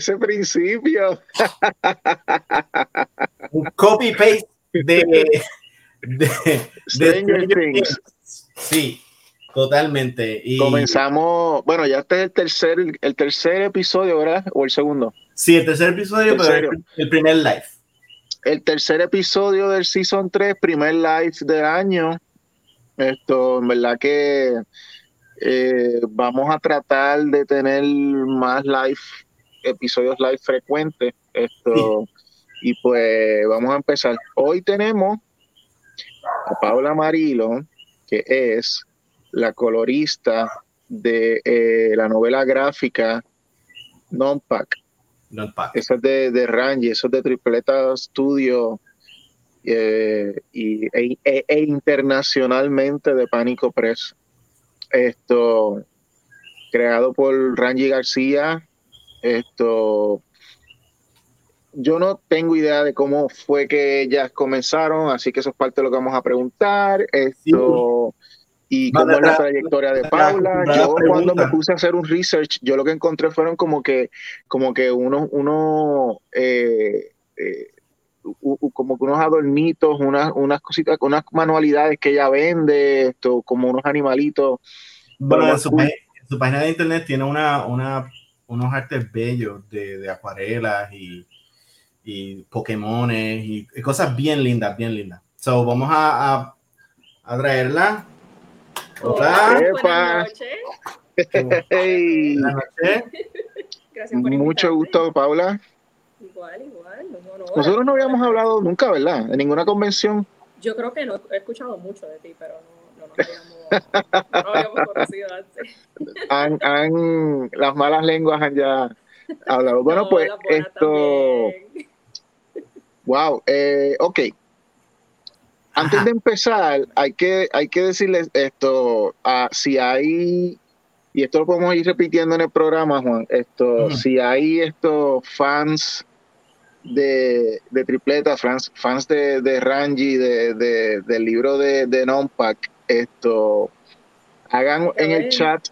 ese principio. Un copy paste de, de, Sí, totalmente. Y comenzamos, bueno, ya este es el tercer, el tercer episodio, ¿verdad? O el segundo. Sí, el tercer episodio, pero el, primer live. El tercer episodio del Season 3, primer live del año. Esto, en verdad que eh, vamos a tratar de tener más live episodios live frecuentes. Esto, Y pues vamos a empezar. Hoy tenemos a Paula Marilo, que es la colorista de eh, la novela gráfica Non-Pack. Eso es de, de Rangi, eso es de Tripleta Studio eh, y, e, e, e, internacionalmente de Pánico Press. Esto, creado por Rangi García, esto, yo no tengo idea de cómo fue que ellas comenzaron, así que eso es parte de lo que vamos a preguntar. Esto y cómo es la trayectoria de Paula. Yo cuando me puse a hacer un research, yo lo que encontré fueron como que, como que unos, uno, eh, eh, como que unos adornitos, unas, unas cositas, unas manualidades que ella vende, esto, como unos animalitos. Bueno, en su, página de internet tiene una, una unos artes bellos de, de acuarelas y, y Pokémones y, cosas bien lindas, bien lindas. So, vamos a, a, traerla. Hola. Buenas noches. Buenas noches. Gracias por Mucho gusto, Paula. Igual, igual. Nosotros no habíamos hablado nunca, ¿verdad? En ninguna convención. Yo creo que no he escuchado mucho de ti, pero no, no nos habíamos, no habíamos conocido antes han, las malas lenguas han ya hablado. Bueno, pues esto. Wow, eh, ok. Antes de empezar, hay que, hay que decirles esto, si hay, y esto lo podemos ir repitiendo en el programa, Juan, esto, si hay estos fans de, de tripleta, fans, fans de, de Rangi, de, del libro de, de Nonpack, esto, hagan en el chat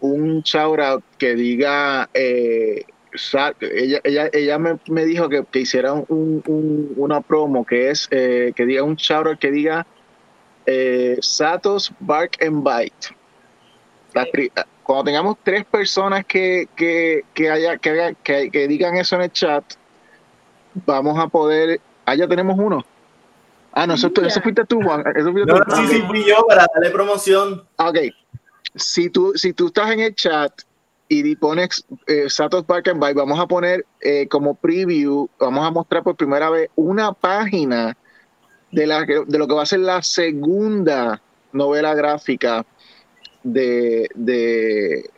un shout que diga, eh, ella, ella, ella me, me dijo que, que hiciera un, un, una promo que es eh, que diga un shout que diga eh, Satos Bark and Bite. cuando tengamos tres personas que, que, que, haya, que, que, que digan eso en el chat, vamos a poder Ah, ya tenemos uno. Ah, no, eso, Yeah. eso fuiste tú, Juan. Eso fuiste No, tú. sí, sí, fui yo para darle promoción. Ah, Ok. Si tú, si tú estás en el chat y pones eh, Satos Park and Bike, vamos a poner eh, como preview, vamos a mostrar por primera vez una página de, la, de lo que va a ser la segunda novela gráfica de, de,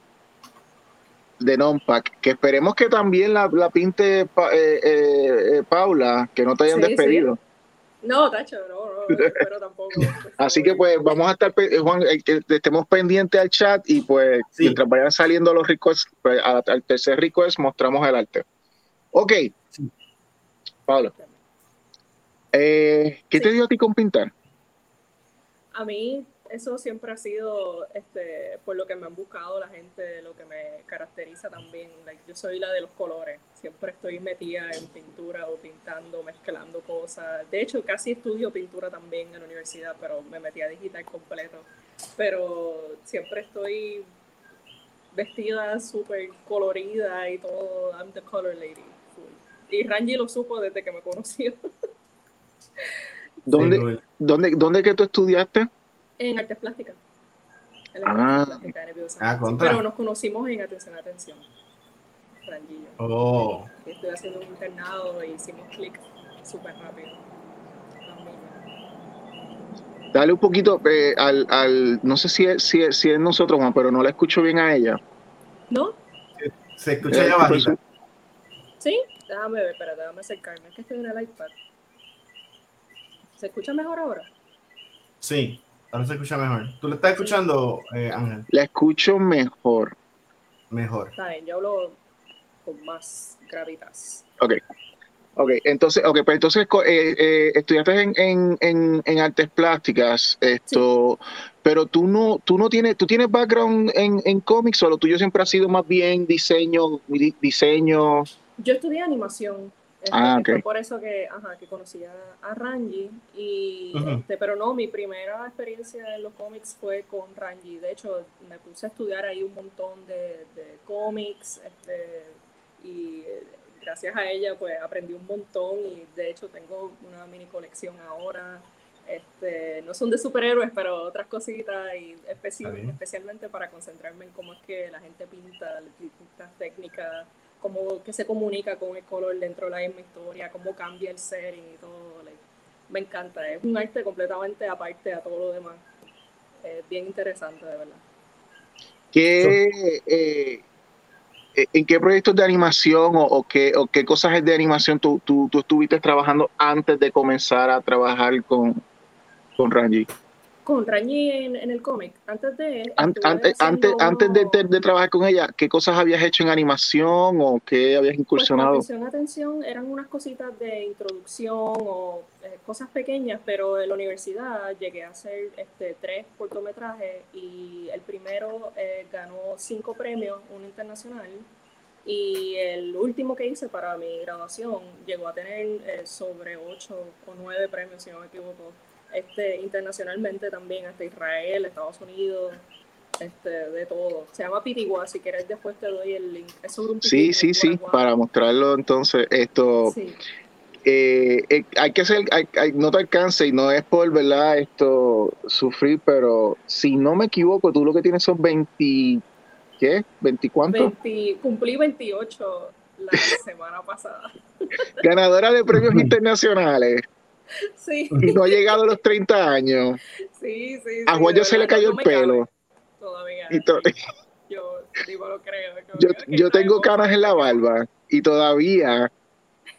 de Nonpack, que esperemos que también la, la pinte Pa- eh, eh, eh, Paula, que no te hayan Sí, sí. No, Tacho, no, no, pero tampoco. Así que pues vamos a estar, eh, Juan, eh, que estemos pendientes al chat y pues Sí. mientras vayan saliendo los requests, pues, al tercer request mostramos el arte. Ok. Sí. Pablo. Eh, ¿Qué te dio a ti con pintar? A mí eso siempre ha sido este, por lo que me han buscado la gente, lo que me caracteriza también. Like, yo soy la de los colores, siempre estoy metida en pintura o pintando, mezclando cosas. De hecho, casi estudio pintura también en la universidad, pero me metí a digital completo. Pero siempre estoy vestida súper colorida y todo. I'm the color lady. Y Rangi lo supo desde que me conoció ¿Dónde, Sí, dónde, ¿Dónde que tú estudiaste? En artes plásticas. Ah. Biosan. Ah, contra. Pero nos conocimos en atención a atención. Yo. Oh, Estoy haciendo un internado y hicimos clic súper rápido. Dale un poquito eh, al, al, no sé si es, si, es, si es nosotros, Juan, pero no la escucho bien a ella. ¿No? se escucha Eh, pues, bajita. ¿Sí? Déjame ver, espera, déjame acercarme. Es que estoy en el iPad. ¿Se escucha mejor ahora? Sí, ahora se escucha mejor. ¿Tú lo estás escuchando, eh, Ángel? La escucho mejor. Mejor. Está bien, yo hablo con más gravitas. Ok. Ok, entonces, okay, pues entonces eh, eh, estudiaste en, en, en, en artes plásticas, esto, pero tú no, tú no tienes, tú tienes background en, en cómics o lo tuyo siempre ha sido más bien diseño, di- diseño. Yo estudié animación. Este, Ah, fue por eso que, ajá, que conocí a, a Rangi. Y, este, pero no, mi primera experiencia en los cómics fue con Rangi. De hecho, me puse a estudiar ahí un montón de, de cómics. Este, y gracias a ella, pues aprendí un montón. Y de hecho, tengo una mini colección ahora. Este, no son de superhéroes, pero otras cositas. Y especi- especialmente para concentrarme en cómo es que la gente pinta, las distintas técnicas cómo que se comunica con el color dentro de la misma historia, cómo cambia el setting y todo. like, me encanta, es un arte completamente aparte a todo lo demás. Es bien interesante, de verdad. ¿Qué, eh, eh, ¿En qué proyectos de animación o, o qué, o qué cosas de animación tú, tú, tú estuviste trabajando antes de comenzar a trabajar con, con Rangi? Con Rañi en, en el cómic, antes de... Antes, antes, antes de, de- de trabajar con ella, ¿qué cosas habías hecho en animación o qué habías Pues incursionado? atención, atención, eran unas cositas de introducción o eh, cosas pequeñas, pero en la universidad llegué a hacer este, tres cortometrajes y el primero eh, ganó cinco premios, uno internacional, y el último que hice para mi graduación llegó a tener eh, sobre ocho o nueve premios, si no me equivoco, este, internacionalmente también, hasta Israel, Estados Unidos, este, de todo. Se llama Pitigua, si quieres después te doy el link. Es sobre un Sí, sí, sí, para mostrarlo entonces, esto, Sí. eh, eh, hay que hacer, hay- hay- no te alcance y no es por, ¿verdad? Esto, sufrir, pero si no me equivoco, tú lo que tienes son 20, ¿qué? ¿20 cuánto? 20 cumplí 28 la semana pasada. Ganadora de premios internacionales Sí, no ha llegado a los 30 años. sí, sí. A Juan ya se le cayó no el pelo. Todavía. Y to- Yo digo lo creo. yo, yo tengo canas en la barba y todavía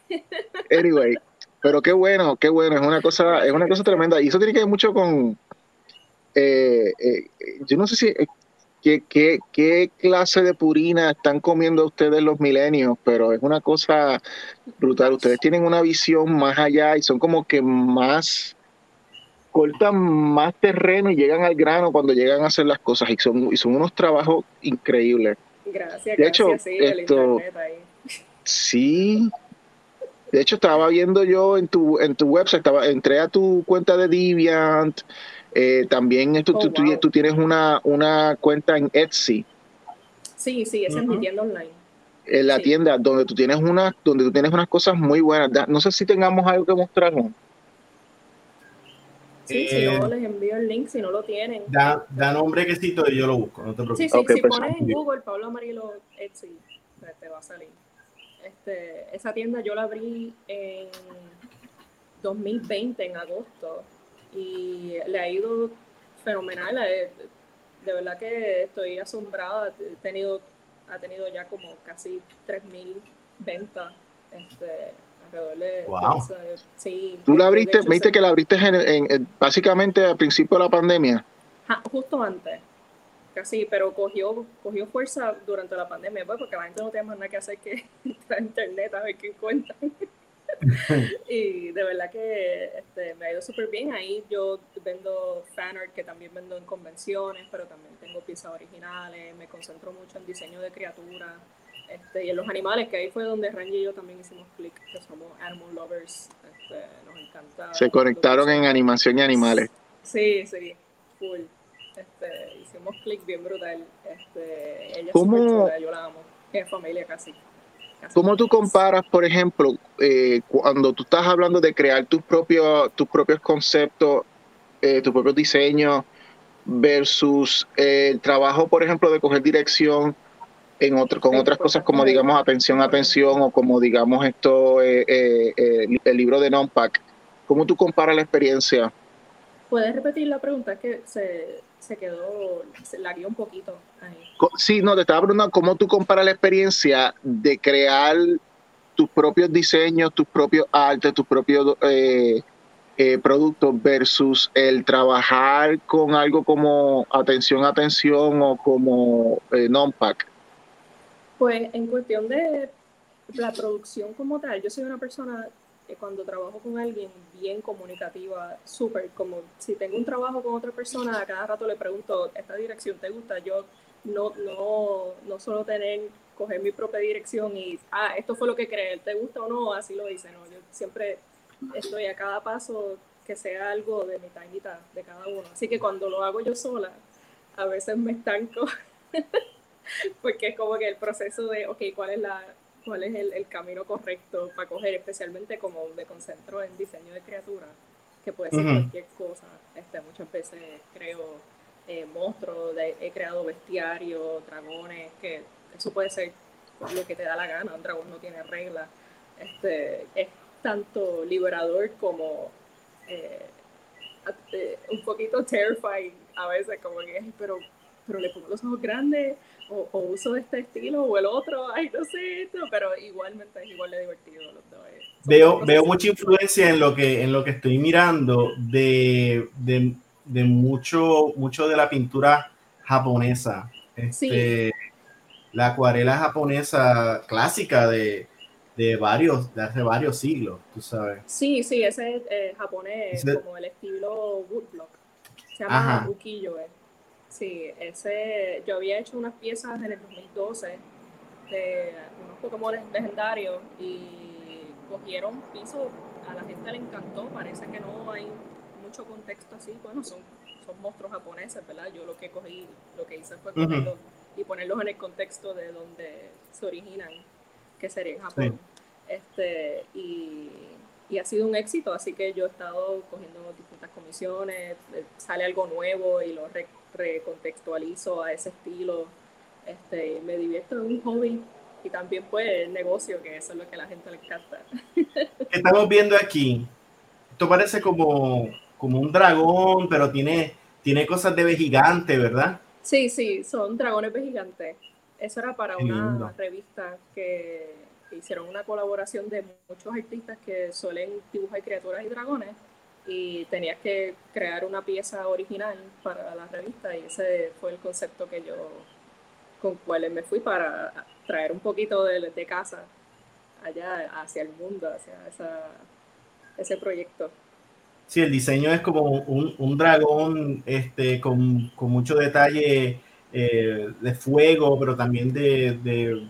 anyway pero qué bueno qué bueno es una cosa es una cosa tremenda y eso tiene que ver mucho con eh, eh, yo no sé si qué, qué, qué clase de purina están comiendo ustedes los milenios pero es una cosa brutal ustedes tienen una visión más allá y son como que más cortan más terreno y llegan al grano cuando llegan a hacer las cosas y son, y son unos trabajos increíbles Gracias, De gracias, hecho, sí, el esto-. Sí. De hecho, estaba viendo yo en tu, en tu website, estaba, entré a tu cuenta de Deviant. Eh, también esto, Oh, tú, tú- wow. tú tienes una, una cuenta en Etsy. Sí, sí, esa es mi tienda online. en la tienda donde tú tienes unas donde tú tienes unas cosas muy buenas. No sé si tengamos algo que mostrar. Sí, si no, eh, les envío el link si no lo tienen. Da, da nombre quesito y yo lo busco, no te preocupes. Sí, sí, si pones en Google Pablo Amarillo Etsy, te va a salir. Este, esa tienda yo la abrí en 2020, en agosto, y le ha ido fenomenal. Eh, de verdad que estoy asombrada. He tenido, ha tenido ya como casi 3.000 ventas. Este, Wow. ¿Tú la abriste, me dijiste que la abriste en, básicamente al principio de la pandemia? justo antes, casi, pero cogió, cogió fuerza durante la pandemia, pues, porque la gente no tiene más nada que hacer que entrar a internet a ver qué encuentran. y de verdad que este, me ha ido súper bien. Ahí yo vendo fan art, que también vendo en convenciones, pero también tengo piezas originales. Me concentro mucho en diseño de criaturas. Este, y en los animales, que ahí fue donde Randy y yo también hicimos click, que somos animal lovers, este, nos encanta. Se conectaron en animación y animales. Sí, sí, full. Este, hicimos click bien brutal. Este, ella ¿Cómo? yo la amo, es familia casi. ¿Cómo tú comparas, por ejemplo, eh, cuando tú estás hablando de crear tus propios, tus propios conceptos, eh, tus propios diseños, versus eh, el trabajo, por ejemplo, de coger dirección en otro, con otras cosas como digamos atención, atención o como digamos esto, eh, el libro de Nonpack. ¿Cómo tú comparas la experiencia? ¿Puedes repetir la pregunta? que se, se quedó, se la guió un poquito ahí. Sí, no, te estaba preguntando cómo tú comparas la experiencia de crear tus propios diseños, tus propios artes, tus propios productos versus el trabajar con algo como atención, atención o como non-pack. Pues en cuestión de la producción como tal, yo soy una persona cuando trabajo con alguien bien comunicativa, súper como si tengo un trabajo con otra persona, a cada rato le pregunto, ¿esta dirección te gusta? Yo no, no, no solo tener, coger mi propia dirección y, ah, esto fue lo que creé, ¿te gusta o no? Así lo hice, ¿no? Yo siempre estoy a cada paso que sea algo de mi tanguita de cada uno. Así que cuando lo hago yo sola, a veces me estanco porque es como que el proceso de, ok, ¿cuál es, la, cuál es el, camino correcto para coger? Especialmente como me concentro en diseño de criaturas, que puede ser cualquier cosa. Este, muchas veces creo eh, monstruos, he creado bestiarios, dragones, que eso puede ser lo que te da la gana, un dragón no tiene reglas. Este, es tanto liberador como eh, eh, un poquito terrifying a veces, como que, pero, pero le pongo los ojos grandes o, uso este estilo o el otro, ay, no sé, pero igualmente es igual de divertido los dos. Eh. Veo, veo mucha influencia en lo que, en lo que estoy mirando de, de, de mucho, mucho de la pintura japonesa. Este, La acuarela japonesa clásica de, de varios, de hace varios siglos, tú sabes. Sí, sí, ese es eh, japonés, como el estilo woodblock. Se llama ukiyo, eh. Sí, ese, yo había hecho unas piezas en el 2012 de unos Pokémon legendarios y cogieron piso, a la gente le encantó, parece que no hay mucho contexto así, bueno, son, son monstruos japoneses, ¿verdad? Yo lo que cogí, lo que hice fue cogerlos y ponerlos en el contexto de donde se originan, que sería en Japón. Este, y, y ha sido un éxito, así que yo he estado cogiendo distintas comisiones, eh, sale algo nuevo y lo recontextualizo a ese estilo. Este, me divierto en un hobby y también pues el negocio, que eso es lo que a la gente le encanta. Estamos viendo aquí, esto parece como, como un dragón, pero tiene, tiene cosas de gigante, ¿verdad? Sí, sí, son dragones gigantes. Eso era para una revista que, hicieron una colaboración de muchos artistas que suelen dibujar criaturas y dragones y tenías que crear una pieza original para la revista y ese fue el concepto que yo con cual me fui para traer un poquito de, de casa allá hacia el mundo, hacia esa, ese proyecto. Sí, el diseño es como un, un dragón este, con, con mucho detalle eh, de fuego, pero también de, de,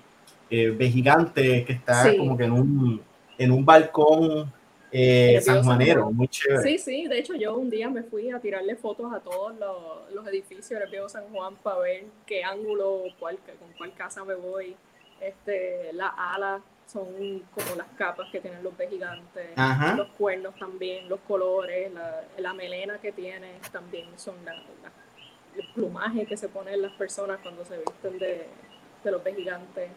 eh, de gigante que está como que en un, en un balcón eh, San Juanero, muy chévere. Sí, sí, de hecho yo un día me fui a tirarle fotos a todos los, los edificios del Viejo San Juan para ver qué ángulo, cuál, con cuál casa me voy. Este, las alas son como las capas que tienen los peces gigantes, los cuernos también, los colores, la, melena que tiene también son la, el plumaje que se ponen las personas cuando se visten de, de los peces gigantes.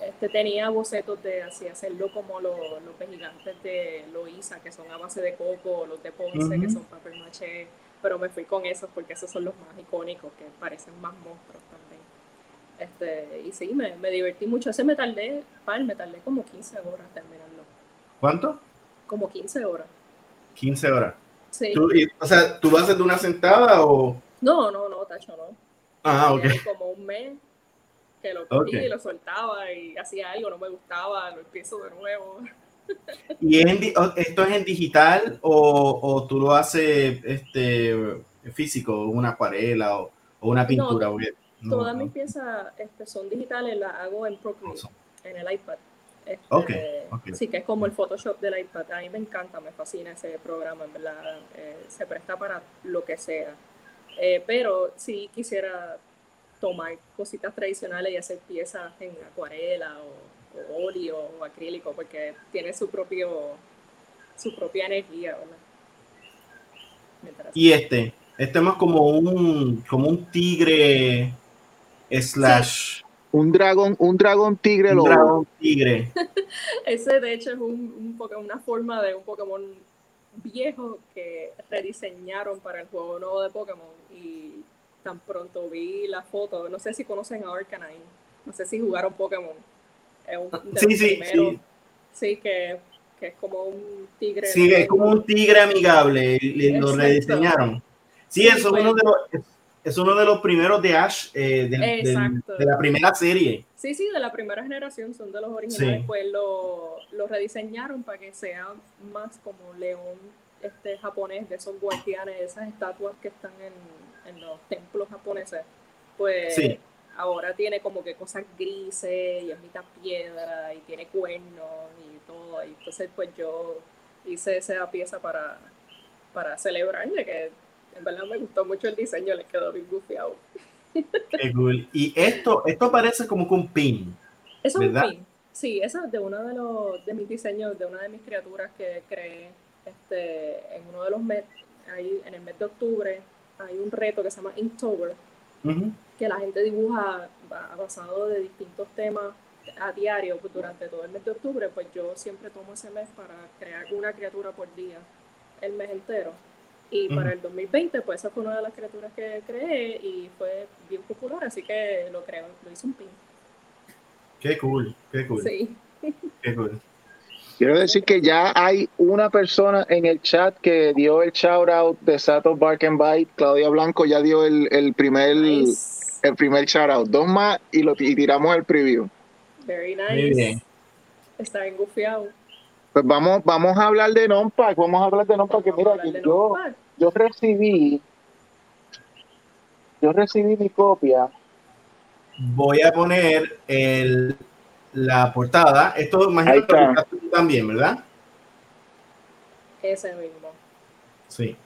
Este, tenía bocetos de así hacerlo como los, los gigantes de Loiza, que son a base de coco, los de Ponce, que son papel maché, pero me fui con esos porque esos son los más icónicos, que parecen más monstruos también. Este, y sí, me, me divertí mucho. Ese me tardé, par, me tardé como 15 horas terminarlo. ¿Cuánto? Como 15 horas. 15 horas. Sí. o sea, ¿tú lo haces de una sentada o...? No, no, no, Tacho, no. Ah, ok. Como un mes que lo cogía y lo soltaba y hacía algo, no me gustaba, lo empiezo de nuevo. ¿Y esto es en digital o, o, tú lo haces este, físico, una acuarela o, o una pintura? todas mis piezas este, son digitales, las hago en Procreate, en el iPad. Este, Sí, que es como el Photoshop del iPad. A mí me encanta, me fascina ese programa, en verdad. Eh, se presta para lo que sea. Eh, pero sí quisiera tomar cositas tradicionales y hacer piezas en acuarela o, o óleo o acrílico porque tiene su propio su propia energía, Y este, este es más como un como un tigre slash un dragón, un dragón tigre un dragón tigre. Ese de hecho es un, un una forma de un Pokémon viejo que rediseñaron para el juego nuevo de Pokémon y tan pronto vi la foto, no sé si conocen a Arcanine, no sé si jugaron Pokémon. sí, sí, sí. Sí, que, que, es como un tigre. Sí, es como un tigre amigable, lo rediseñaron. Sí, eso es uno de los es uno de los primeros de Ash eh, de, la primera serie. Sí, sí, de la primera generación, son de los originales, pues lo, lo, rediseñaron para que sea más como león este japonés, de esos guardianes, esas estatuas que están en, en los templos japoneses, pues ahora tiene como que cosas grises y es mitad piedra y tiene cuernos y todo. Y entonces pues yo hice esa pieza para, para celebrarle que en verdad me gustó mucho el diseño, le quedó bien gufiado. Qué cool. Y esto, esto parece como un pin. Es un pin. Sí, eso es de uno de los de mis diseños, de una de mis criaturas que creé este, en uno de los meses, ahí en el mes de octubre, hay un reto que se llama Inktober, que la gente dibuja basado de distintos temas a diario pues, durante todo el mes de octubre, pues yo siempre tomo ese mes para crear una criatura por día, el mes entero. Y para el 2020, pues esa fue una de las criaturas que creé y fue bien popular, así que lo creo, lo hice un pin. Qué cool, qué cool. Sí. Qué cool. Quiero decir que ya hay una persona en el chat que dio el shout out de Sato Bark and Bite. Claudia Blanco ya dio el, el primer el primer shout out. Dos más y lo tiramos el preview. Very nice. Está engufiado. Pues vamos, vamos a hablar de Nonpack. Vamos a hablar de Nonpack. Que mira, yo, yo recibí yo recibí mi copia. Voy a poner el la portada. Esto imagino también, ¿verdad? Ese mismo. Sí.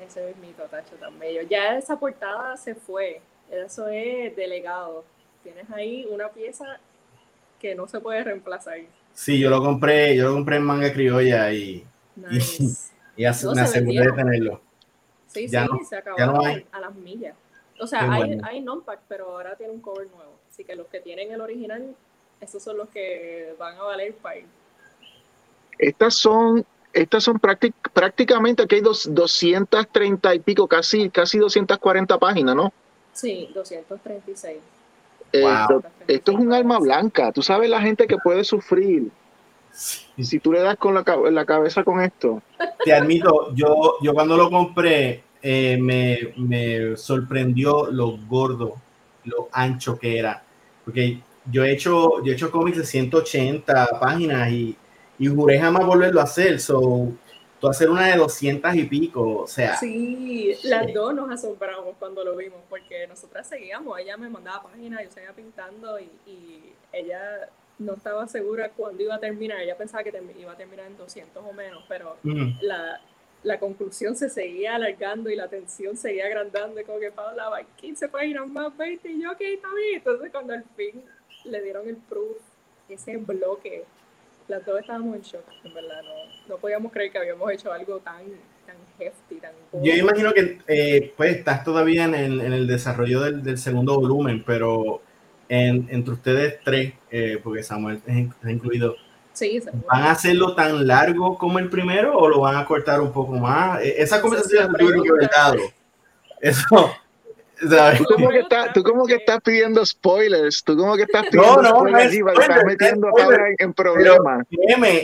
Ese mismito, Tacho, tan bello. Ya esa portada se fue. Eso es delegado. Tienes ahí una pieza que no se puede reemplazar. Sí, yo lo compré, yo lo compré en manga criolla y, y, me aseguré de tenerlo. Sí, sí, se acabó a las millas. O sea, hay, hay non-pack, pero ahora tiene un cover nuevo. Así que los que tienen el original esos son los que van a valer para Estas son, estas son prácticamente, aquí hay dos, 230 y pico, casi, casi 240 páginas, ¿no? Sí, 236. Eh, esto, es un alma blanca. Tú sabes la gente que puede sufrir. Y si tú le das con la, la, cabeza con esto. Te admito, yo, yo cuando lo compré eh, me, me, sorprendió lo gordo, lo ancho que era. Porque yo he hecho, yo he hecho cómics de 180 páginas y, y juré jamás volverlo a hacer. So, tú hacer una de 200 y pico, o sea. Sí, las dos nos asombramos cuando lo vimos, porque nosotras seguíamos, ella me mandaba páginas, yo seguía pintando y, y ella no estaba segura cuándo iba a terminar, ella pensaba que iba a terminar en 200 o menos, pero la, la, conclusión se seguía alargando y la tensión seguía agrandando, y como que Paula va 15 páginas más, 20, y yo, ok, está bien, entonces cuando al fin le dieron el proof, ese bloque, las dos estábamos en shock, en verdad, no, no podíamos creer que habíamos hecho algo tan, tan hefty, tan... Yo imagino que eh, pues estás todavía en el, en el desarrollo del, del, segundo volumen, pero en, entre ustedes tres, eh, porque Samuel está incluido, sí, ¿van a hacerlo tan largo como el primero o lo van a cortar un poco más? E, esa conversación tuvieron que haber dado. Eso, ¿Tú como, que estás, tú como que estás pidiendo spoilers, tú como que estás pidiendo no, no, spoilers y estás metiendo ahora en problemas.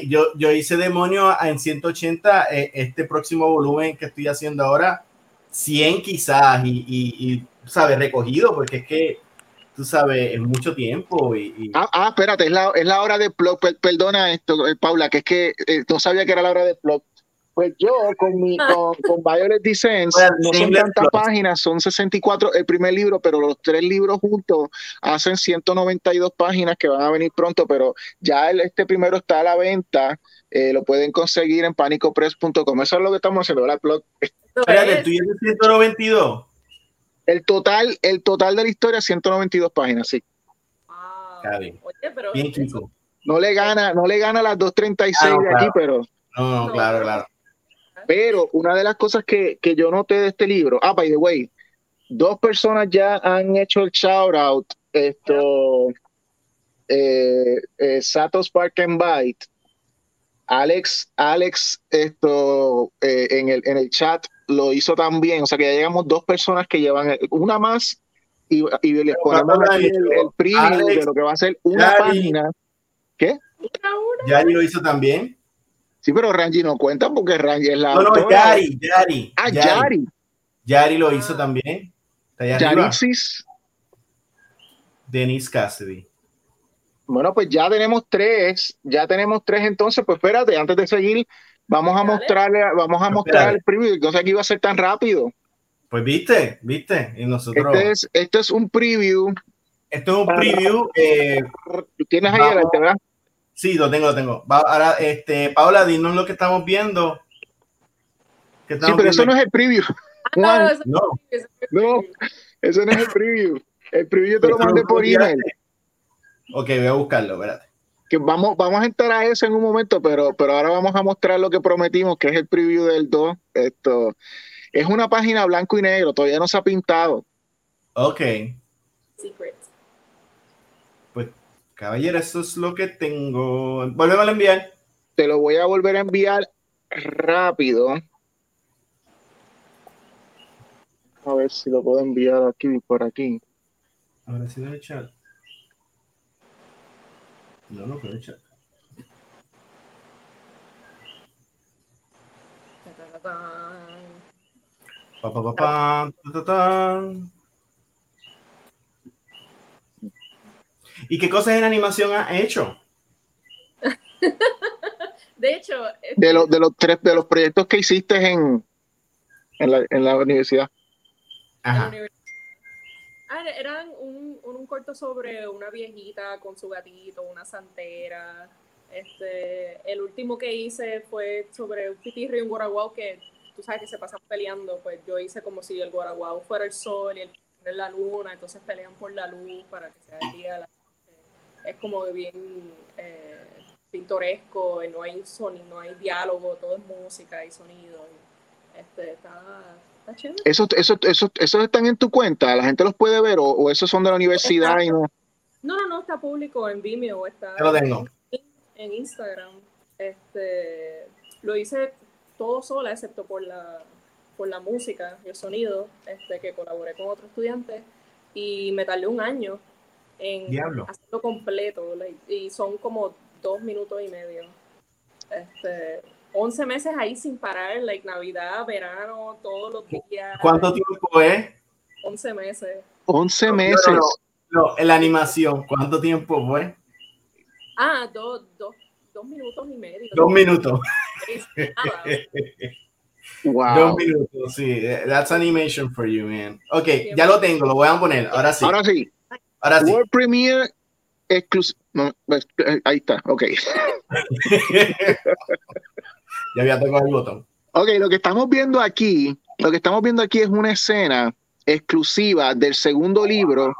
Yo, yo hice demonio en 180, eh, este próximo volumen que estoy haciendo ahora, 100 quizás, y, y, y ¿sabes? Recogido, porque es que, tú sabes, es mucho tiempo. Y, y... Ah, ah, espérate, es la, es la hora de plot, perdona esto, eh, Paula, que es que eh, no sabía que era la hora de plot. Pues yo con mi con, con Violet no son tantas páginas, son 64 el primer libro, pero los tres libros juntos hacen 192 páginas que van a venir pronto, pero ya el, este primero está a la venta, eh, lo pueden conseguir en panicopress.com. Eso es lo que estamos haciendo, la plot. Espérate, tú 192. El total, el total de la historia 192 páginas, sí. Ah, Oye, pero Bien chico. No le gana, no le gana las 236 Ah, no, de aquí, claro. pero No, no, claro, claro. Pero una de las cosas que, que yo noté de este libro, ah, by the way, dos personas ya han hecho el shout out, esto, eh, eh, Sato Spark and Bite, Alex, Alex, esto, eh, en, el, en el chat lo hizo también, o sea que ya llegamos dos personas que llevan una más y, y les ponemos el, el preview Alex, de lo que va a ser una Yari. página. ¿Qué? Yari lo hizo también. Sí, pero Rangi no cuenta porque Rangi es la No, no, autora. Yari, Yari. Ah, Yari. Yari lo hizo también. Está allá arriba. Yarixis. Denise Cassidy. Bueno, pues ya tenemos tres, ya tenemos tres entonces, pues espérate, antes de seguir, vamos a Dale. mostrarle, vamos a mostrar el preview, no sé que iba a ser tan rápido. Pues viste, viste. Y nosotros. Este es, este es un preview, Esto es un preview. eh, tienes ahí Vamos. adelante, ¿verdad? Sí, lo tengo, lo tengo. Va, ahora, este, Paula, dinos lo que estamos viendo. ¿Qué Sí, pero eso no es el preview. Ah, no, Juan, no, eso- No, eso- No, eso no es el preview. El preview te lo mandé por email. Ok, voy a buscarlo, espérate. Que vamos, vamos a entrar a eso en un momento, pero, pero ahora vamos a mostrar lo que prometimos, que es el preview del 2. Esto es una página blanco y negro, todavía no se ha pintado. Ok, Secret. Caballero, eso es lo que tengo. Volvemos a enviar. Te lo voy a volver a enviar rápido. A ver si lo puedo enviar aquí por aquí. Ahora sí, en el chat. No, no, en el chat. Ta, ta, ta, ta. Pa, pa, pa, pa, ta, ta, tan. ¿Y qué cosas en animación ha hecho? De hecho, De los de los tres de los proyectos que hiciste en, en, la, en la universidad. Ajá. Ah, eran un, un, un corto sobre una viejita con su gatito, una santera. Este, el último que hice fue sobre un pitirro y un guaraguao que tú sabes que se pasan peleando. Pues yo hice como si el guaraguao fuera el sol y el es la luna, entonces pelean por la luz para que sea el día de la. Es como bien eh, pintoresco, y no hay sonido, no hay diálogo, todo es música y sonido. y, este, está, está chévere. ¿Esos, esos, esos, esos están en tu cuenta? ¿La gente los puede ver o, o esos son de la universidad y no? No, no, no, está público en Vimeo, está Ya lo tengo. en Instagram. Este, lo hice todo sola, excepto por la, por la música y el sonido, este, que colaboré con otro estudiante y me tardé un año en Diablo. hacerlo completo like, y son como dos minutos y medio. Este, 11 meses ahí sin parar, like Navidad, verano, todos los días. ¿Cuánto tiempo es? 11 meses. 11 No, no, meses. no. No, en la animación, ¿cuánto tiempo fue? Ah, dos, dos, dos minutos y medio. Dos minutos. Nada. Wow. Dos minutos, sí. That's animation for you, man. Ok, ya lo tengo, lo voy a poner. Ahora sí. Ahora sí, Ahora sí. World Premiere exclusivo. ahí está, ok. ya había tocado el botón. Ok, lo que estamos viendo aquí, lo que estamos viendo aquí es una escena exclusiva del segundo libro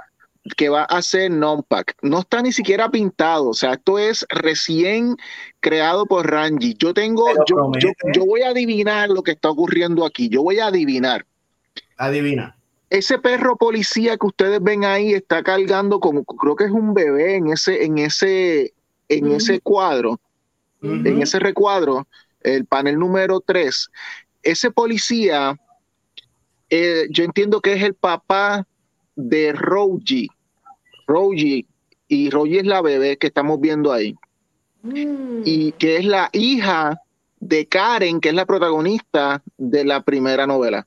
que va a ser non-pack. No está ni siquiera pintado, o sea, esto es recién creado por Ranji. Yo tengo, yo, yo, voy a adivinar lo que está ocurriendo aquí. Yo voy a adivinar. Adivina. Ese perro policía que ustedes ven ahí está cargando como creo que es un bebé en ese, en ese, en ese cuadro, en ese recuadro, el panel número 3. Ese policía, eh, yo entiendo que es el papá de Roji. Roji. Y Roji es la bebé que estamos viendo ahí. Mm. Y que es la hija de Karen, que es la protagonista de la primera novela.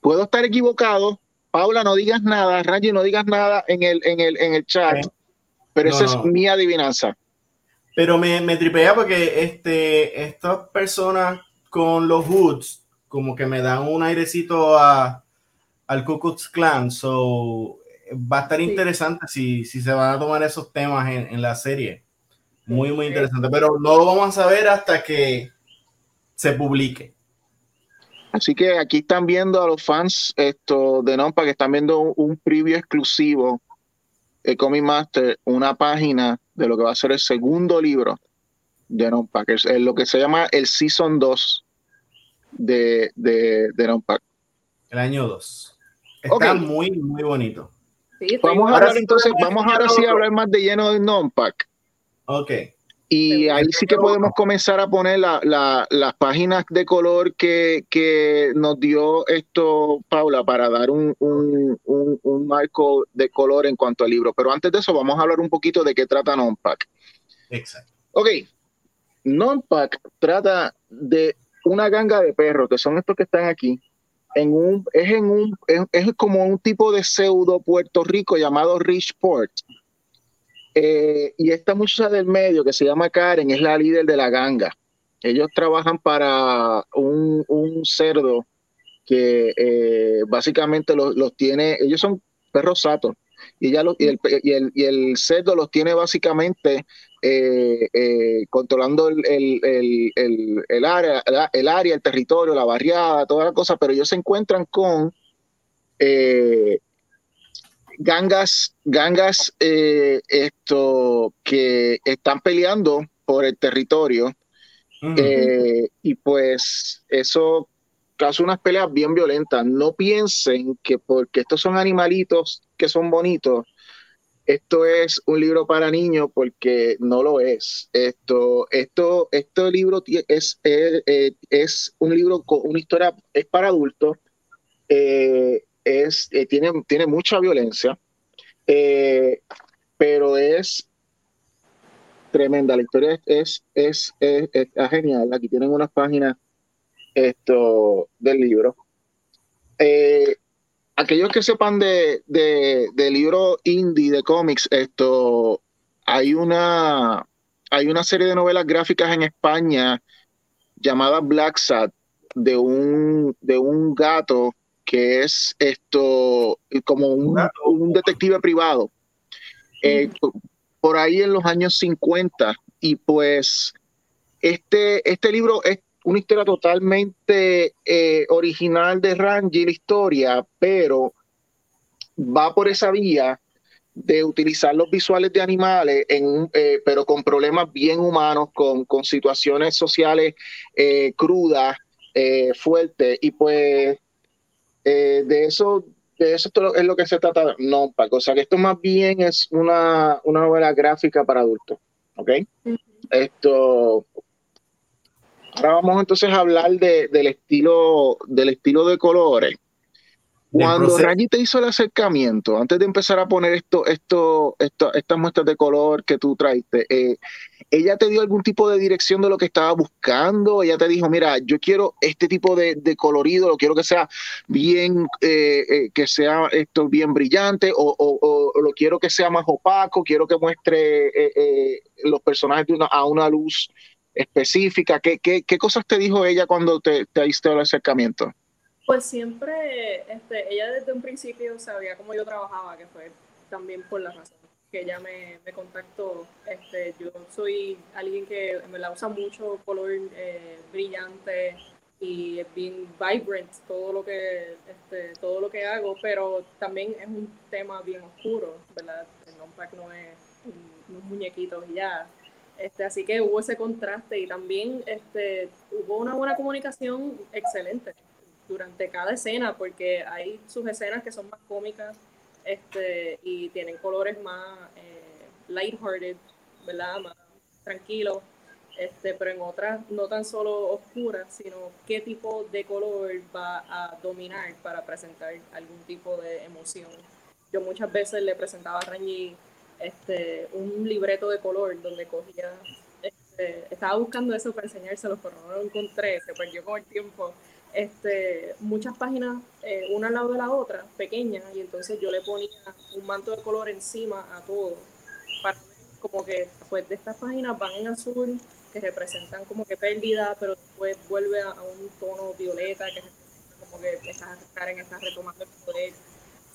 Puedo estar equivocado. Paula, no digas nada. Rangi, no digas nada en el, en el, en el chat. Pero esa es mi adivinanza. Pero me, me tripea porque este, estas personas con los hoods como que me dan un airecito a, al Ku Klux Klan. So, va a estar interesante si, si, se van a tomar esos temas en, en, la serie. Muy, muy interesante. Pero no lo vamos a saber hasta que se publique. Así que aquí están viendo a los fans esto de Nompa que están viendo un, preview exclusivo de Comic Master, una página de lo que va a ser el segundo libro de Nompa, que es lo que se llama el Season 2 de, de, de El año 2. Está muy, muy bonito. vamos a hablar entonces, vamos ahora sí a hablar más de lleno de non-pack. Ok. Y ahí sí que podemos comenzar a poner las páginas de color que, nos dio esto, Paula, para dar un, marco de color en cuanto al libro. Pero antes de eso, vamos a hablar un poquito de qué trata Non-Pack. Exacto. Ok. Non-Pack trata de una ganga de perros, que son estos que están aquí, un, es, en un, es, como un tipo de pseudo Puerto Rico llamado Richport. Eh, y esta muchacha del medio que se llama Karen es la líder de la ganga. Ellos trabajan para un, cerdo que eh, básicamente los, los, tiene, ellos son perros satos y, ya y, el, y, el, y el cerdo los tiene básicamente eh, controlando el, el, área, el área, el territorio, la barriada, toda la cosa, pero ellos se encuentran con eh, gangas, gangas esto, que están peleando por el territorio. y pues eso causa unas peleas bien violentas. No piensen que porque estos son animalitos que son bonitos, esto es un libro para niños porque no lo es. Esto, esto, este libro es, eh, es, un libro con una historia, es para adultos, eh, es, eh, tiene, tiene mucha violencia, pero es tremenda. La historia es, es, es, genial. Aquí tienen unas páginas esto, del libro aquellos que sepan de, de, libros indie, de cómics, esto, hay una, hay una serie de novelas gráficas en España llamada Black Sat, de un, de un gato que es esto como un, un detective privado. Eh, por ahí en los años 50 y pues este, este libro es una historia totalmente eh, original de Rangi, la historia, pero va por esa vía de utilizar los visuales de animales, en, eh, pero con problemas bien humanos, con, con situaciones sociales eh, crudas, fuertes, y pues de eso de eso es lo que se trata, no, Paco. O sea, que esto más bien es una, una novela gráfica para adultos, ¿ok? Esto, Ahora vamos entonces a hablar de, del estilo del estilo de colores. Cuando Rayi te hizo el acercamiento, antes de empezar a poner esto, esto, esto estas muestras de color que tú traiste, eh, ¿ella te dio algún tipo de dirección de lo que estaba buscando? Ella te dijo, mira, yo quiero este tipo de, colorido, lo quiero que sea bien, eh, eh, que sea esto bien brillante, o, lo quiero que sea más opaco, quiero que muestre los personajes a una luz específica? ¿Qué, qué, qué cosas te dijo ella cuando te, te el acercamiento? Pues siempre, este, ella desde un principio sabía cómo yo trabajaba, que fue también por la razón que ella me, me contactó. Este, yo soy alguien que me la usa mucho color eh, brillante, y es bien vibrant todo lo que este, todo lo que hago, pero también es un tema bien oscuro, ¿verdad? El non-pack no es unos muñequitos y ya. Este, así que hubo ese contraste y también este, hubo una buena comunicación excelente durante cada escena, porque hay sus escenas que son más cómicas este, y tienen colores más eh, lighthearted, ¿verdad? Más tranquilos este, pero en otras no tan solo oscuras, sino qué tipo de color va a dominar para presentar algún tipo de emoción. Yo muchas veces le presentaba a Rangi este, un libreto de color donde cogía, este, estaba buscando eso para enseñárselo, pero no lo encontré, se perdió con el tiempo. Este, muchas páginas, eh, una al lado de la otra, pequeñas, y entonces yo le ponía un manto de color encima a todo, para como que pues de estas páginas van en azul, que representan como que pérdida, pero después vuelve a, un tono violeta, que como que esta Karen está retomando el poder,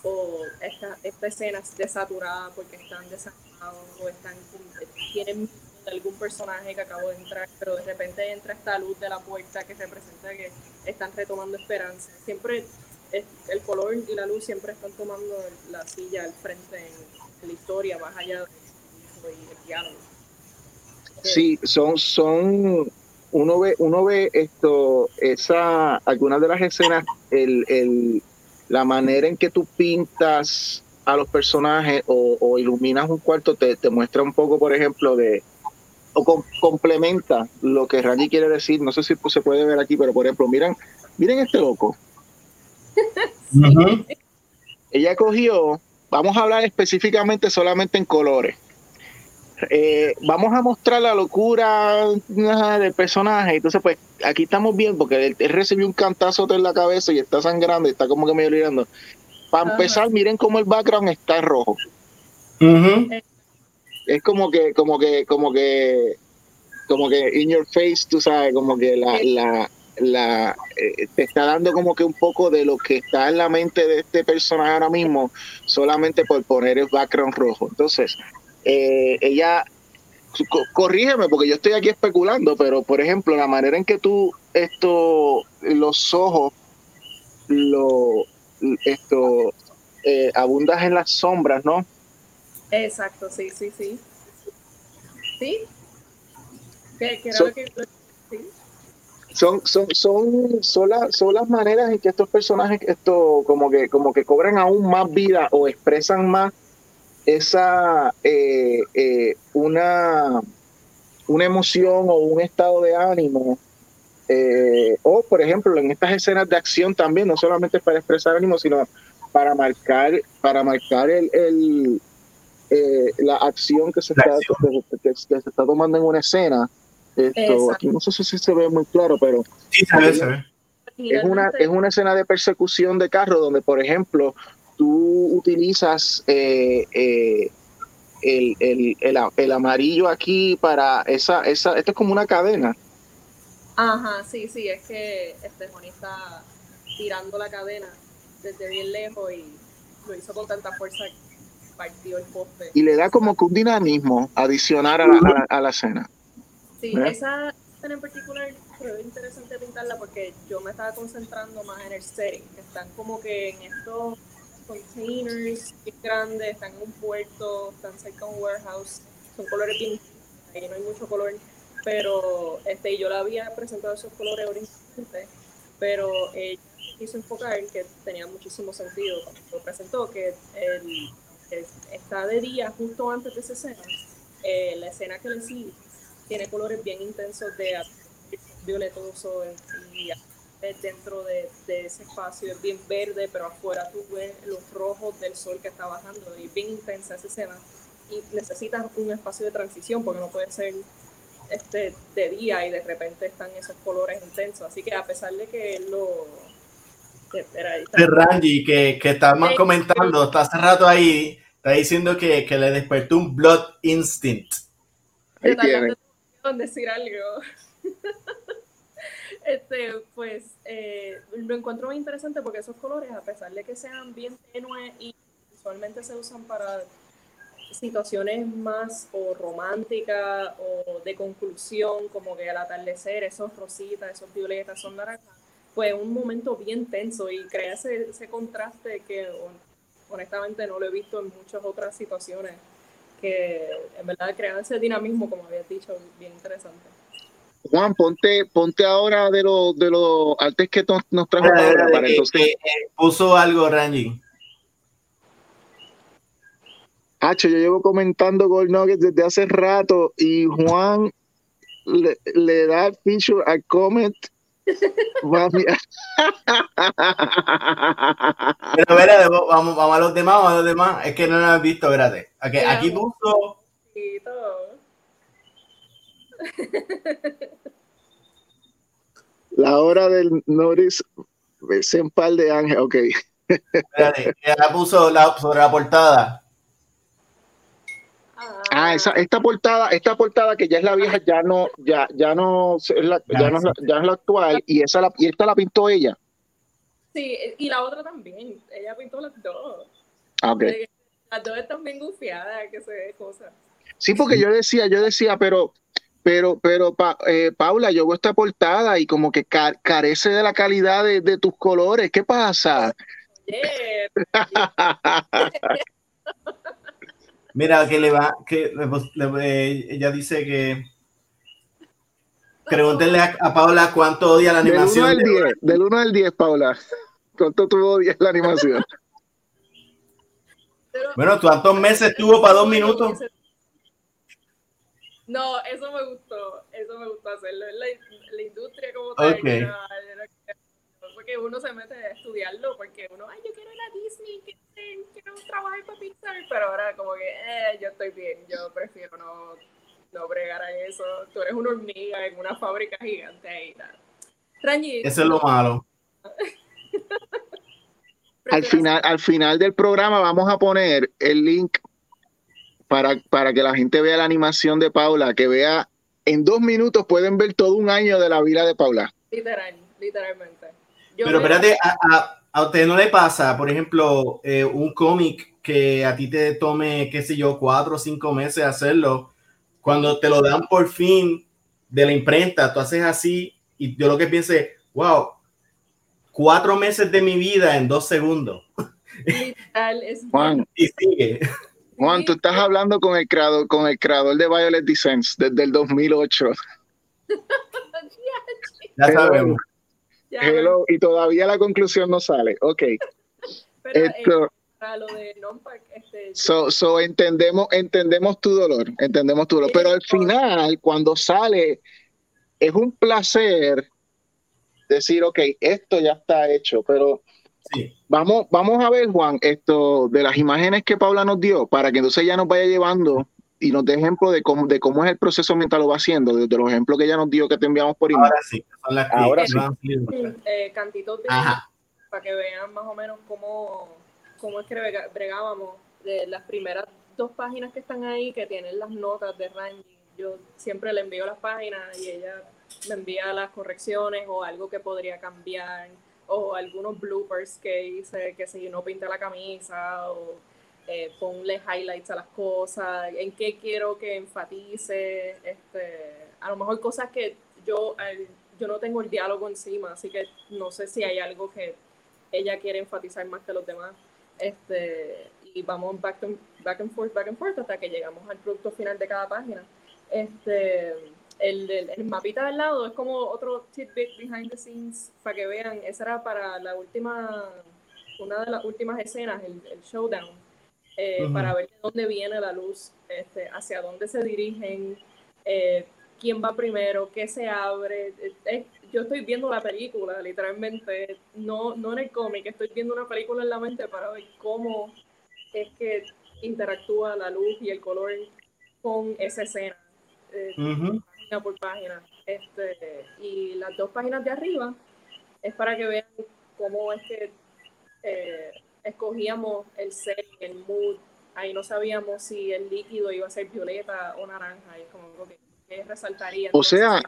o esta, esta escena es desaturada porque están desanimados o están, tienen algún personaje que acabó de entrar, pero de repente entra esta luz de la puerta que representa que están retomando esperanza. Siempre el color y la luz siempre están tomando la silla al frente en, la historia, más allá del diálogo. Sí, son, son, uno ve, uno ve esto, esa, algunas de las escenas, el, el, la manera en que tú pintas a los personajes o, iluminas un cuarto te, te, muestra un poco, por ejemplo, de o complementa lo que Randy quiere decir. No sé si se puede ver aquí, pero por ejemplo, miren, miren este loco. Ella cogió, vamos a hablar específicamente solamente en colores eh, vamos a mostrar la locura del personaje. Entonces, pues aquí estamos bien porque él, recibió un cantazo en la cabeza y está sangrando y está como que medio olvidando. Para empezar, miren cómo el background está en rojo. Es como que, como que, como que, como que in your face, tú sabes, como que la, la, la eh, te está dando como que un poco de lo que está en la mente de este personaje ahora mismo, solamente por poner el background rojo. Entonces, eh, ella, corrígeme porque yo estoy aquí especulando, pero por ejemplo, la manera en que tú esto, los ojos, lo, esto, eh, abundas en las sombras, ¿no? Exacto, sí, sí, sí. ¿Sí? son, Son, son, son, son, las maneras en que estos personajes esto como que, como que cobran aún más vida o expresan más esa eh, eh, una, una emoción o un estado de ánimo. Eh, o, por ejemplo, en estas escenas de acción también, no solamente para expresar ánimo, sino para marcar, para marcar el, la acción que se, está, que, se está tomando en una escena. Esto, aquí no sé si se ve muy claro, pero Es una, es una escena de persecución de carro donde, por ejemplo, tú utilizas eh, eh, el, amarillo aquí para esa, esa, esto es como una cadena. Ajá, sí, sí, es que este está tirando la cadena desde bien lejos y lo hizo con tanta fuerza partió el poste. Y le da como que un dinamismo adicional a la, escena. Sí, esa escena en particular fue interesante pintarla porque yo me estaba concentrando más en el setting, están como que en estos containers grandes, están en un puerto, están cerca de un warehouse, son colores bien, ahí no hay mucho color, pero este, yo le había presentado esos colores originalmente, pero ella quiso enfocar que tenía muchísimo sentido cuando lo presentó, que el, está de día justo antes de esa escena, eh, la escena que le sigue tiene colores bien intensos de violetoso y dentro de, ese espacio es bien verde, pero afuera tú ves los rojos del sol que está bajando y bien intensa esa escena. Y necesitas un espacio de transición porque no puede ser este, de día y de repente están esos colores intensos. Así que a pesar de que lo... de Rangi, que, que más comentando, está hace rato ahí, está diciendo que, que le despertó un blood instinct. Ahí decir algo. este, pues eh, lo encuentro muy interesante porque esos colores, a pesar de que sean bien tenues y usualmente se usan para situaciones más o románticas o de conclusión, como que al atardecer, esos rositas, esos violetas, son naranjas, fue un momento bien tenso y crea ese, ese contraste que honestamente no lo he visto en muchas otras situaciones, que en verdad crean ese dinamismo, como habías dicho, bien interesante. Juan, ponte, ponte ahora de los de los artes que nos, nos trajo para, entonces. puso algo, Randy. Hacho, yo llevo comentando Gold Nuggets desde hace rato y Juan le, le da feature al comment. Pero espérate, vamos, vamos a los demás, vamos a los demás. Es que no lo has visto, espérate. Okay, aquí puso. La hora del Norris par de Ángel, ok. Espérate, la puso la, sobre la portada. Ah, esa, esta portada, esta portada que ya es la vieja, ya no, ya, ya no es la, ya no es la, ya es la actual, y esa la, y esta la pintó ella. Sí, y la otra también. Ella pintó las dos. Ah, okay. Las dos están bien gufiadas, que se ve cosas. Sí, porque yo decía, yo decía, pero, pero, pero, eh, Paula, yo veo esta portada y como que carece de la calidad de, de tus colores. ¿Qué pasa? Mira, que le va, que ella dice que pregúntenle a, Paula cuánto odia la animación. Del 1 al 10, del 1 al 10, Paula. ¿Cuánto tú odias la animación? bueno, ¿cuántos meses tuvo para dos minutos? No, eso me gustó, eso me gustó hacerlo. La, la industria como tal. Okay porque uno se mete a estudiarlo, porque uno, ay, yo quiero ir a Disney, quiero, trabajar para Pixar, pero ahora como que, eh, yo estoy bien, yo prefiero no, no bregar a eso. Tú eres una hormiga en una fábrica gigante y tal. Eso es lo malo. al final, al final del programa vamos a poner el link para, para que la gente vea la animación de Paula, que vea en dos minutos pueden ver todo un año de la vida de Paula. Literal, literalmente. Pero espérate, a, a, usted no le pasa, por ejemplo, eh, un cómic que a ti te tome, qué sé yo, cuatro o cinco meses hacerlo, cuando te lo dan por fin de la imprenta, tú haces así y yo lo que pienso es, wow, cuatro meses de mi vida en dos segundos. Juan, y sigue. Juan, tú estás hablando con el creador, con el creador de Violet Descents desde el 2008. ya sabemos y todavía la conclusión no sale. Ok. Pero, Esto, eh, para lo de este, so, entendemos, entendemos tu dolor, entendemos tu dolor. Pero al final, cuando sale, es un placer decir, ok, esto ya está hecho, pero sí. vamos, vamos a ver, Juan, esto de las imágenes que Paula nos dio, para que entonces ya nos vaya llevando y nos dé ejemplo de cómo, de cómo es el proceso mientras lo va haciendo, de, los ejemplos que ella nos dio que te enviamos por email. Ahora sí, son las Ahora sí. Eh, cantitos de para que vean más o menos cómo, cómo es que bregábamos de las primeras dos páginas que están ahí que tienen las notas de Randy. Yo siempre le envío las páginas y ella me envía las correcciones o algo que podría cambiar o algunos bloopers que hice que si no pinta la camisa o eh, ponle highlights a las cosas, en qué quiero que enfatice, este, a lo mejor cosas que yo, yo no tengo el diálogo encima, así que no sé si hay algo que ella quiere enfatizar más que los demás. Este, y vamos back, back and forth, back and forth hasta que llegamos al producto final de cada página. Este, el, el, mapita al lado es como otro tidbit behind the scenes para que vean. Esa era para la última, una de las últimas escenas, el showdown eh, para ver de dónde viene la luz, este, hacia dónde se dirigen, eh, quién va primero, qué se abre. Eh, yo estoy viendo la película, literalmente, no, no en el cómic, estoy viendo una película en la mente para ver cómo es que interactúa la luz y el color con esa escena, página por página. Este, y las dos páginas de arriba es para que vean cómo es que escogíamos el set, el mood, ahí no sabíamos si el líquido iba a ser violeta o naranja, y como que, resaltaría. O sea,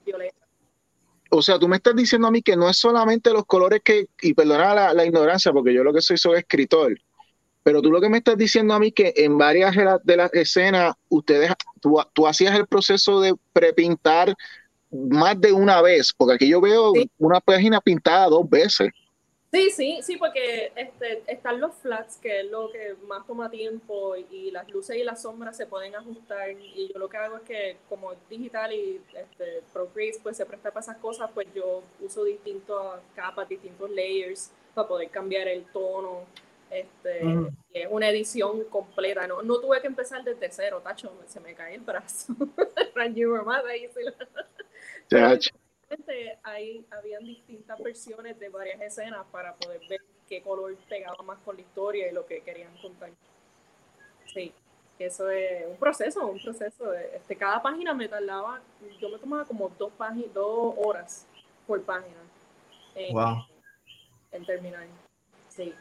o sea, tú me estás diciendo a mí que no es solamente los colores que, y perdona la, ignorancia, porque yo lo que soy soy escritor, Pero tú lo que me estás diciendo a mí que en varias de las escenas, ustedes, tú, tú hacías el proceso de prepintar más de una vez, porque aquí yo veo una página pintada dos veces. Sí, sí, sí, porque este, están los flats, que es lo que más toma tiempo, y las luces y las sombras se pueden ajustar. Y yo lo que hago es que, como es digital y este, Procreate pues se presta para esas cosas, pues yo uso distintas capas, distintos layers para poder cambiar el tono. Este, Es una edición completa. No, no tuve que empezar desde cero, tacho, se me cae el brazo. Rangy más ahí. Ahí habían distintas versiones de varias escenas para poder ver qué color pegaba más con la historia y lo que querían contar. Sí, eso es un proceso, un proceso. Este, cada página me tardaba, yo me tomaba como dos, páginas, dos horas por página en, en terminar. Sí.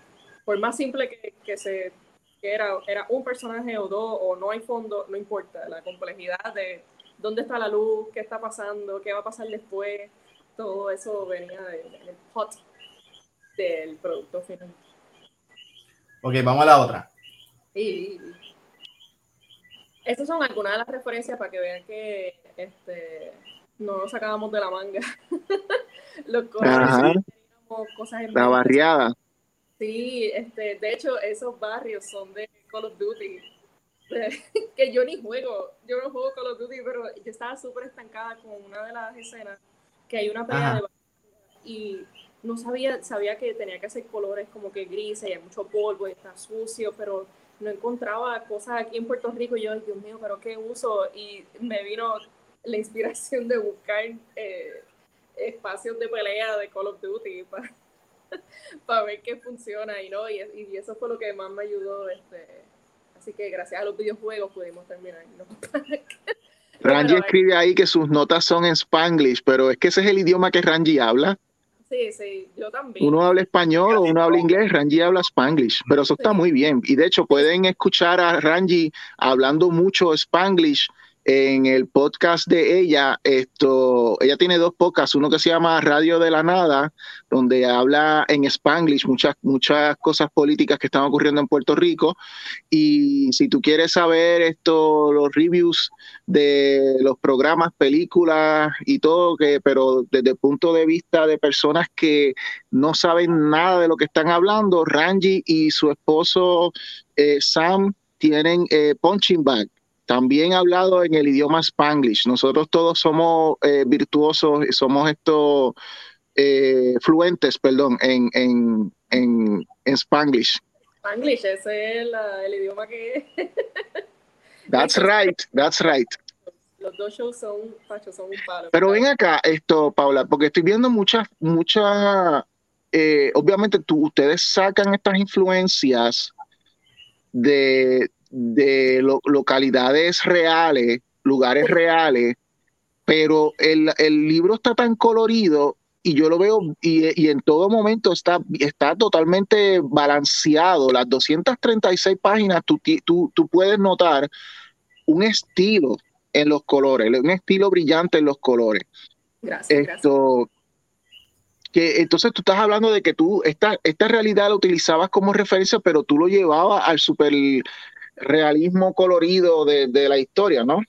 Por más simple que, que se que era, era un personaje o dos o no hay fondo, no importa. La complejidad de dónde está la luz, qué está pasando, qué va a pasar después, todo eso venía del hot del producto final. Ok, vamos a la otra. Y estas son algunas de las referencias para que vean que este, no nos sacábamos de la manga. Los cosas en La barriada. Sí, este, de hecho, esos barrios son de Call of Duty que yo ni juego, yo no juego Call of Duty, pero yo estaba súper estancada con una de las escenas que hay una pelea de y no sabía, sabía que tenía que hacer colores como que grises y hay mucho polvo y está sucio, pero no encontraba cosas aquí en Puerto Rico y yo, Dios mío, pero qué uso y me vino la inspiración de buscar eh, espacios de pelea de Call of Duty para, para ver qué funciona y no, y, y, eso fue lo que más me ayudó este, Así que gracias a los videojuegos pudimos terminar. Rangi escribe ahí que sus notas son en Spanglish, pero es que ese es el idioma que Rangi habla. Sí, sí, yo también. Uno habla español o uno habla inglés, Rangi habla Spanglish, pero eso está muy bien. Y de hecho pueden escuchar a Rangi hablando mucho Spanglish en el podcast de ella, esto, ella tiene dos podcasts, uno que se llama Radio de la Nada, donde habla en Spanglish muchas, muchas cosas políticas que están ocurriendo en Puerto Rico. Y si tú quieres saber esto, los reviews de los programas, películas y todo, que, pero desde el punto de vista de personas que no saben nada de lo que están hablando, Ranji y su esposo eh, Sam tienen eh, Punching Bag también hablado en el idioma Spanglish. Nosotros todos somos eh, virtuosos, somos estos eh, fluentes, perdón, en, en, en, en Spanglish. Spanglish, ese es el, idioma que... that's right, that's right. Los dos shows son, son un palo. Pero ven acá, esto, Paula, porque estoy viendo muchas, muchas, eh, obviamente tú, ustedes sacan estas influencias de, de localidades reales, lugares reales, pero el, libro está tan colorido y yo lo veo y, en todo momento está, está totalmente balanceado. Las 236 páginas, tú, tú, tú puedes notar un estilo en los colores, un estilo brillante en los colores. Gracias. Esto, Que, entonces tú estás hablando de que tú esta, esta realidad la utilizabas como referencia, pero tú lo llevabas al super realismo colorido de, la historia, ¿no?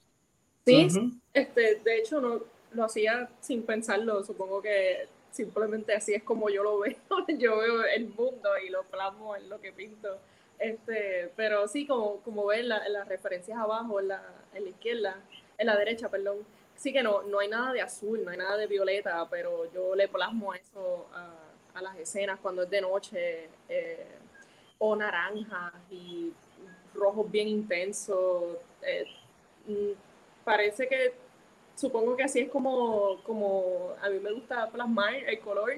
Sí, este, de hecho no lo hacía sin pensarlo, supongo que simplemente así es como yo lo veo, yo veo el mundo y lo plasmo en lo que pinto. Este, pero sí, como, como ven las referencias abajo, en la, en la izquierda, en la derecha, perdón, sí que no, no hay nada de azul, no hay nada de violeta, pero yo le plasmo eso a, las escenas cuando es de noche, eh, o naranjas y rojos bien intensos. Eh, mm, parece que, supongo que así es como, como a mí me gusta plasmar el color.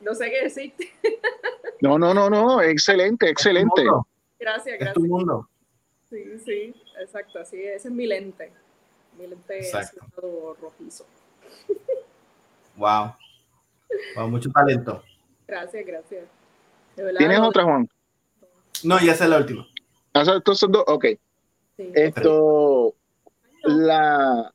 No sé qué decirte. No, no, no, no, excelente, excelente. Gracias, gracias. Es mundo. Sí, sí, exacto, así ese es mi lente. Mi lente rojizo. Wow. wow. Mucho talento. Gracias, gracias. ¿Tienes otra, Juan? No, ya es la última. Estos son dos, ok. Esto, la...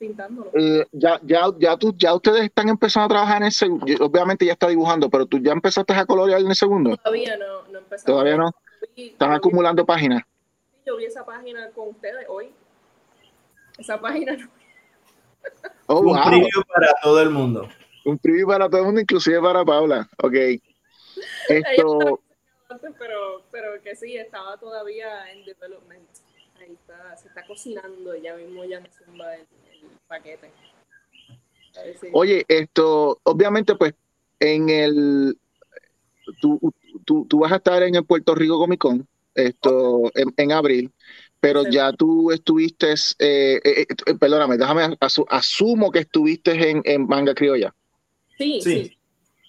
Eh, ya, ya, ya, tú, ya ustedes están empezando a trabajar en ese, obviamente ya está dibujando, pero tú ya empezaste a colorear en el segundo. Todavía no, no empezamos. Todavía no. Están acumulando páginas. Yo vi esa página con ustedes hoy. Esa página no. Oh, un preview para todo el mundo. Un preview para todo el mundo, inclusive para Paula. Ok. Esto. Pero, pero que sí, estaba todavía en development. Ahí está, se está cocinando, ya mismo ya me zumba el, paquete. Oye, esto, obviamente, pues, en el. Tú, tú, tú, vas a estar en el Puerto Rico Comic Con esto, en abril pero ya tú estuviste, eh, eh, eh, perdóname, déjame, asumo que estuviste en, en, Manga Criolla. Sí, sí.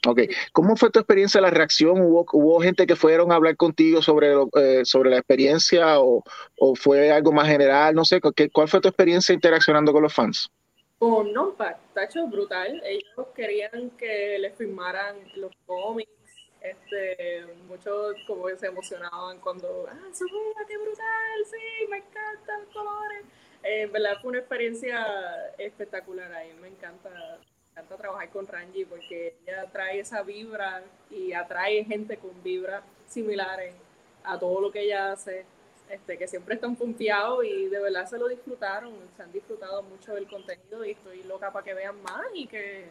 Ok, ¿cómo fue tu experiencia, la reacción? ¿Hubo, hubo gente que fueron a hablar contigo sobre, sobre la experiencia o, o, fue algo más general? No sé, ¿cuál fue tu experiencia interaccionando con los fans? Con Nompac, tacho, brutal. Ellos querían que les firmaran los cómics este, muchos como se emocionaban cuando, ah, su qué brutal, sí, me encantan los colores. Eh, en verdad fue una experiencia espectacular ahí, me encanta, encanta trabajar con Ranji porque ella trae esa vibra y atrae gente con vibras similares a todo lo que ella hace. Este, que siempre están confiados y de verdad se lo disfrutaron, se han disfrutado mucho del contenido y estoy loca para que vean más y que,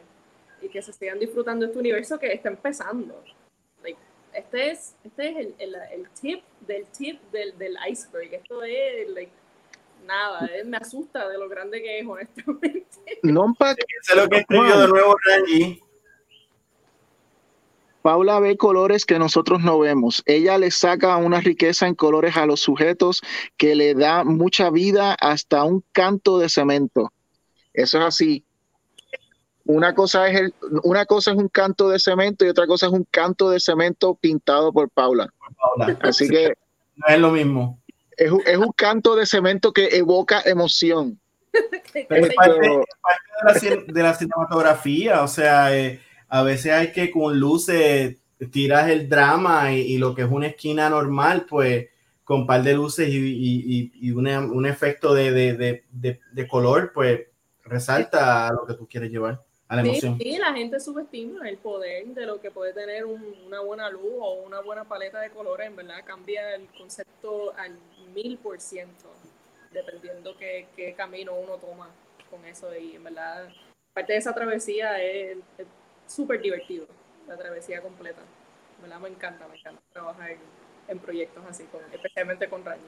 y que se sigan disfrutando este universo que está empezando este es, este es el, el, el tip del tip del, del, iceberg. Esto es, like, nada, me asusta de lo grande que es, honestamente. No, Eso es lo que escribió de nuevo Rangi. Paula ve colores que nosotros no vemos. Ella le saca una riqueza en colores a los sujetos que le da mucha vida hasta un canto de cemento. Eso es así. Una cosa, es el, una cosa es un canto de cemento y otra cosa es un canto de cemento pintado por Paula. Así que no es lo mismo. Es, es un canto de cemento que evoca emoción. es parte, de, la, cinematografía, o sea, eh, a veces hay que con luces tiras el drama y, lo que es una esquina normal, pues con un par de luces y, y, y un efecto de, de, de, color, pues resalta lo que tú quieres llevar. Sí, la gente subestima el poder de lo que puede tener una buena luz o una buena paleta de colores, en verdad cambia el concepto al mil por ciento, dependiendo qué, qué camino uno toma con eso y en verdad parte de esa travesía es súper divertido, la travesía completa. En verdad me encanta, me encanta trabajar en, proyectos así, con, especialmente con Rangi.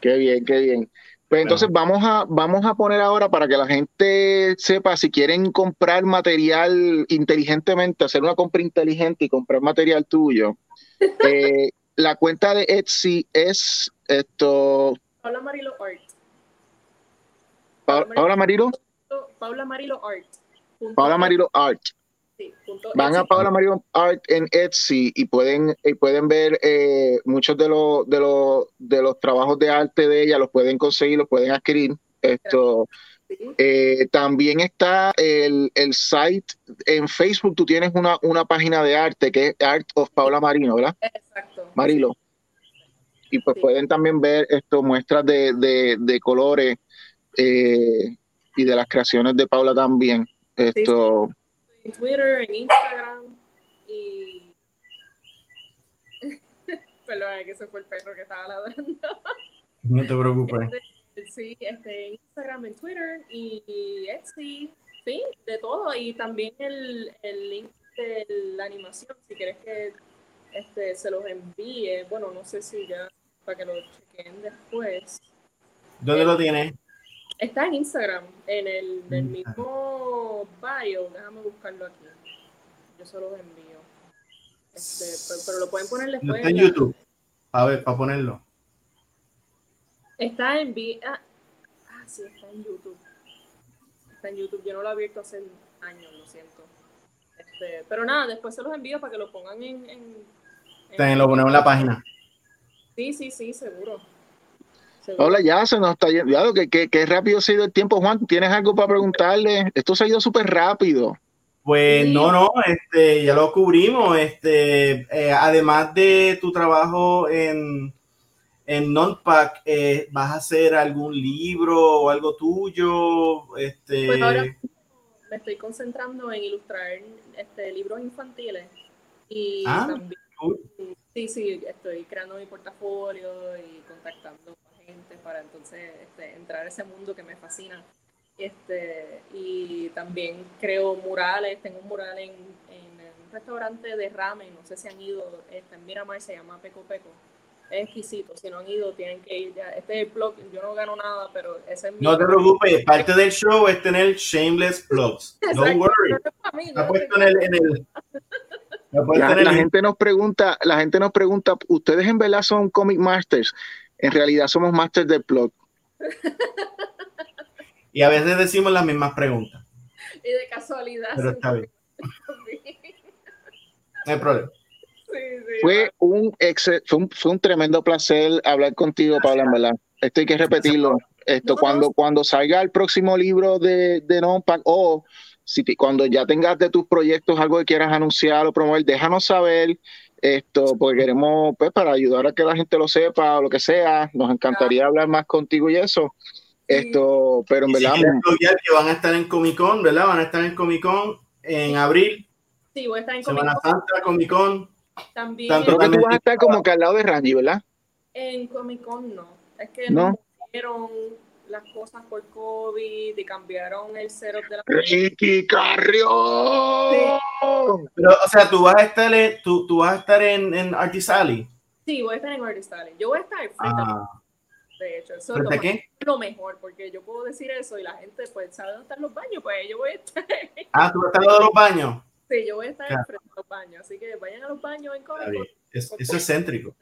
Qué bien, qué bien. Pues entonces vamos a, vamos a poner ahora para que la gente sepa si quieren comprar material inteligentemente, hacer una compra inteligente y comprar material tuyo. Eh, la cuenta de Etsy es esto. Paula Marilo Art. Paula Marilo. Paula Marilo Art. Paula Marilo Art. Van a Paula Mario Art en Etsy y pueden, y pueden ver eh, muchos de los, de, los, de los trabajos de arte de ella, los pueden conseguir, los pueden adquirir. Esto, eh, también está el, el, site en Facebook, tú tienes una, una página de arte que es Art of Paula Marino, ¿verdad? Exacto. Marilo. Y pues pueden también ver esto, muestras de, de, de colores eh, y de las creaciones de Paula también. Esto, en Twitter, en Instagram y... Perdón, que ese fue el perro que estaba ladrando. No te preocupes. Este, sí, este, en Instagram, en Twitter y Etsy, sí, de todo. Y también el, el link de la animación, si quieres que este, se los envíe. Bueno, no sé si ya para que lo chequen después. ¿Dónde lo tienes? Está en Instagram, en el, mm. mismo bio. Déjame buscarlo aquí. Yo se los envío. Este, pero, lo pueden poner después. está en YouTube. A ver, para ponerlo. Está en. Ah, ah, sí, está en YouTube. Está en YouTube. Yo no lo he abierto hace años, lo siento. Este, pero nada, después se los envío para que lo pongan en. en, en lo ponemos en la página. Sí, sí, sí, seguro. Hola, ya se nos está yendo. que, que, rápido ha sido el tiempo, Juan. ¿Tienes algo para preguntarle? Esto se ha ido súper rápido. Pues no, no, este, ya lo cubrimos. Este, eh, además de tu trabajo en, en Nonpack, eh, ¿vas a hacer algún libro o algo tuyo? Este... Pues ahora me estoy concentrando en ilustrar este, libros infantiles y ah. también Sí, sí, estoy creando mi portafolio y contactando a gente para entonces este, entrar a ese mundo que me fascina. Este, y también creo murales, tengo un mural en, un restaurante de ramen, no sé si han ido, este, en Miramar se llama Peco Peco es exquisito. Si no han ido, tienen que ir ya. Este es el blog. Yo no gano nada, pero ese es mi. No te preocupes, parte del show es tener shameless blogs. No worry. No puesto en el. En el la, la gente nos pregunta, la gente nos pregunta, ¿ustedes en verdad son comic masters? En realidad somos masters del blog. y a veces decimos las mismas preguntas. Y de casualidad. Pero está bien. no hay problema fue, un fue, un, tremendo placer hablar contigo, Paula, en verdad. Esto hay que repetirlo. Esto, cuando, cuando salga el próximo libro de, de Nonpack o si cuando ya tengas de tus proyectos algo que quieras anunciar o promover, déjanos saber esto, porque queremos, pues, para ayudar a que la gente lo sepa o lo que sea, nos encantaría hablar más contigo y eso. Esto, pero en verdad. que van a estar en Comic Con, ¿verdad? Van a estar en Comic Con en abril. Sí, voy a estar en Comic Con. Semana Santa, Comic Con. También. Creo que tú vas a estar como que al lado de Randy, ¿verdad? En Comic Con no. Es que no hicieron las cosas por COVID y cambiaron el setup de la. ¡Ricky Carrión! Pero, o sea, tú vas a estar en, tú, tú vas a estar en, en Artisali. Sí, voy a estar en Artisali. Yo voy a estar frente ah. De hecho, eso es lo, qué? lo, mejor, porque yo puedo decir eso y la gente pues sabe dónde están los baños, pues yo voy a estar. Ah, tú vas a estar de los baños. Sí, yo voy a estar frente a los baños, así que vayan a los baños en Comic es, eso es céntrico.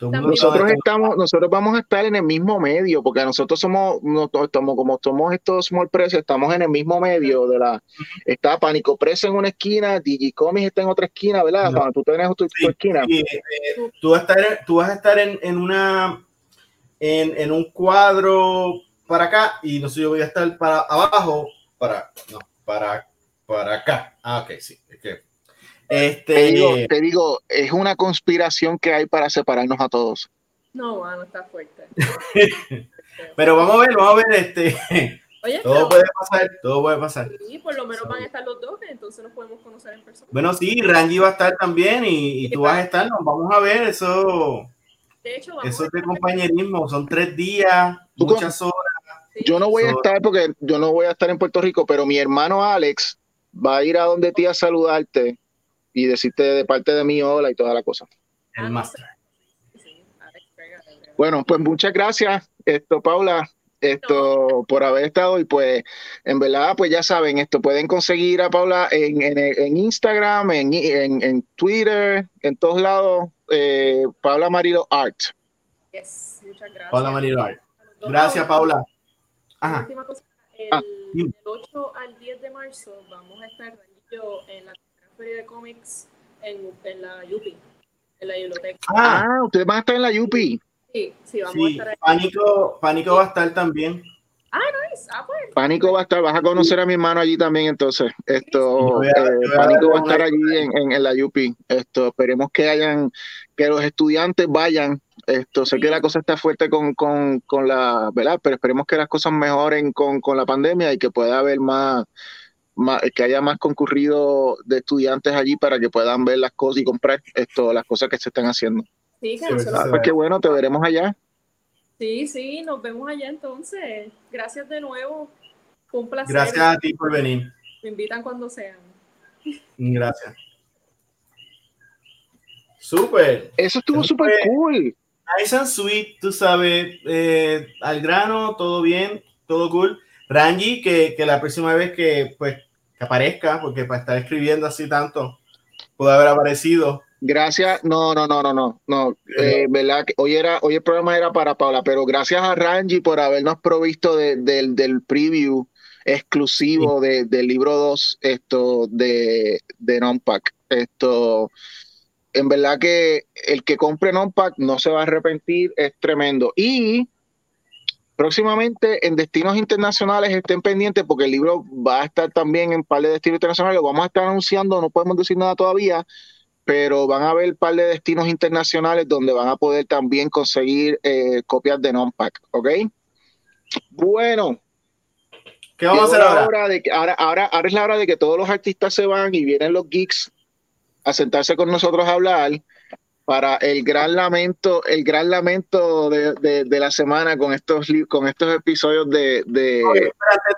nosotros estamos, nosotros vamos a estar en el mismo medio, porque nosotros somos, nosotros estamos, como somos estos small press, estamos en el mismo medio de la, está Pánico Press en una esquina, Digicomics está en otra esquina, ¿verdad? Cuando tú tienes tu, esquina. Eh, tú, vas a estar, tú vas a estar en, en una, en, en, un cuadro para acá, y no sé, yo voy a estar para abajo, para, no, para, para acá. Ah, ok, sí, es que este... Te digo, es una conspiración que hay para separarnos a todos. No, no está fuerte. Pero vamos a ver, vamos a ver, este. todo puede pasar, todo puede pasar. Sí, por lo menos van a estar los dos, entonces nos podemos conocer en persona. Bueno, sí, Rangi va a estar también y, tú vas a estar, nos vamos a ver, eso. De hecho, vamos eso es de compañerismo, son tres días, muchas horas. Yo no voy a estar porque yo no voy a estar en Puerto Rico, pero mi hermano Alex va a ir a donde ti a saludarte y decirte de parte de mí hola y toda la cosa. El máster. Bueno, pues muchas gracias, esto, Paula, esto por haber estado y pues en verdad pues ya saben esto pueden conseguir a Paula en, en, Instagram en, en, Twitter en todos lados eh, Paula Marilo Art. Yes, muchas gracias. Paula Marilo Art. Gracias Paula. Ajá. el, ah, el, 8 al 10 de marzo vamos a estar en la de cómics en, en la UPI, en la biblioteca. Ah, ah, ustedes van a estar en la UPI. Sí, sí, vamos a estar ahí. Pánico, Pánico va a estar también. Ah, nice. Ah, pues. Pánico va a estar, vas a conocer a mi hermano allí también, entonces. Esto, eh, Pánico va a estar allí en, en, la UPI. Esto, esperemos que hayan, que los estudiantes vayan. Esto, sé que la cosa está fuerte con, con, con la, ¿verdad? Pero esperemos que las cosas mejoren con, con la pandemia y que pueda haber más, que haya más concurrido de estudiantes allí para que puedan ver las cosas y comprar esto, las cosas que se están haciendo. Sí, que ah, pues qué bueno, te veremos allá. Sí, sí, nos vemos allá entonces. Gracias de nuevo. un placer. Gracias a ti por venir. Me invitan cuando sean. Gracias. Súper. Eso estuvo súper cool. Nice and sweet, tú sabes, eh, al grano, todo bien, todo cool. Rangi, que, que, la próxima vez que pues que aparezca, porque para estar escribiendo así tanto, puede haber aparecido. Gracias, no, no, no, no, no, no, eh, verdad que hoy era, hoy el programa era para Paula, pero gracias a Rangi por habernos provisto del preview exclusivo de, del libro 2 esto de, de Nonpack. Esto, en verdad que el que compre Nonpack no se va a arrepentir, es tremendo. Y Próximamente en destinos internacionales estén pendientes porque el libro va a estar también en par de destinos internacionales. Lo vamos a estar anunciando, no podemos decir nada todavía, pero van a haber un par de destinos internacionales donde van a poder también conseguir eh, copias de Nonpack, ¿ok? Bueno. ¿Qué vamos a hacer ahora? de ahora, ahora? Ahora es la hora de que todos los artistas se van y vienen los geeks a sentarse con nosotros a hablar. Para el gran lamento, el gran lamento de, la semana con estos con estos episodios de, de...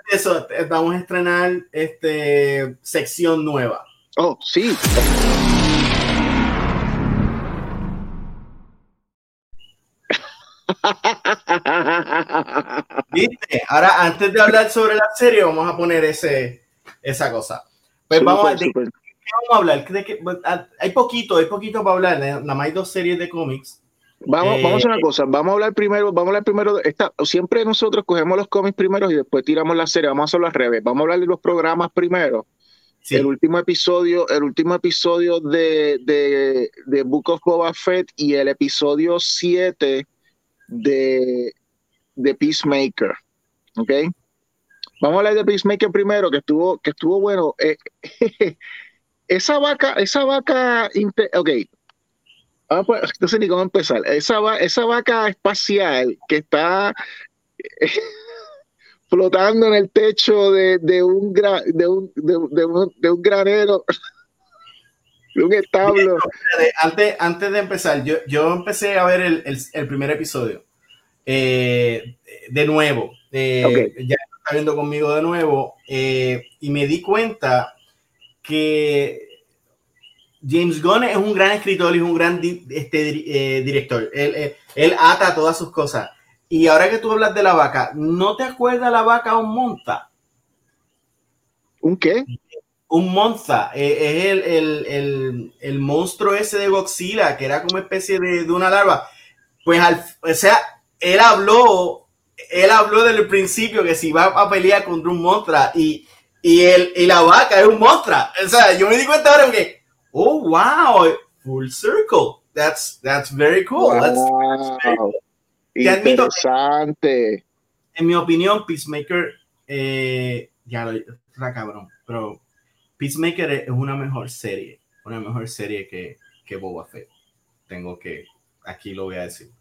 eso, vamos a estrenar este sección nueva. Oh, sí. ¿Viste? Ahora, antes de hablar sobre la serie, vamos a poner ese, esa cosa. Pues vamos a vamos a hablar? Pues, ah, hay poquito, hay poquito para hablar. Nada más hay dos series de cómics. Vamos, vamos a hacer una eh, cosa. Vamos a hablar primero. Vamos a hablar primero. Esta, siempre nosotros cogemos los cómics primero y después tiramos la serie. Vamos a hacerlo al revés. Vamos a hablar de los programas primero. El último episodio, el último episodio de, de, de, Book of Boba Fett y el episodio 7 de, de Peacemaker. ¿Ok? Vamos a hablar de Peacemaker primero, que estuvo, que estuvo bueno. Eh, esa vaca, esa vaca, ok, no sé ni cómo empezar. Esa, esa vaca espacial que está flotando en el techo de, un, de, un, de, un, granero, de un establo. Antes, antes de empezar, yo, yo empecé a ver el, primer episodio. Eh, de nuevo, eh, ya está viendo conmigo de nuevo, eh, y me di cuenta que James Gunn es un gran escritor y es un gran este, eh, director. Él, él, ata todas sus cosas. Y ahora que tú hablas de la vaca, ¿no te acuerdas la vaca un monza? ¿Un qué? Un monza. Eh, es el, el, el, monstruo ese de Godzilla, que era como especie de, de una larva. Pues, al, o sea, él habló, él habló desde el principio que si va a pelear contra un monstruo y y, el, y la vaca es un monstruo. O sea, yo me di cuenta ahora que, oh, wow, full circle. That's, that's very cool. Wow. Interesante. en mi opinión, Peacemaker, eh, ya lo está cabrón, pero Peacemaker es una mejor serie, una mejor serie que, que Boba Fett. Tengo que, aquí lo voy a decir.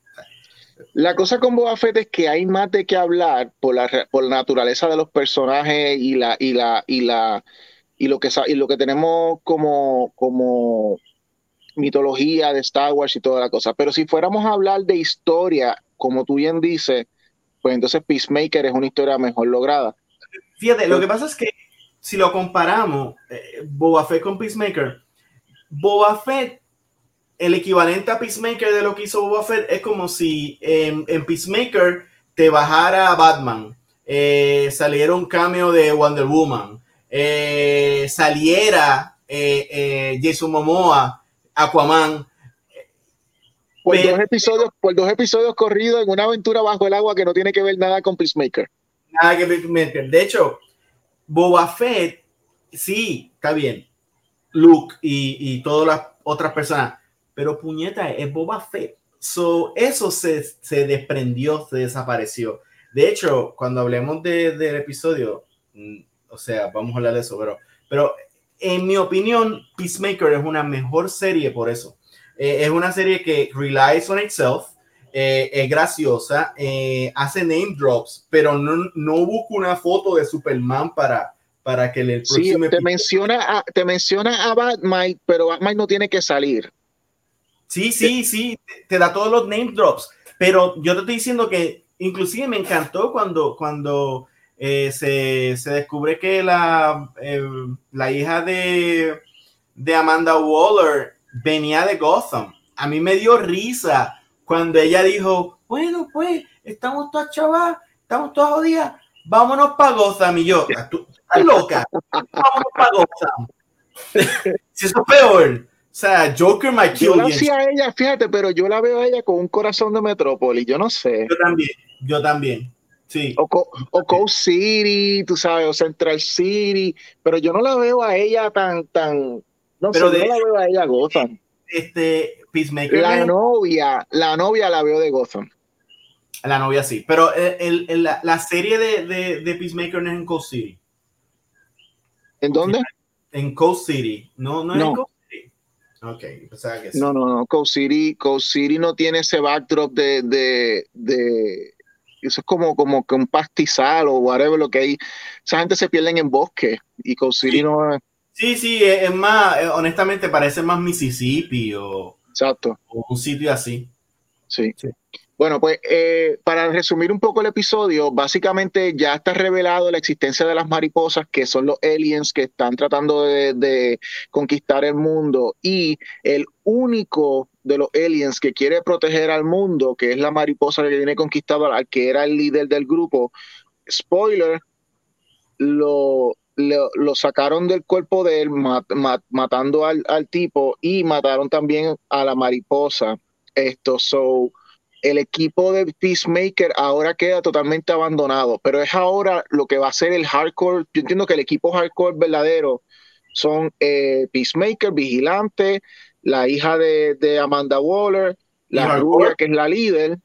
La cosa con Boba Fett es que hay más de qué hablar por la, por la naturaleza de los personajes y la y la y la y lo que y lo que tenemos como como mitología de Star Wars y toda la cosa. Pero si fuéramos a hablar de historia, como tú bien dices, pues entonces Peacemaker es una historia mejor lograda. Fíjate, lo que pasa es que si lo comparamos, eh, Boba Fett con Peacemaker, Boba Fett el equivalente a Peacemaker de lo que hizo Boba Fett es como si en, Peacemaker te bajara Batman, eh, saliera un cameo de Wonder Woman, eh, saliera eh, Jason Momoa, Aquaman. Por dos, episodios, por dos episodios corridos en una aventura bajo el agua que no tiene que ver nada con Peacemaker. Nada que Peacemaker. De hecho, Boba Fett, sí, está bien. Luke y, y todas las otras personas pero puñeta, es Boba Fett. So, eso se, se desprendió, se desapareció. De hecho, cuando hablemos de, del episodio, mm, o sea, vamos a hablar de eso, pero, pero en mi opinión, Peacemaker es una mejor serie por eso. Eh, es una serie que relies on itself, eh, es graciosa, eh, hace name drops, pero no, no busca una foto de Superman para, para que le sí, te menciona a, te menciona a Batman, pero Batman no tiene que salir. Sí, sí, sí, te da todos los name drops, pero yo te estoy diciendo que inclusive me encantó cuando, cuando eh, se, se, descubre que la, eh, la hija de, de Amanda Waller venía de Gotham. A mí me dio risa cuando ella dijo, bueno, pues estamos todas chavas, estamos todas jodidas, vámonos para Gotham. Y yo, ¿tú estás loca? Vámonos para Gotham. si es peor. O sea, Joker my Yo la a ella, fíjate, pero yo la veo a ella con un corazón de Metrópolis, yo no sé. Yo también, yo también. Sí. O, o Coast City, tú sabes, o Central City, pero yo no la veo a ella tan, tan, no pero sé, de no la veo a ella Gotham. Este, Peacemaker. La novia, la novia la veo de Gotham. La novia sí, pero el, el, la, serie de, de, de, Peacemaker no es en Coast City. ¿En dónde? En Coast City. No, no es en Coast Ok, que No, no, no. Coast City, City no tiene ese backdrop de, de, de eso es como, como que un pastizal o whatever lo que hay. Esa gente se pierden en bosque y Coast City sí. no Sí, sí, es más, eh, honestamente parece más Mississippi o, Exacto. O un sitio así. Sí. Bueno, pues eh, para resumir un poco el episodio, básicamente ya está revelado la existencia de las mariposas, que son los aliens que están tratando de, conquistar el mundo, y el único de los aliens que quiere proteger al mundo, que es la mariposa que viene conquistado al que era el líder del grupo, spoiler, lo, lo, lo sacaron del cuerpo de él mat- mat- matando al, al tipo y mataron también a la mariposa. Esto, so, el equipo de Peacemaker ahora queda totalmente abandonado, pero es ahora lo que va a ser el hardcore. Yo entiendo que el equipo hardcore verdadero son eh, Peacemaker, Vigilante, la hija de, de Amanda Waller, ¿Y la rubia que es la líder,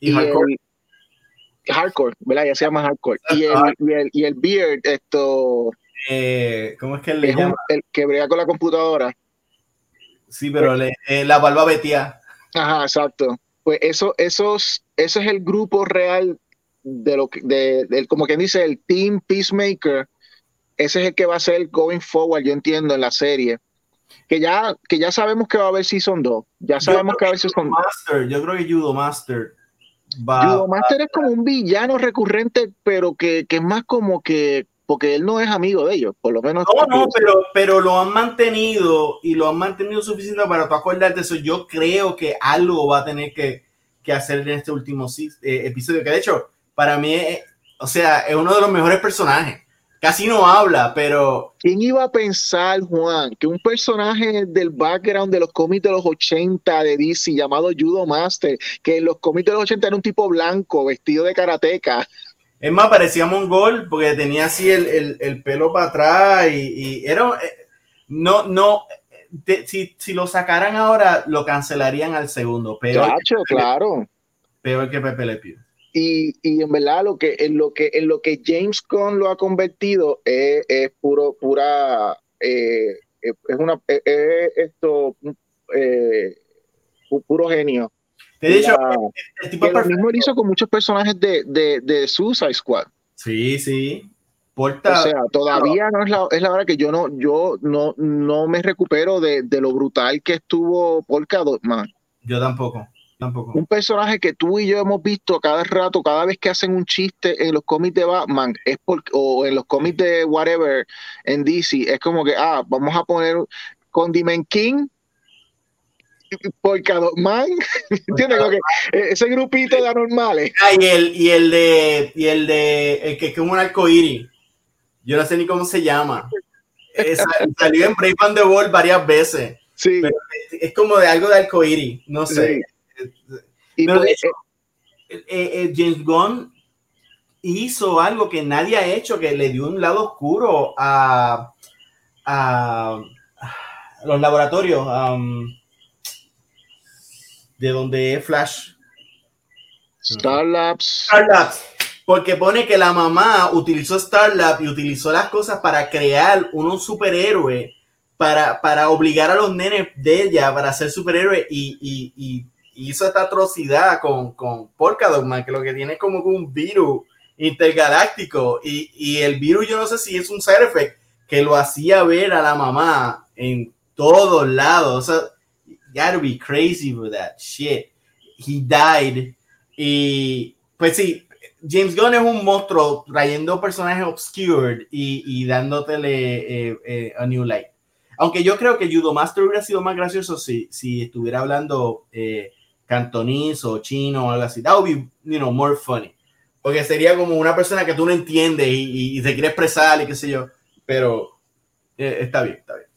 Y hardcore. el hardcore, ¿verdad? Ya se llama hardcore. Y el, y el, y el Beard, esto eh, ¿Cómo es que le es un- llama? el que brega con la computadora. Sí, pero le- eh, la barba betía. Ajá, exacto. Pues eso, esos, ese es el grupo real de lo que, de, como quien dice, el Team Peacemaker. Ese es el que va a ser going forward, yo entiendo, en la serie. Que ya, que ya sabemos que va a haber Season 2. Ya sabemos que va a haber Season 2. Master, yo creo que Judo Master va. Judo Master es como un villano recurrente, pero que, que es más como que, porque él no es amigo de ellos, por lo menos. No, no, pero, pero lo han mantenido y lo han mantenido suficiente para tú acordarte de eso. Yo creo que algo va a tener que, que hacer en este último eh, episodio, que de hecho, para mí, es- o sea, es uno de los mejores personajes. Casi no habla, pero ¿Quién iba a pensar, Juan, que un personaje del background de los cómics de los 80 de DC llamado Judo Master, que en los cómics de los 80 era un tipo blanco vestido de karateca? Es más, parecía mongol porque tenía así el, el- el pelo para atrás y, y era. eh, No, no. te- si, si lo sacaran ahora, lo cancelarían al segundo. Peor, Chacho, claro. peor que Pepe Le Pew. Y, y en verdad lo que en lo que en lo que James Gunn lo ha convertido es, es puro pura eh, es una es, es esto eh, pu- puro genio. Te he dicho, La- el tipo lo mismo lo hizo con muchos personajes de, de, de Suicide Squad. Sí, sí. Porta. O sea, todavía no es la, es la hora que yo no, yo no, no me recupero de, de lo brutal que estuvo Polka Dot Man. yo tampoco. Tampoco. Un personaje que tú y yo hemos visto cada rato, cada vez que hacen un chiste en los cómics de Batman, es porque, o en los cómics de whatever en DC, es como que, ah, vamos a poner Condiment King, Polka Dot Man, ¿entiendes? Como que, eh, ese grupito de anormales. Ah, y el, y el de. Y el de. El que es como un arcoíris. Yo no sé ni cómo se llama. Esa- salió en Brave and the Wall varias veces. Sí, Pero Es como de algo de arcoíris. No sé. y Pero de pues, hecho, eh, eh, James Gunn hizo algo que nadie ha hecho, que le dio un lado oscuro a, a, a los laboratorios um, de donde es Flash. Star Labs. Star Labs, porque pone que la mamá utilizó Star Lab y utilizó las cosas para crear un superhéroe, para, para obligar a los nenes de ella para ser superhéroe y, y- y- y hizo esta atrocidad con, con Polka Dot Man, que lo que tiene es como un virus intergaláctico y, y el virus yo no sé si es un side effect que lo hacía ver a la mamá en todos lados. O sea, you gotta be crazy for that shit. He died. Y pues sí, James Gunn es un monstruo trayendo personajes obscured y, y dándotele eh, eh, a new light. Aunque yo creo que Judo Master hubiera sido más gracioso si, si estuviera hablando eh, cantonés o chino o algo así. That would be, you know, more funny. Porque sería como una persona que tú no entiendes y, y- y se quiere expresar y qué sé yo. Pero eh, está bien, está bien.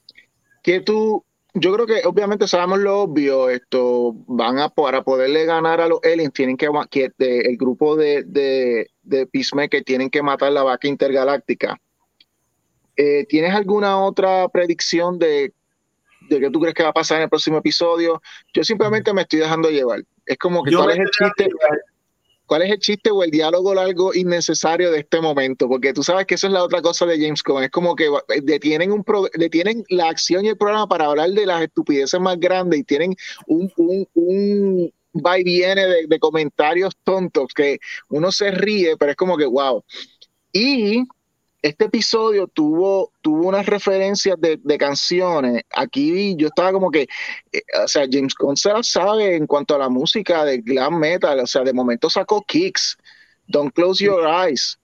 que tú, yo creo que obviamente sabemos lo obvio, esto van a para poderle ganar a los aliens tienen que, que de- el grupo de, de, de Peacemaker tienen que matar la vaca intergaláctica. Eh, ¿Tienes alguna otra predicción de, de qué tú crees que va a pasar en el próximo episodio? Yo simplemente me estoy dejando llevar. Es como que Yo cuál es el chiste, cuál es el chiste o el diálogo largo innecesario de este momento, porque tú sabes que eso es la otra cosa de James Gunn, es como que eh, detienen un pro- detienen la acción y el programa para hablar de las estupideces más grandes y tienen un, un, un va y viene de, de comentarios tontos que uno se ríe, pero es como que wow. Y este episodio tuvo, tuvo unas referencias de, canciones. Aquí yo estaba como que, eh, o sea, James Gunn se la sabe en cuanto a la música de glam metal. O sea, de momento sacó Kicks, Don't Close Your Eyes.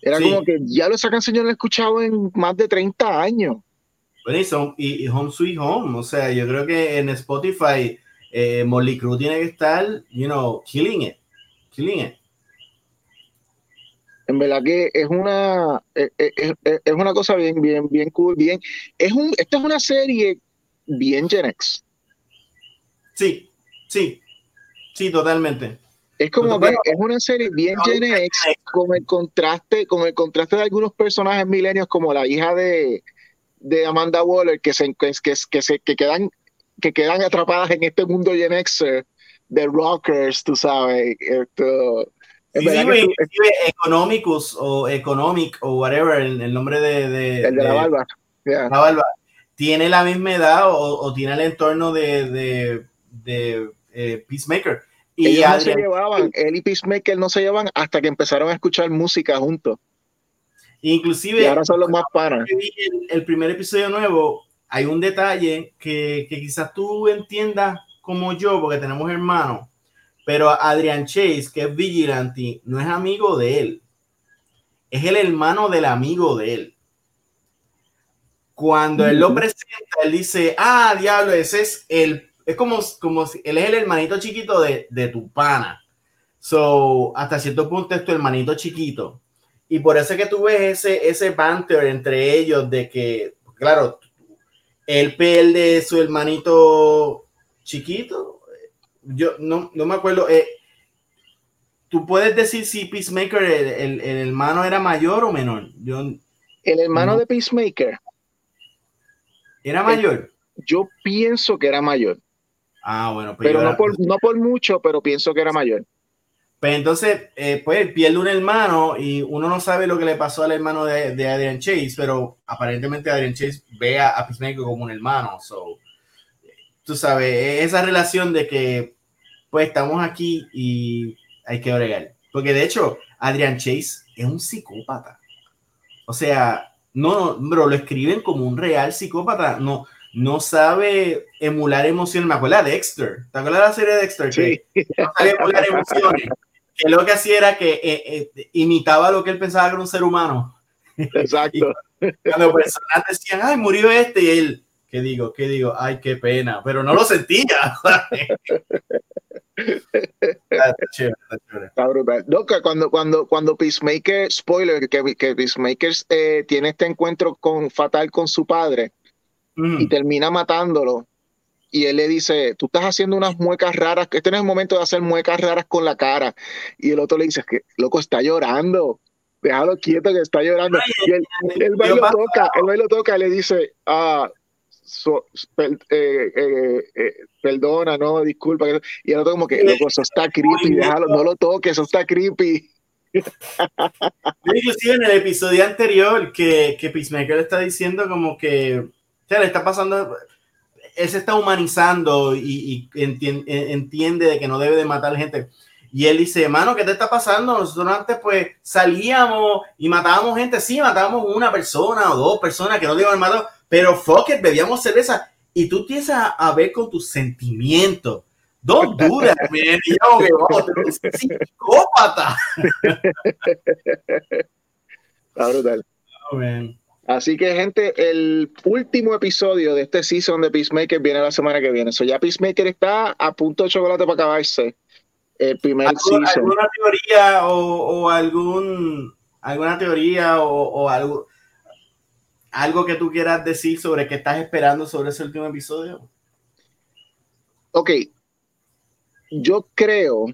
Era como que ya lo esa canción yo la he escuchado en más de 30 años. Bueno, y, Home Sweet Home, o sea, yo creo que en Spotify eh, Molly Crew tiene que estar, you know, killing it, killing it. En verdad que es una, eh, eh, es, una cosa bien, bien, bien cool, bien. Es un, esta es una serie bien Gen X. Sí, sí, sí, totalmente. Es como que es una serie bien Gen X con el contraste, con el contraste de algunos personajes milenios como la hija de, de Amanda Waller que se, que, que, se, que quedan que quedan atrapadas en este mundo Gen X de rockers, tú sabes. Esto, sí, Economicus o Economic o whatever, el, nombre de, El de, la barba. La barba. Tiene la misma edad o, tiene el entorno de, de, eh, Peacemaker. Y Ellos no se llevaban, él y Peacemaker no se llevaban hasta que empezaron a escuchar música juntos. Inclusive, y ahora son los más panas. El, el, primer episodio nuevo, hay un detalle que, que quizás tú entiendas como yo, porque tenemos hermanos, pero Adrian Chase, que es vigilante, no es amigo de él. Es el hermano del amigo de él. Cuando él lo presenta, él dice, ah, diablo, ese es el, es como, como si él es el hermanito chiquito de, de tu pana. So, hasta cierto punto es tu hermanito chiquito. Y por eso es que tú ves ese, ese banter entre ellos de que, claro, él pierde su hermanito chiquito, yo no, me acuerdo. Eh, ¿Tú puedes decir si Peacemaker, el, hermano, era mayor o menor? Yo, el hermano de Peacemaker. ¿Era mayor? yo pienso que era mayor. Ah, bueno. Pues pero no por, no por mucho, pero pienso que era mayor. Pues entonces, eh, pues pierde un hermano y uno no sabe lo que le pasó al hermano de, de Adrian Chase, pero aparentemente Adrian Chase ve a, Peacemaker como un hermano. So, tú sabes, esa relación de que pues estamos aquí y hay que bregar. Porque de hecho, Adrian Chase es un psicópata. O sea, no, bro, lo escriben como un real psicópata. No, no sabe emular emociones. Me acuerdo de Dexter. ¿Te acuerdas de la serie de Dexter? Sí. no sabe emular emociones. Que lo que hacía era que eh, eh, imitaba lo que él pensaba que era un ser humano. Exacto. cuando personas decían, ay, murió este, y él, ¿Qué digo? ¿Qué digo? Ay, qué pena, pero no lo sentía. está, brutal. No, cuando, cuando, cuando Peacemaker, spoiler, que, que Peacemaker eh, tiene este encuentro con, fatal con su padre y termina matándolo, y él le dice, tú estás haciendo unas muecas raras, este no es el momento de hacer muecas raras con la cara. Y el otro le dice, que loco, está llorando, déjalo quieto que está llorando. y él, él, lo toca, él lo toca, y le dice, ah, eh, eh, eh, perdona, no, disculpa. Y el otro como que, loco, eso está creepy, déjalo, no lo toques, eso está creepy. Inclusive en el episodio anterior que, que Peacemaker está diciendo como que, o le está pasando, él se está humanizando y, entiende, de que no debe de matar gente. Y él dice, hermano, ¿qué te está pasando? Nosotros antes pues salíamos y matábamos gente, sí, matábamos una persona o dos personas que no debían matar, pero fuck it, bebíamos cerveza y tú empiezas a, ver con tus sentimientos. Don't do that, man. Yo, psicópata. Está brutal. Oh, Así que, gente, el último episodio de este season de Peacemaker viene la semana que viene. So ya Peacemaker está a punto de chocolate para acabarse. El primer season. ¿Alguna teoría o, algún alguna teoría o, o algo algo que tú quieras decir sobre qué estás esperando sobre ese último episodio. Ok, yo creo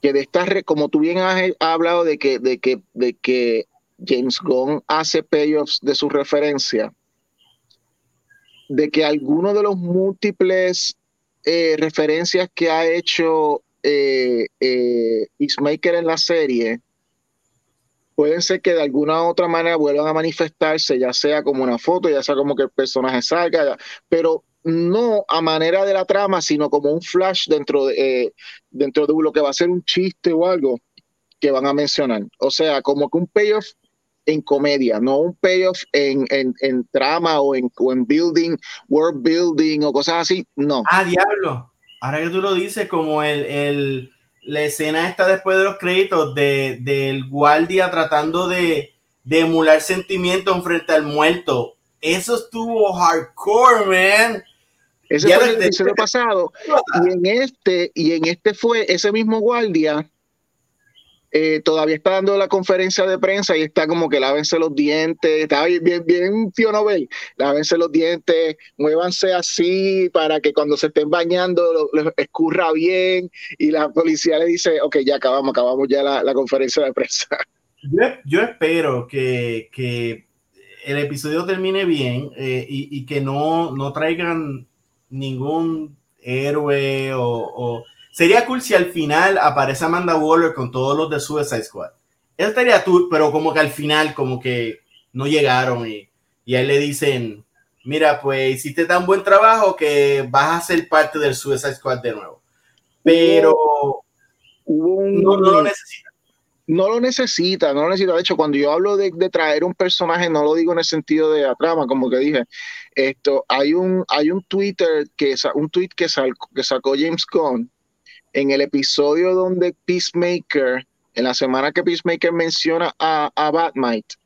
que de estas, como tú bien has, hablado de que, de que, de que James Gunn hace payoffs de su referencia, de que alguno de los múltiples eh, referencias que ha hecho eh, eh, en la serie pueden ser que de alguna u otra manera vuelvan a manifestarse, ya sea como una foto, ya sea como que el personaje salga, pero no a manera de la trama, sino como un flash dentro de, eh, dentro de lo que va a ser un chiste o algo que van a mencionar. O sea, como que un payoff en comedia, no un payoff en, en, en trama o en, o en building, world building o cosas así, no. Ah, diablo. Ahora que tú lo dices, como el, el la escena está después de los créditos de, del guardia tratando de, de emular sentimientos frente al muerto. Eso estuvo hardcore, man. Ese fue el episodio pasado. Y en este, y en este fue ese mismo guardia. Eh, todavía está dando la conferencia de prensa y está como que lávense los dientes, está bien, bien, tío Nobel, lávense los dientes, muévanse así para que cuando se estén bañando lo, escurra bien y la policía le dice, ok, ya acabamos, acabamos ya la, la conferencia de prensa. Yo, espero que, que, el episodio termine bien eh, y, que no, no traigan ningún héroe o, sería cool si al final aparece Amanda Waller con todos los de Suicide Squad. Eso estaría tú, pero como que al final como que no llegaron y, y ahí le dicen, mira, pues hiciste tan buen trabajo que vas a ser parte del Suicide Squad de nuevo. Pero un... no, no lo necesita. No lo necesita, no lo necesita. De hecho, cuando yo hablo de, de, traer un personaje, no lo digo en el sentido de la trama, como que dije, esto, hay un, hay un Twitter que un tweet que, sal, que sacó James Gunn en el episodio donde Peacemaker, en la semana que Peacemaker menciona a, a Batmite,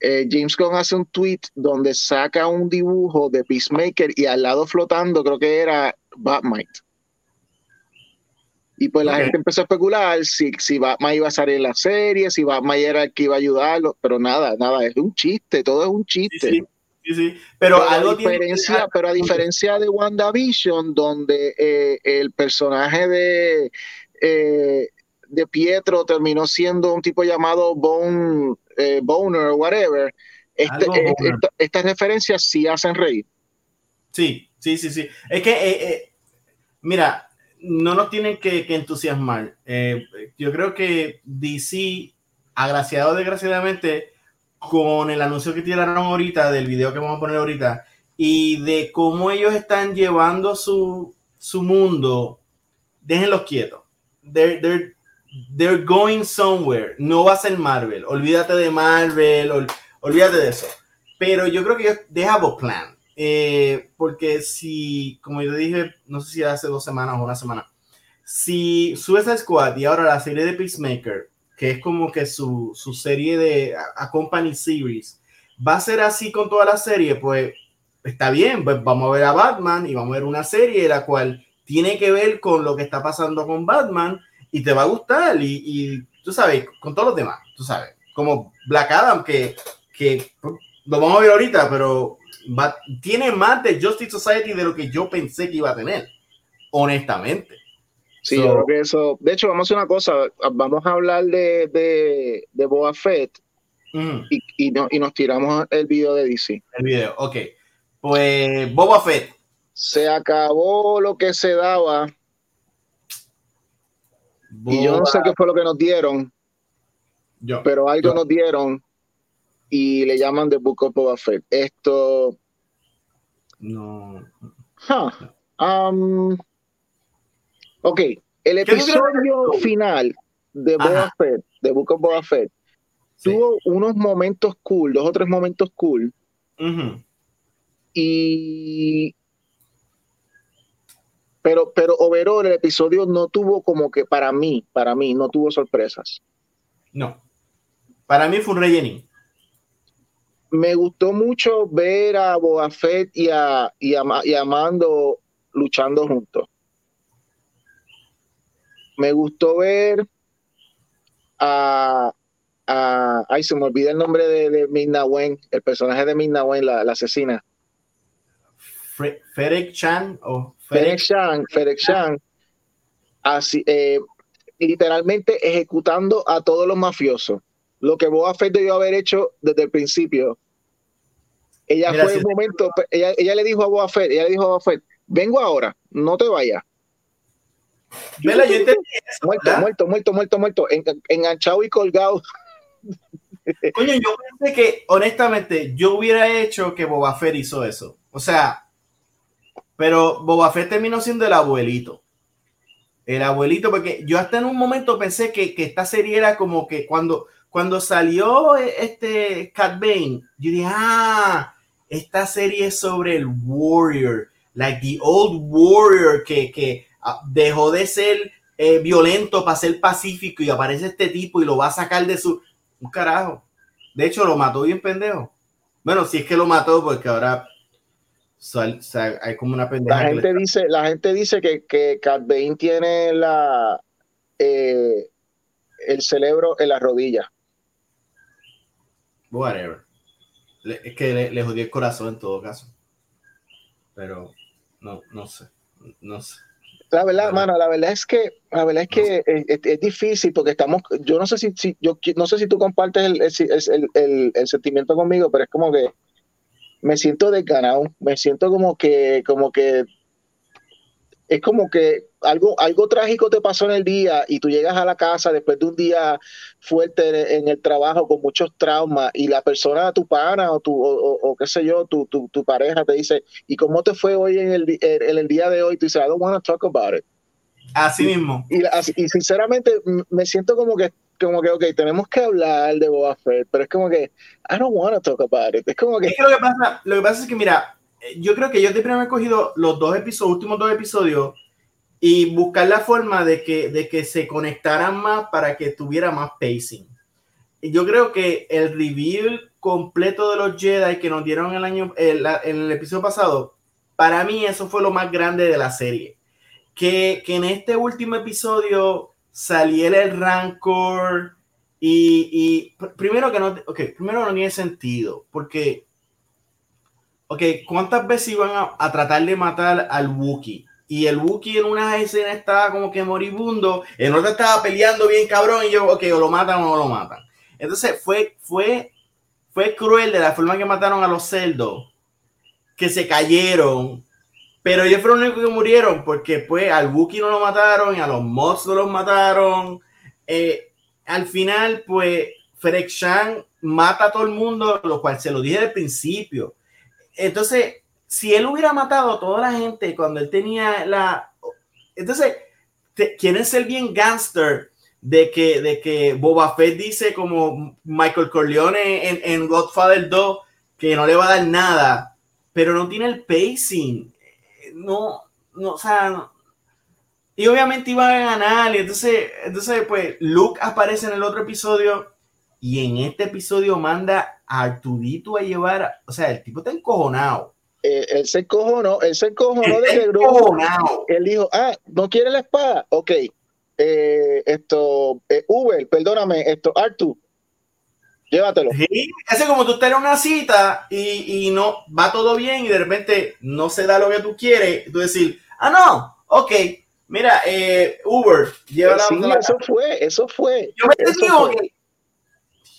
eh, James Gunn hace un tweet donde saca un dibujo de Peacemaker y al lado flotando creo que era Batmite. Y pues la okay. gente empezó a especular si, si Batman iba a salir en la serie, si Batman era el que iba a ayudarlo, pero nada, nada, es un chiste, todo es un chiste. Sí, sí. Sí, sí. Pero, pero, algo a diferencia, tiene... pero a diferencia de WandaVision, donde eh, el personaje de, eh, de Pietro terminó siendo un tipo llamado Bone, eh, Boner o whatever, este, esta, estas referencias sí hacen reír. Sí, sí, sí, sí. Es que, mira, no nos tienen que, que entusiasmar. yo creo que DC, agraciado o desgraciadamente, con el anuncio que tiraron ahorita, del video que vamos a poner ahorita, y de cómo ellos están llevando su, su mundo, déjenlos quietos. They're, they're, they're, going somewhere. No va a ser Marvel. Olvídate de Marvel, ol, olvídate de eso. Pero yo creo que ellos, have a plan. Eh, porque si, como yo dije, no sé si hace dos semanas o una semana, si Suicide Squad y ahora la serie de Peacemaker que es como que su, su serie de a, Company Series, va a ser así con toda la serie, pues está bien, pues vamos a ver a Batman y vamos a ver una serie la cual tiene que ver con lo que está pasando con Batman y te va a gustar y, y tú sabes, con todos los demás, tú sabes, como Black Adam, que, que lo vamos a ver ahorita, pero va, tiene más de Justice Society de lo que yo pensé que iba a tener, honestamente. Sí, so, yo creo que eso. De hecho, vamos a hacer una cosa. Vamos a hablar de, de, de Boba Fett -huh. y, y, no, y, nos tiramos el video de DC. El video, ok. Pues Boba Fett. Se acabó lo que se daba. Boba. Y yo no sé qué fue lo que nos dieron. Yo. Pero algo yo. nos dieron y le llaman The Book of Boba Fett. Esto. No. Huh. Um, Ok, el episodio final de Boba Fett, de Book of Boba Fett, sí. tuvo unos momentos cool, dos o tres momentos cool. Uh -huh. Y. Pero, pero overall, el episodio no tuvo como que para mí, para mí, no tuvo sorpresas. No. Para mí fue un rellenín. Me gustó mucho ver a Boba Fett y a, y a, y a Mando luchando juntos me gustó ver a, a ay, se me olvida el nombre de, de Midna Wen, el personaje de Midna Wen, la, la asesina. Ferek Chan o Ferek Chan, Ferek Chan, así, eh, literalmente ejecutando a todos los mafiosos. Lo que Boba Fett debió haber hecho desde el principio. Ella Mira, fue si un momento, ella, ella, le dijo a Boba Fett, ella le dijo a Boba Fett, vengo ahora, no te vayas. Vela, yo entendí eso, muerto, muerto, muerto, muerto, muerto, en, enganchado y colgado. Coño, yo pensé que, honestamente, yo hubiera hecho que Boba Fett hizo eso. O sea, pero Boba Fett terminó siendo el abuelito. El abuelito, porque yo hasta en un momento pensé que, que esta serie era como que cuando, cuando salió este Cat Bane, yo dije, ah, esta serie es sobre el Warrior, like the old Warrior que, que dejó de ser eh, violento para ser pacífico y aparece este tipo y lo va a sacar de su... Un carajo. De hecho, lo mató bien pendejo. Bueno, si es que lo mató, porque ahora hay como una pendeja. La gente, dice, la gente dice que, que Cat Bane tiene la, eh, el cerebro en la rodilla. Whatever. es que le, le jodí el corazón en todo caso. Pero no, no sé. No sé. La verdad, mano, la verdad es que, la verdad es que es, difícil porque estamos, yo no sé si, si, yo no sé si tú compartes el, el, el, el, sentimiento conmigo, pero es como que me siento desganado, me siento como que, como que es como que algo, algo trágico te pasó en el día y tú llegas a la casa después de un día fuerte en el trabajo con muchos traumas y la persona, tu pana o, tu, o, qué sé yo, tu, tu, tu, pareja te dice, ¿y cómo te fue hoy en el, en el día de hoy? Tú dices, I don't want to talk about it. Así mismo. Y, y, sinceramente me siento como que, como que, ok, tenemos que hablar de Boba Fett, pero es como que, I don't want to talk about it. Es como que... Es que lo que pasa, lo que pasa es que, mira, yo creo que yo de primero he cogido los dos episodios, últimos dos episodios y buscar la forma de que, de que se conectaran más para que tuviera más pacing. Yo creo que el reveal completo de los Jedi que nos dieron el año, en el episodio pasado, para mí eso fue lo más grande de la serie. Que, que en este último episodio saliera el Rancor y, y primero que no, okay, primero no tiene sentido, porque ok, ¿cuántas veces iban a, tratar de matar al Wookiee? Y el Wookiee en una escena estaba como que moribundo, en otra estaba peleando bien cabrón y yo, ok, o lo matan o no lo matan. Entonces fue, fue, fue cruel de la forma que mataron a los cerdos, que se cayeron, pero ellos fueron los únicos que murieron, porque pues al Wookiee no lo mataron y a los Mods no los mataron. Eh, al final, pues, Ferek Shang mata a todo el mundo, lo cual se lo dije al principio entonces, si él hubiera matado a toda la gente cuando él tenía la... Entonces, quieren ser bien gangster de que, de que Boba Fett dice como Michael Corleone en, en Godfather 2 que no le va a dar nada, pero no tiene el pacing. No, no, o sea, y obviamente iba a ganar. Y entonces, entonces, pues Luke aparece en el otro episodio y en este episodio manda a Artudito a llevar, o sea, el tipo está encojonado. Eh, él se encojonó, él se encojonó de que Él dijo, ah, ¿no quiere la espada? Ok. Eh, esto, eh, Uber, perdóname, esto, Artu, llévatelo. Sí, es como tú estás en una cita y, y, no va todo bien y de repente no se da lo que tú quieres, tú decir, ah, no, ok, mira, Uber, llévala. Sí, eso fue, eso fue. Yo me digo que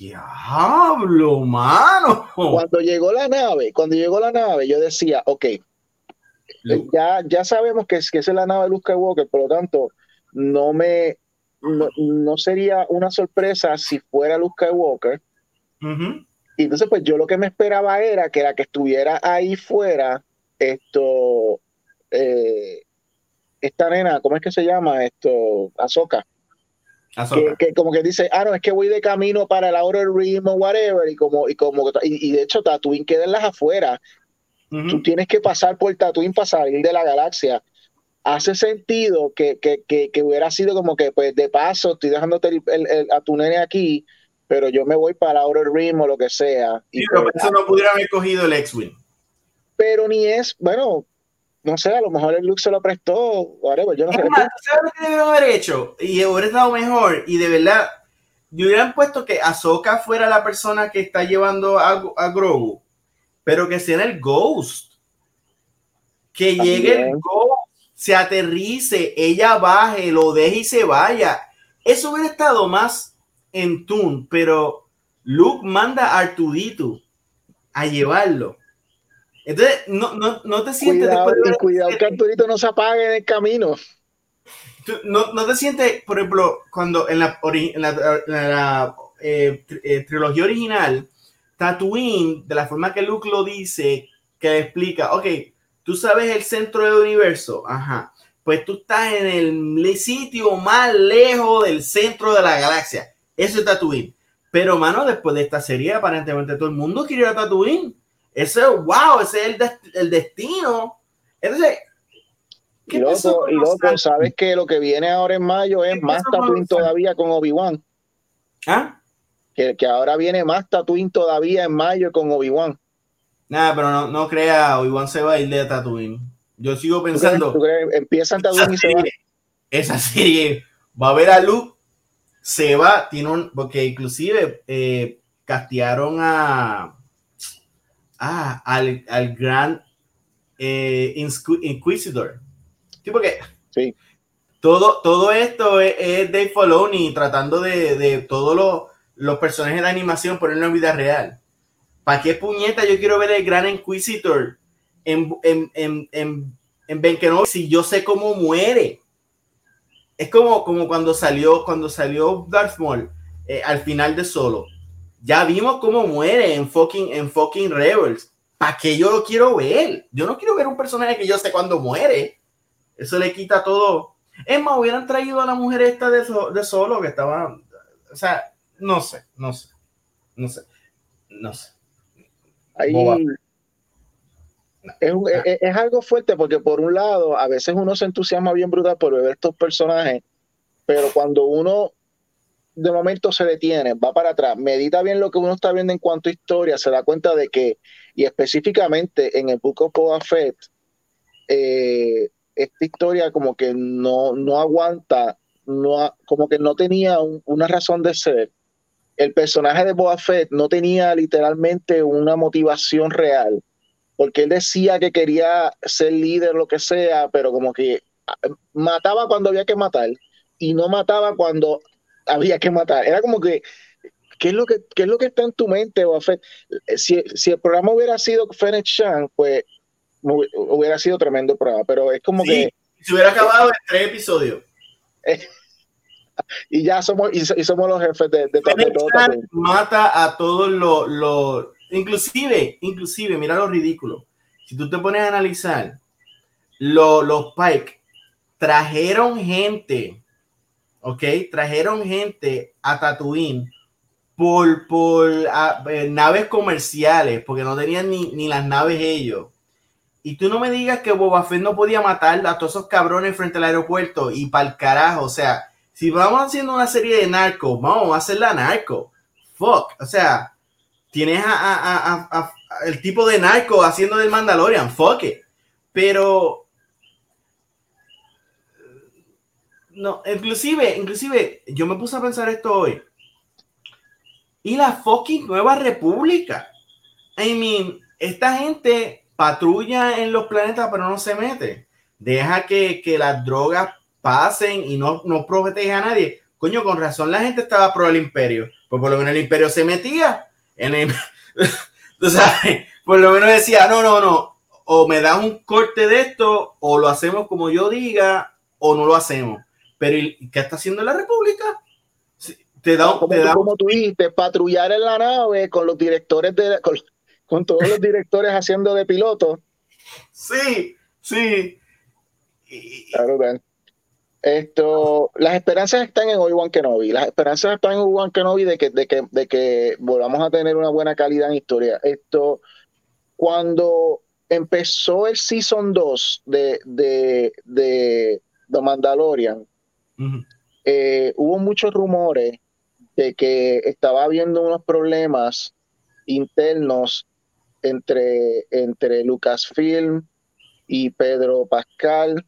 Diablo, mano. Cuando llegó la nave, cuando llegó la nave, yo decía, ok, ya, ya sabemos que, que esa es la nave de Luke Skywalker, por lo tanto, no me no, sería una sorpresa si fuera Luke Skywalker. Y entonces, pues yo lo que me esperaba era que la que estuviera ahí fuera, esto, eh, esta nena, ¿cómo es que se llama? Esto, Azoka. Que, como que dice, ah, no, es que voy de camino para el Outer Rim o whatever, y como, y como, y, de hecho Tatooine queda en las afueras. Tú tienes que pasar por Tatooine para salir de la galaxia. Hace sentido que, que, que, hubiera sido como que, pues, de paso, estoy dejándote el, a tu nene aquí, pero yo me voy para el Outer Rim o lo que sea. y pero pues, eso no pudiera haber cogido el X-Wing. Pero ni es, bueno, no sé, a lo mejor el look se lo prestó, whatever, yo no sé. ¿Sabes lo que debieron haber hecho? Y hubiera estado mejor, y de verdad, yo hubieran puesto que Ahsoka fuera la persona que está llevando a, a Grogu, pero que sea el Ghost. Que llegue el Ghost, se aterrice, ella baje, lo deje y se vaya. Eso hubiera estado más en tune, pero Luke manda a Artudito a llevarlo entonces, no, no, no te sientes. Cuidado, después cuidado que Arturito no se apague en el camino. no, no, te sientes, por ejemplo, cuando en la, en la, eh, eh, trilogía original, Tatooine, de la forma que Luke lo dice, que explica, ok, tú sabes el centro del universo, ajá, pues tú estás en el sitio más lejos del centro de la galaxia. Eso es Tatooine. Pero, mano, después de esta serie, aparentemente todo el mundo quiere ir a Tatooine. Ese, wow, ese es el, el destino. Entonces, y loco, y loco, sabes que lo que viene ahora en mayo es más Tatooine todavía con Obi-Wan. ¿Ah? Que, que, ahora viene más Tatooine todavía en mayo con Obi-Wan. Nada, pero no, no crea, Obi-Wan se va a ir de Tatooine. Yo sigo pensando. Empieza Tatooine y se va. Esa serie va a ver a Luke, se va, tiene un. Porque inclusive eh, castearon a. Ah, al, al gran eh, Inquisitor Sí, porque sí. todo, todo esto es, es Dave Filoni tratando de, de todos los, los, personajes de animación ponerlo en vida real. ¿Para qué puñeta yo quiero ver el Gran Inquisitor en, en, en, en, en Ben Kenobi si yo sé cómo muere? Es como, como cuando salió cuando salió Darth Maul eh, al final de Solo. Ya vimos cómo muere en fucking, en fucking Rebels. ¿Para qué yo lo quiero ver? Yo no quiero ver un personaje que yo sé cuándo muere. Eso le quita todo. Es más, hubieran traído a la mujer esta de, de solo que estaba. O sea, no sé, no sé. No sé. No sé. Ahí, es, es, es, algo fuerte porque por un lado, a veces uno se entusiasma bien brutal por ver estos personajes, pero cuando uno de momento se detiene, va para atrás, medita bien lo que uno está viendo en cuanto a historia, se da cuenta de que, y específicamente en el Book of Boba Fett, eh, esta historia como que no, no aguanta, no, como que no tenía una razón de ser. El personaje de Boba Fett no tenía literalmente una motivación real, porque él decía que quería ser líder, lo que sea, pero como que ah, mataba cuando había que matar y no mataba cuando había que matar. Era como que, ¿qué es lo que, qué es lo que está en tu mente, Boba Fett? Si, si el programa hubiera sido Fennec Chan, pues hubiera sido tremendo programa, pero es como que... Se hubiera acabado en tres episodios. y ya somos, y, somos los jefes de, de, todo. Mata a todos los, lo, inclusive, inclusive, mira lo ridículo. Si tú te pones a analizar, lo, los Pike trajeron gente, ¿ok? Trajeron gente a Tatooine por, por eh, naves comerciales, porque no tenían ni, ni las naves ellos. Y tú no me digas que Boba Fett no podía matar a todos esos cabrones frente al aeropuerto y para el carajo. O sea, si vamos haciendo una serie de narcos, vamos a hacer la narco. Fuck. O sea, tienes a, el tipo de narco haciendo del Mandalorian. Fuck it. Pero. No, inclusive, inclusive, yo me puse a pensar esto hoy. Y la fucking Nueva República. I mean, esta gente patrulla en los planetas, pero no se mete. Deja que, que las drogas pasen y no, no protege a nadie. Coño, con razón la gente estaba pro el imperio. Pues por lo menos el imperio se metía. En por lo menos decía, no, no, no. O me da un corte de esto, o lo hacemos como yo diga, o no lo hacemos. Pero ¿qué está haciendo la República? Te da, como, te da, como tú dijiste, patrullar en la nave con los directores de, con, con todos los directores haciendo de piloto. Sí, sí. Claro, Esto, las esperanzas están en Obi-Wan Kenobi. Las esperanzas están en Obi-Wan Kenobi de que, de, que, de que volvamos a tener una buena calidad en historia. Esto, cuando empezó el Season 2 de, de, de The Mandalorian, eh, hubo muchos rumores de que estaba habiendo unos problemas internos entre, entre Lucasfilm y Pedro Pascal,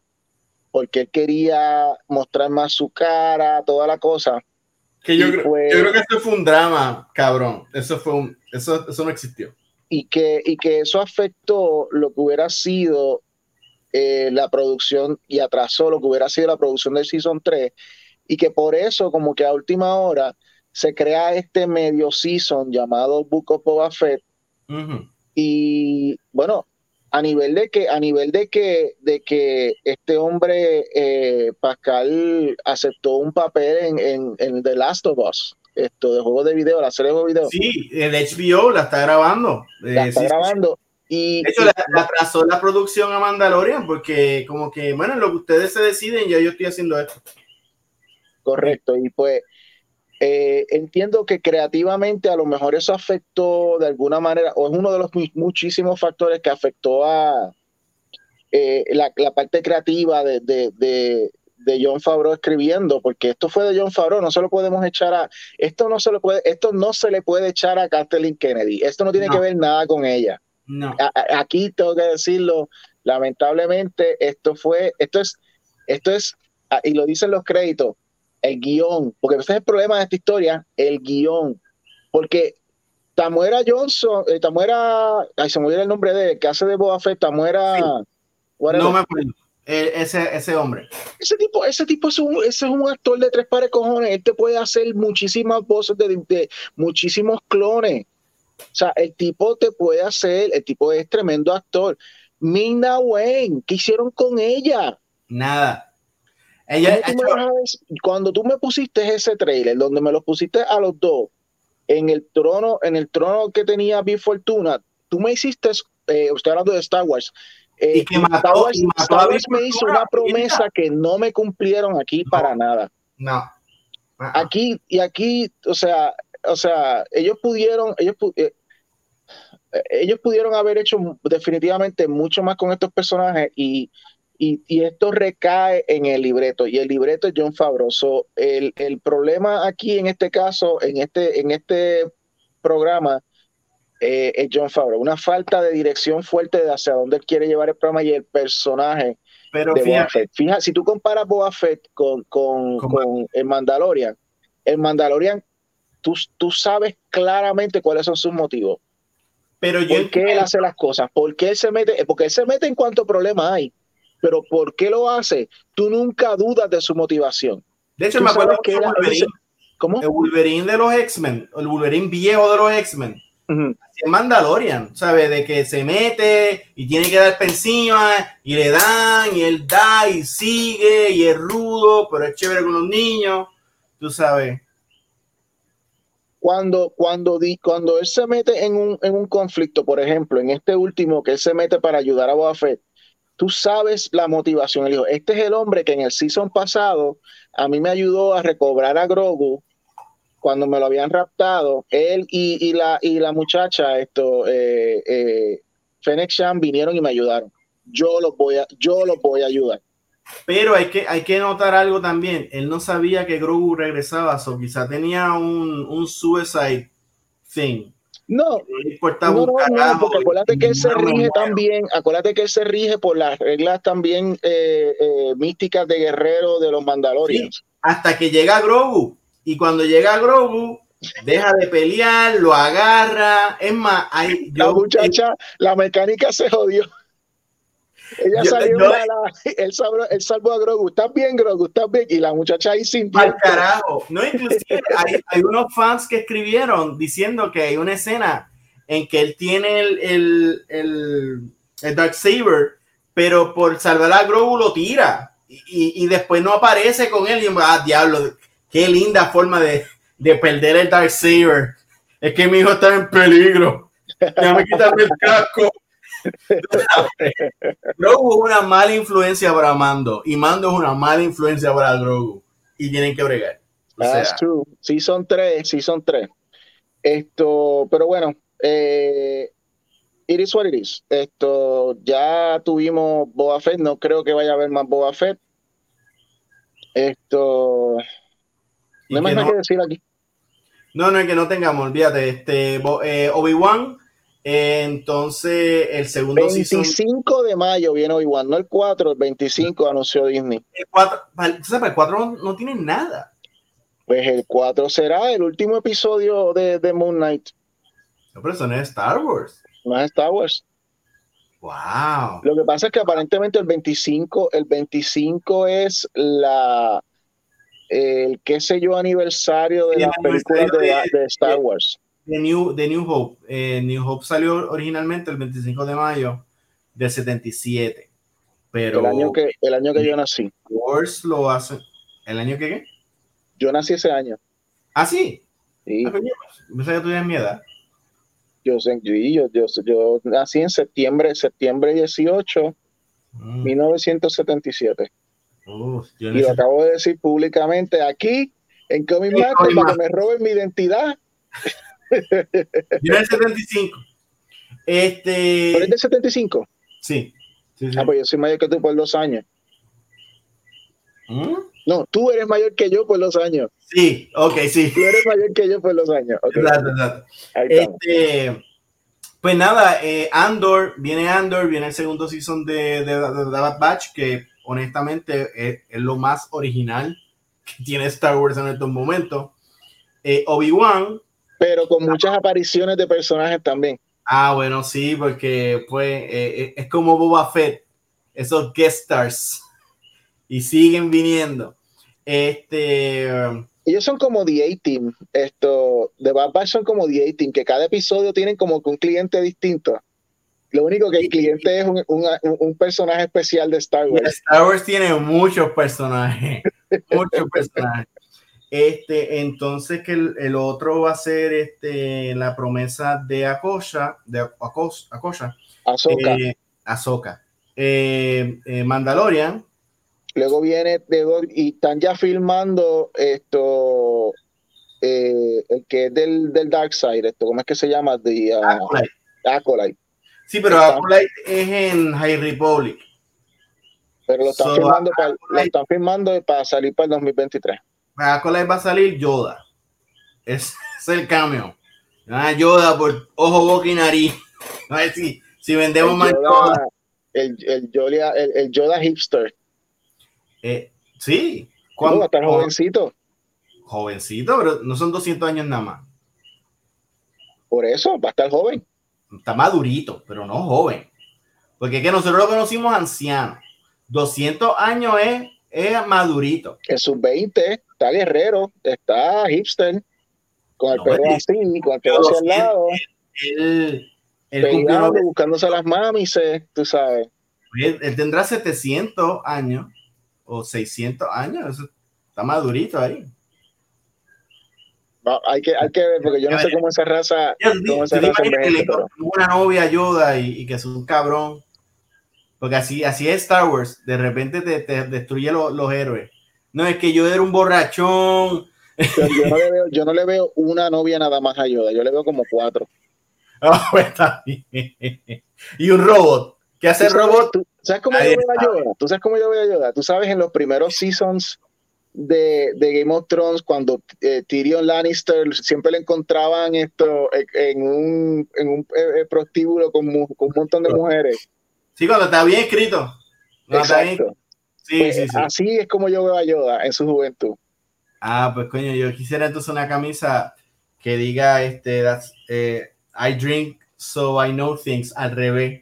porque él quería mostrar más su cara, toda la cosa. Que yo, creo, yo creo que eso fue un drama, cabrón. Eso fue un, eso, eso no existió. Y que, y que eso afectó lo que hubiera sido eh, la producción y atrasó lo que hubiera sido la producción del Season 3 y que por eso como que a última hora se crea este medio season llamado Book of Boba Fett y bueno, a nivel de que, a nivel de que, de que este hombre, eh, Pascal, aceptó un papel en, en, The Last of Us, esto de juego de video, la serie de video. Sí, el HBO la está grabando. La está grabando. Y, de hecho, la, atrasó la producción a Mandalorian porque como que, bueno, lo que ustedes se deciden, ya yo estoy haciendo esto. Correcto, y pues eh, entiendo que creativamente a lo mejor eso afectó de alguna manera, o es uno de los muchísimos factores que afectó a eh, la, parte creativa de, de, John Favreau escribiendo, porque esto fue de John Favreau, no se lo podemos echar a, esto no se le puede, esto no se le puede echar a Kathleen Kennedy, esto no tiene que ver nada con ella. No. aquí tengo que decirlo, lamentablemente, esto fue, esto es, esto es, ah, y lo dicen los créditos, el guion, porque ese es el problema de esta historia, el guion, porque Tamuera Johnson, eh, Tamuera, ay, se me olvidó el nombre de él, que hace de Boba Fett, Tamuera... No me acuerdo. Ese, ese hombre. Ese tipo, ese tipo es un, ese es un actor de tres pares cojones. Él te puede hacer muchísimas voces de, de, muchísimos clones. O sea, el tipo te puede hacer, el tipo es tremendo actor. Mina Wayne, ¿qué hicieron con ella? Nada. Ella, cuando tú me pusiste ese trailer, donde me lo pusiste a los dos, en el trono, en el trono que tenía Big Fortuna, tú me hiciste, eh, usted hablando de Star Wars, eh, y que mató, Star Wars, me hizo una promesa que no me cumplieron aquí para nada. No. Aquí, y aquí, o sea, o sea, ellos pudieron, ellos, eh, ellos pudieron haber hecho definitivamente mucho más con estos personajes y y, esto recae en el libreto y el libreto es John Favreau. el, problema aquí en este caso, en este, en este programa, eh, es John Favreau. Una falta de dirección fuerte de hacia dónde él quiere llevar el programa y el personaje. Pero de fíjate. Fíjate, si tú comparas Boba Fett con, con, con el Mandalorian, el Mandalorian, tú, tú sabes claramente cuáles son sus motivos. Pero yo ¿Por qué él hace las cosas? ¿Por qué él se mete? Porque él se mete en cuanto problema hay pero ¿por qué lo hace? Tú nunca dudas de su motivación. De hecho, me acuerdo que era Wolverine, ¿cómo? el Wolverine de los X-Men, el Wolverine viejo de los X-Men. Es Mandalorian, ¿sabes? De que se mete y tiene que dar encima y le dan y él da y sigue y es rudo, pero es chévere con los niños, tú sabes. Cuando, cuando, cuando él se mete en un, en un conflicto, por ejemplo, en este último que él se mete para ayudar a Boba Fett, tú sabes la motivación. Él dijo, este es el hombre que en el season pasado a mí me ayudó a recobrar a Grogu cuando me lo habían raptado. Él y, la, y la muchacha, esto, eh, eh, Fennec Shan, vinieron y me ayudaron. Yo los voy a, yo los voy a ayudar. Pero hay que, hay que notar algo también. Él no sabía que Grogu regresaba, o quizá tenía un, un suicide thing no, no, no, porque acuérdate que él se rige también, acuérdate que él se rige por las reglas también eh, eh, místicas de guerrero de los Mandalorians. hasta que llega Grogu. Y cuando llega Grogu, deja de pelear, lo agarra. Es más, hay, la muchacha, la mecánica se jodió. Ella salió él, salvó, a Grogu, ¿estás bien, Grogu? ¿Estás bien? Y la muchacha ahí sin Al carajo. No, inclusive hay, hay, unos fans que escribieron diciendo que hay una escena en que él tiene el, el, el, el Dark Saber, pero por salvar a Grogu lo tira. Y, y, después no aparece con él. Y ah, diablo, qué linda forma de, de perder el Dark Saber. Es que mi hijo está en peligro. Déjame quitarme el casco. Grogu es una mala influencia para Mando y Mando es una mala influencia para Grogu y tienen que bregar. That's true. Sí son tres, sí son tres. Esto, pero bueno, eh, it is what it is. Esto, ya tuvimos Boba Fett, no creo que vaya a haber más Boba Fett. Esto, no hay más que decir aquí. No, no, es que no tengamos, olvídate, este, eh, Obi-Wan entonces, el segundo 25 de mayo viene Obi-Wan, no el 4, el 25 anunció Disney. El 4, el 4 no, tiene nada. Pues el 4 será el último episodio de, de Moon Knight. No, pero eso no es Star Wars. No es Star Wars. Wow. Lo que pasa es que aparentemente el 25, el 25 es la el qué sé yo aniversario de la película de, de Star Wars de New, de New Hope. Eh, New Hope salió originalmente el 25 de mayo del 77. Pero el año que, el año que yo nací. Wars lo hace. ¿El año que qué? Yo nací ese año. ¿Ah, sí? Sí. Ah, yo que tú mi edad. Yo, yo, yo, yo, nací en septiembre, septiembre 18, 1977. y lo acabo de decir públicamente aquí En Comic Master, para que me roben mi identidad. Yo en el 75. Este. ¿Pero es del 75? Sí. sí, sí. Ah, pues yo soy mayor que tú por dos años. ¿Mm? No, tú eres mayor que yo por los años. Sí, ok, sí. Tú eres mayor que yo por los años. Okay. Exacto, exacto. Este, pues nada, eh, Andor, viene Andor, viene el segundo season de, de, de, de Bad Batch, que honestamente es, es lo más original que tiene Star Wars en estos momentos. Eh, Obi-Wan, Pero con muchas apariciones de personajes también. ah, bueno, sí, porque pues eh, eh, es como Boba Fett, esos guest stars, y siguen viniendo. Este, um, Ellos son como The A-Team. Esto, de Bad Batch son como The A-Team, que cada episodio tienen como que un cliente distinto. Lo único que el cliente es un, un- un personaje especial de Star Wars. Star Wars tiene muchos personajes, muchos personajes. Este, entonces que el, el otro va a ser este, la promesa de Akosha, de Akos- Akosha, Ahsoka. eh, Ahsoka. Eh, eh, Mandalorian, Luego viene luego- y están ya filmando esto, eh, el que es del, del Dark Side, esto, ¿cómo es que se llama? The, uh, Acolyte. Acolyte. Sí, pero Acolyte es en High Republic. Pero lo están So, filmando para, lo están filmando para salir para el 2023. Acolyte va a salir Yoda. Es, es el cambio. Ah, Yoda por ojo, boca y nariz. A ver si, si vendemos El más Yoda. Yoda, el, el, Yoda, el, el Yoda hipster. Eh, sí. ¿Cómo Cuando- va a estar jovencito? jovencito, pero no son 200 años nada más. Por eso, va a estar joven. Está madurito, pero no joven. Porque es que nosotros lo conocimos anciano. 200 años es, es madurito. En sus 20 está guerrero, está hipster, con el No, el- así, con el pelo hacia el lado, Él, peinado, buscándose las mamis, tú sabes. él- él tendrá 700 años o 600 años. Eso está madurito ahí. Hay, que, hay que ver, porque yo no sé cómo esa raza, cómo esa envejece, pero- una novia ayuda y, y que es un cabrón. Porque así, así es Star Wars. De repente te, te destruye lo- los héroes. No, es que yo era un borrachón. pero yo, no le veo, yo no le veo una novia nada más a Yoda, yo le veo como cuatro. Ah, pues está bien. Y un robot. ¿Qué hace el ¿Tú sabes- robot? tú- ¿Sabes cómo yo veo a. Yoda? ¿Tú sabes cómo yo veo a Yoda? Tú sabes en los primeros seasons de, de Game of Thrones, cuando eh, Tyrion Lannister siempre le encontraban esto en, en un, en un eh, eh, prostíbulo con, un montón de mujeres. Sí, cuando está bien escrito. Cuando está bien- Exacto. Sí, Pues, sí, sí. Así es como yo veo a Yoda en su juventud. Ah, pues coño, yo quisiera entonces una camisa que diga este that's, eh, I drink so I know things al revés.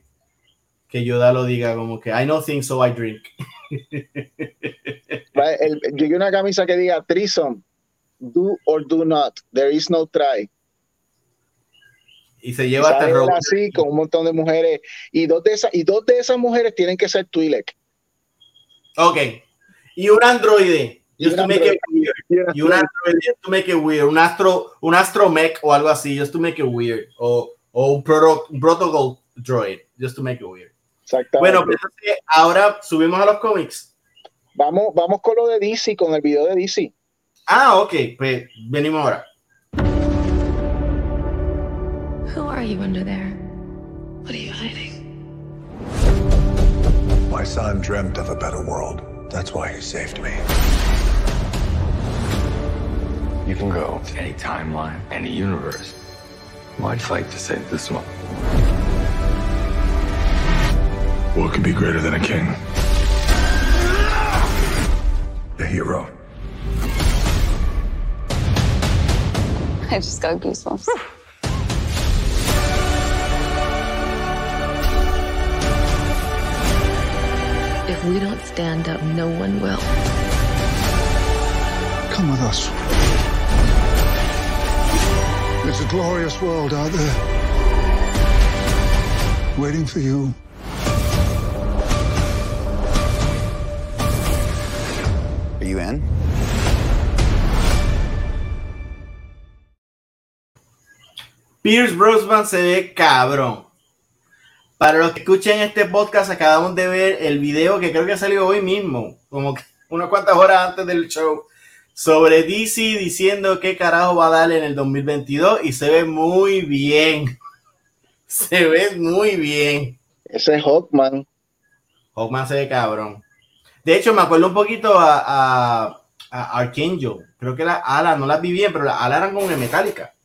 Que Yoda lo diga como que I know things so I drink. El- yo quiero una camisa que diga Trison, do or do not, there is no try. Y se lleva hasta así con un montón de mujeres y dos de esas y dos de esas mujeres tienen que ser Twi'lek. Ok. Y un androide. Y Just un to make it androide. weird. Y un androide just to make it weird. Un astro, un astromech o algo así, just to make it weird. O, o un, proto, un protocol droid, just to make it weird. Exactamente. Bueno, pues ahora subimos a los cómics. vamos, vamos con lo de DC, con el video de DC. Ah, ok, pues venimos ahora. Who are you under there? What are you hiding? My son dreamt of a better world. That's why he saved me. You can go to any timeline, any universe. Why'd fight to save this one? What could be greater than a king? A hero. I just got goosebumps. If we don't stand up, no one will. Come with us. There's a glorious world out there. Waiting for you. Are you in? Pierce Brosnan se ve cabrón. Para los que escuchen este podcast, acabamos de ver el video que creo que salió hoy mismo, como que unas cuantas horas antes del show, sobre DC diciendo qué carajo va a darle en el 2022 y se ve muy bien. Se ve muy bien. Ese es Hawkman. Hawkman se ve cabrón. De hecho, me acuerdo un poquito a, a, a Archangel. Creo que la ala no las vi bien, pero las alas eran como de metálica.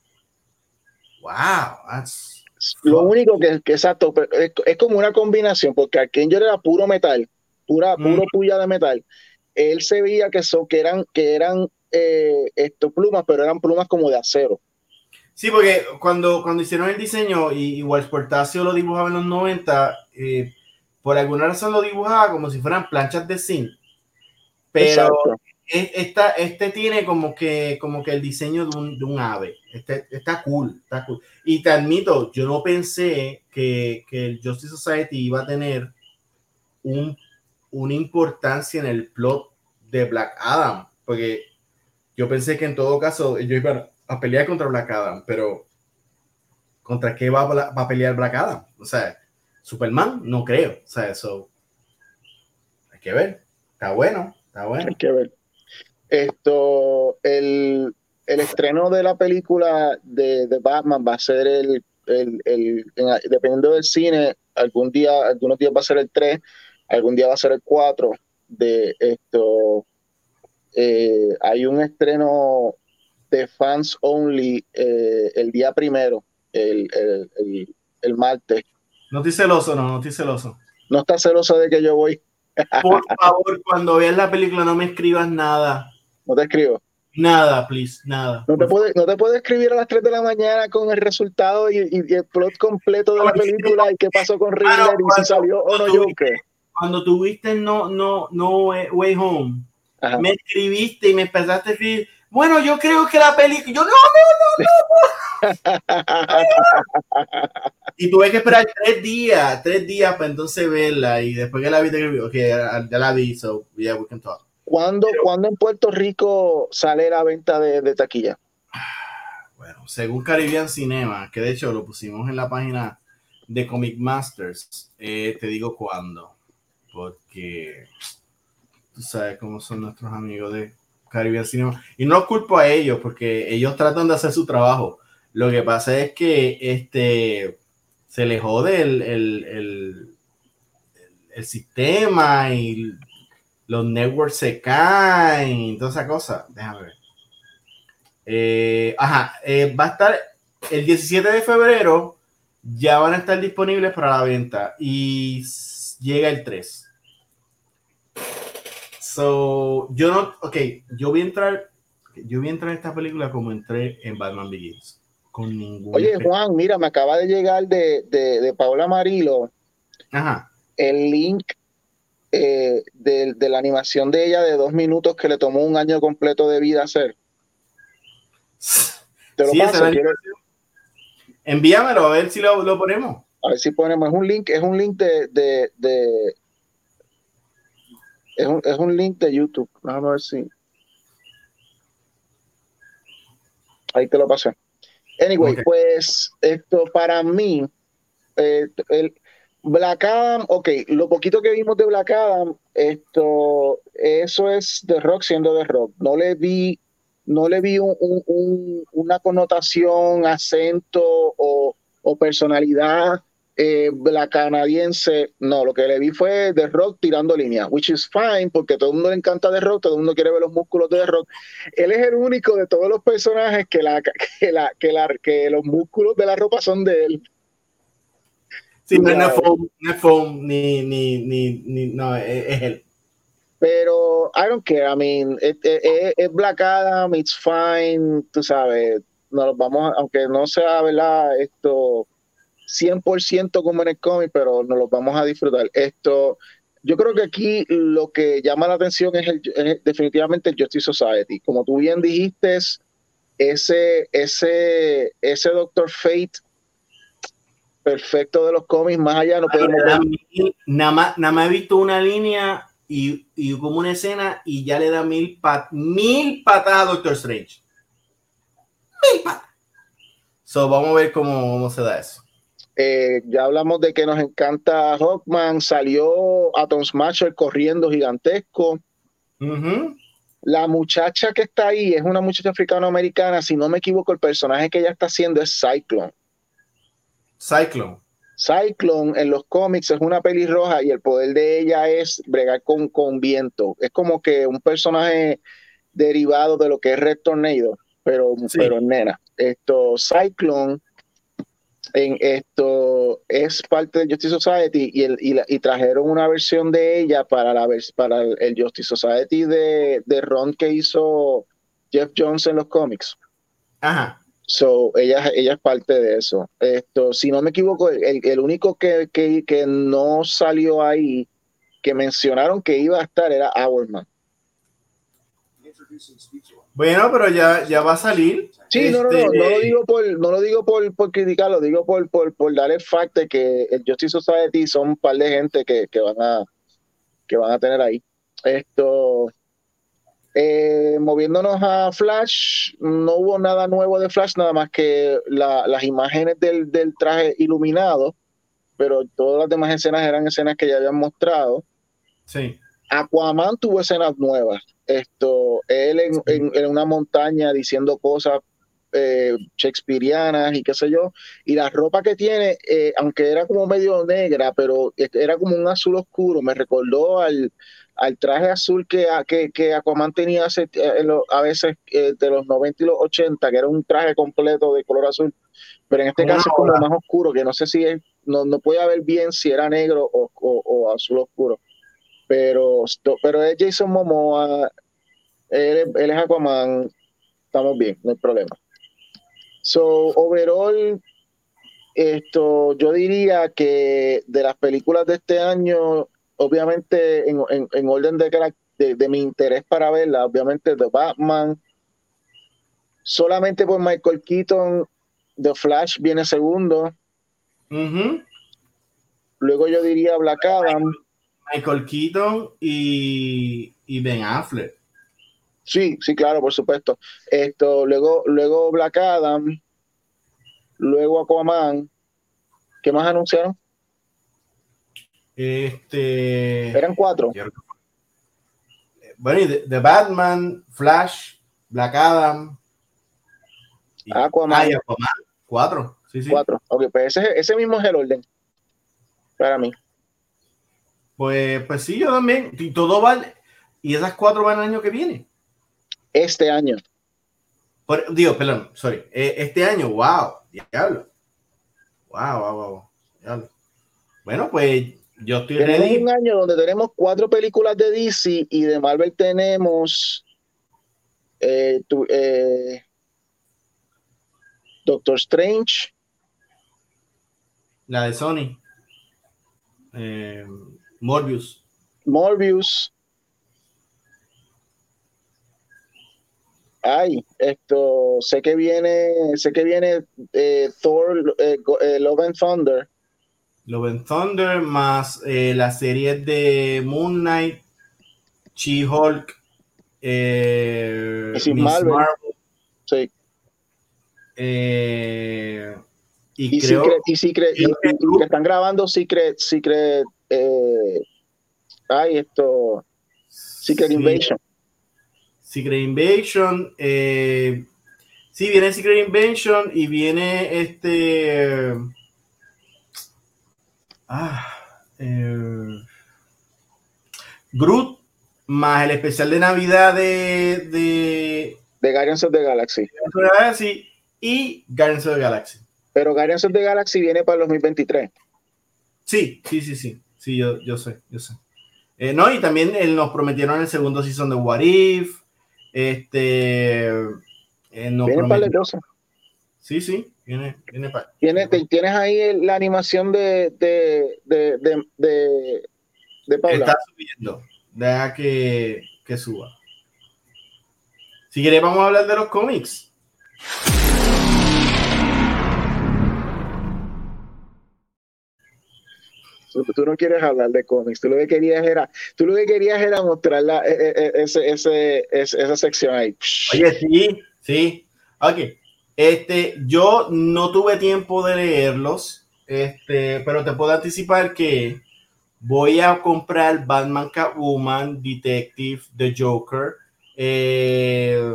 Wow, that's Lo único que, que exacto, es, es como una combinación, porque Archangel era puro metal, pura, puro Mm. puya de metal. Él se veía que, son, que eran, que eran eh, esto, plumas, pero eran plumas como de acero. Sí, porque cuando, cuando hicieron el diseño y, Walsh Portacio lo dibujaba en los 90, eh, por alguna razón lo dibujaba como si fueran planchas de zinc. Pero Exacto. Es- esta, este tiene como que, como que el diseño de un, de un ave. Este, está cool, está cool. Y te admito, yo no pensé que, que el Justice Society iba a tener un, una importancia en el plot de Black Adam, porque yo pensé que en todo caso ellos iban a pelear contra Black Adam, pero ¿contra qué va va a pelear Black Adam? O sea, Superman, no creo. O sea, eso hay que ver. Está bueno, está bueno. Hay que ver. Esto, el, el estreno de la película de, de Batman va a ser el, el, el- en- dependiendo del cine, algún día, algunos días va a ser el 3, algún día va a ser el 4 de esto. eh, hay un estreno de fans only eh, el día primero, el, el, el, el martes. No estoy celoso, no, no estoy celoso. No está celoso de que yo voy, Por favor, cuando veas la película no me escribas nada. No te escribo. Nada, please, nada. No te, puede, no te puedo escribir a las 3 de la mañana con el resultado y, y- y el plot completo de la película y qué pasó con Riddler y si salió o no Joker. Cuando tuviste no, no, no Way Home, Ajá. me escribiste y me empezaste a escribir, bueno, yo creo que la película, yo no, y tuve que esperar tres días, tres días para entonces verla y después que la vi, te escribí, ok, ya, ya la vi, so yeah, we can talk. ¿Cuándo, cuándo en Puerto Rico sale la venta de, de taquilla? Bueno, según Caribbean Cinema, que de hecho lo pusimos en la página de Comic Masters, eh, te digo cuándo, porque tú sabes cómo son nuestros amigos de Caribbean Cinema. Y no culpo a ellos, porque ellos tratan de hacer su trabajo. Lo que pasa es que este se les jode el, el, el, el sistema y los networks se caen toda esa cosa. Déjame ver. Eh, ajá, eh, va a estar el 17 de febrero, ya van a estar disponibles para la venta y llega el 3. So, yo no, ok, yo voy a entrar, yo voy a entrar a esta película como entré en Batman Begins, con ningún... Oye, Juan, mira, me acaba de llegar de, de, de Paola el link eh, de, de la animación de ella de dos minutos que le tomó un año completo de vida hacer. Te lo Sí, paso, envíamelo a ver si lo, lo ponemos. A ver si ponemos, es un link, es un link de, de, de- es, un, es un link de YouTube. Vamos a ver si. Ahí te lo pasé. Anyway, pues esto para mí, eh, el Black Adam, ok, lo poquito que vimos de Black Adam, esto, eso es de rock siendo de rock. No le vi, no le vi un- un- un- una connotación, acento o, personalidad eh, canadiense, no, lo que le vi fue The Rock tirando línea, which is fine, porque todo el mundo le encanta The Rock, todo el mundo quiere ver los músculos de The Rock. Él es el único de todos los personajes que, que, que los músculos de la ropa son de él. Sí, no, es foam, no es foam, ni, ni, ni, ni- no, es, es él. Pero I don't care, I mean, es, Black Adam, it's fine, tú sabes, nos vamos, a- aunque no sea, ¿verdad? Esto 100% como en el cómic, pero nos los vamos a disfrutar. Esto, yo creo que aquí lo que llama la atención es, el- es definitivamente el Justice Society. Como tú bien dijiste, ese, ese, ese Doctor Fate perfecto de los cómics, más allá no podemos ver. Nada más, nada más he visto una línea y, y como una escena y ya le da mil, pat, mil patadas a Doctor Strange. Mil patadas. So, vamos a ver cómo, cómo se da eso. Eh, ya hablamos de que nos encanta Hawkman, salió Atom Smasher corriendo gigantesco. La muchacha que está ahí es una muchacha africano-americana. Si no me equivoco, el personaje que ella está haciendo es Cyclone. Cyclone. Cyclone en los cómics es una pelirroja y el poder de ella es bregar con, con viento. Es como que un personaje derivado de lo que es Red Tornado, pero, Sí. pero nena. Esto, Cyclone en esto es parte del Justice Society y, el, y, la- y trajeron una versión de ella para la vers- para el, el Justice Society de, de Ron que hizo Jeff Jones en los cómics. Ajá. So, ella, ella es parte de eso. Esto, si no me equivoco, el, el único que, que, que no salió ahí, que mencionaron que iba a estar, era Hourman. Bueno, pero ya, ya va a salir. Sí, no, no, Este, no, no lo digo por, no lo digo por, por criticarlo, digo por, por, por dar el fact de que el Justice Society son un par de gente que, que van a que van a tener ahí. Esto eh, moviéndonos a Flash, no hubo nada nuevo de Flash, nada más que la- las imágenes del, del traje iluminado, pero todas las demás escenas eran escenas que ya habían mostrado. Sí. Aquaman tuvo escenas nuevas. Esto, él en, en- en una montaña diciendo cosas eh, shakespearianas y qué sé yo. Y la ropa que tiene, eh, aunque era como medio negra, pero era como un azul oscuro, me recordó al, al traje azul que, que, que Aquaman tenía hace, eh, a veces eh, de los 90 y los 80, que era un traje completo de color azul. Pero en este Como caso es como más oscuro, que no sé si es, no, no puede ver bien si era negro o, o- o azul oscuro pero, pero es Jason Momoa, él, es- él es Aquaman, estamos bien, no hay problema. So, overall, esto, yo diría que de las películas de este año, obviamente en, en- en orden de, de, de mi interés para verla, obviamente The Batman, solamente por Michael Keaton, The Flash viene segundo, luego yo diría Black Adam, Michael Keaton y, y Ben Affleck. Sí, sí, claro, por supuesto. Esto, luego, luego Black Adam, luego Aquaman. ¿Qué más anunciaron? Este. Eran cuatro. Bueno, y The, The Batman, Flash, Black Adam. y- Aquaman. Ah, y Aquaman. Cuatro. Sí, sí. Cuatro. Ok, pues ese, ese mismo es el orden. Para mí. Pues, pues sí, yo también. Y todo va. Y esas cuatro van el año que viene. Este año. Por- digo, perdón, sorry. Eh, este año, wow, diablo. Wow, wow, wow. diablo. Bueno, pues yo estoy Tenemos ready. un año donde tenemos cuatro películas de DC y de Marvel tenemos eh, tu- eh, Doctor Strange, La de Sony. Eh, Morbius. Morbius. Ay, esto, sé que viene, sé que viene Thor, Love and Thunder. Love and Thunder más eh, las series de Moon Knight, She-Hulk, eh. Miss Marvel. Marvel, Sí. eh, y, Y, creo Secret, y, Secret- y- y- y que están grabando Secret, Secret, eh, ay, esto, Secret sí, Invasion. Secret Invasion. Eh, sí, viene Secret Invasion y viene este. Ah, eh, Groot más el especial de Navidad de, de de Guardians of the Galaxy. Guardians of the Galaxy y Guardians of the Galaxy. Pero Guardians of the Galaxy viene para el 2023. Sí, sí, sí, sí. Sí, yo, yo sé, yo sé. Eh, no, y también eh, nos prometieron el segundo season de What If. Este. eh, nos Vienen para prometieron- cosas. Sí, sí, viene, viene para. Tienes, te- tienes ahí la animación de, de, de, de, de, de Paula. Está subiendo. Deja que, que suba. Si quieres, vamos a hablar de los cómics. Tú, no quieres hablar de cómics, tú lo que querías era, tú lo que querías era mostrar la, eh, eh, ese, ese, ese- esa sección ahí. Oye, sí, sí. Ok. Este, yo no tuve tiempo de leerlos, este, pero te puedo anticipar que voy a comprar Batman Catwoman, Detective, The Joker, Eh,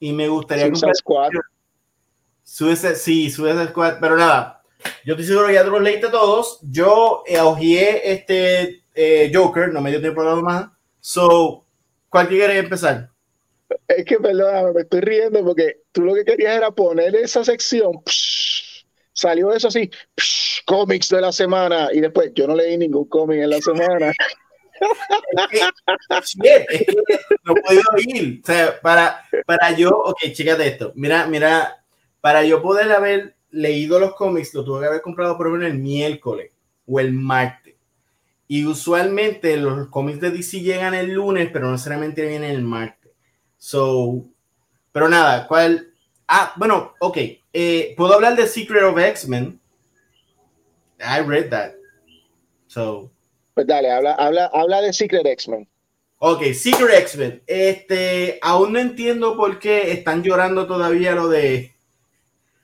y me gustaría Suicide Squad. Suicide, sí, Suicide Squad, pero nada, yo estoy seguro que ya te los leíste todos. Yo eh, ojeé este eh, Joker, no me dio tiempo de hablar más. So, ¿cuál quieres empezar? Es que, perdóname, me estoy riendo porque tú lo que querías era poner esa sección. salió eso así, cómics de la semana. Y después, yo no leí ningún cómic en la semana. No podido ir. O sea, para, para yo, ok, chécate esto. Mira, mira, para yo poder haber leído los cómics, lo tuve que haber comprado por ejemplo el miércoles o el martes. Y usualmente los cómics de DC llegan el lunes, pero no necesariamente vienen el martes. So, pero nada, ¿cuál? Ah, bueno, ok. Eh, ¿Puedo hablar de Secret of X-Men? I read that. So, Pues dale, habla, habla, habla de Secret X-Men. Ok, Secret X-Men. Este, aún no entiendo por qué están llorando todavía lo de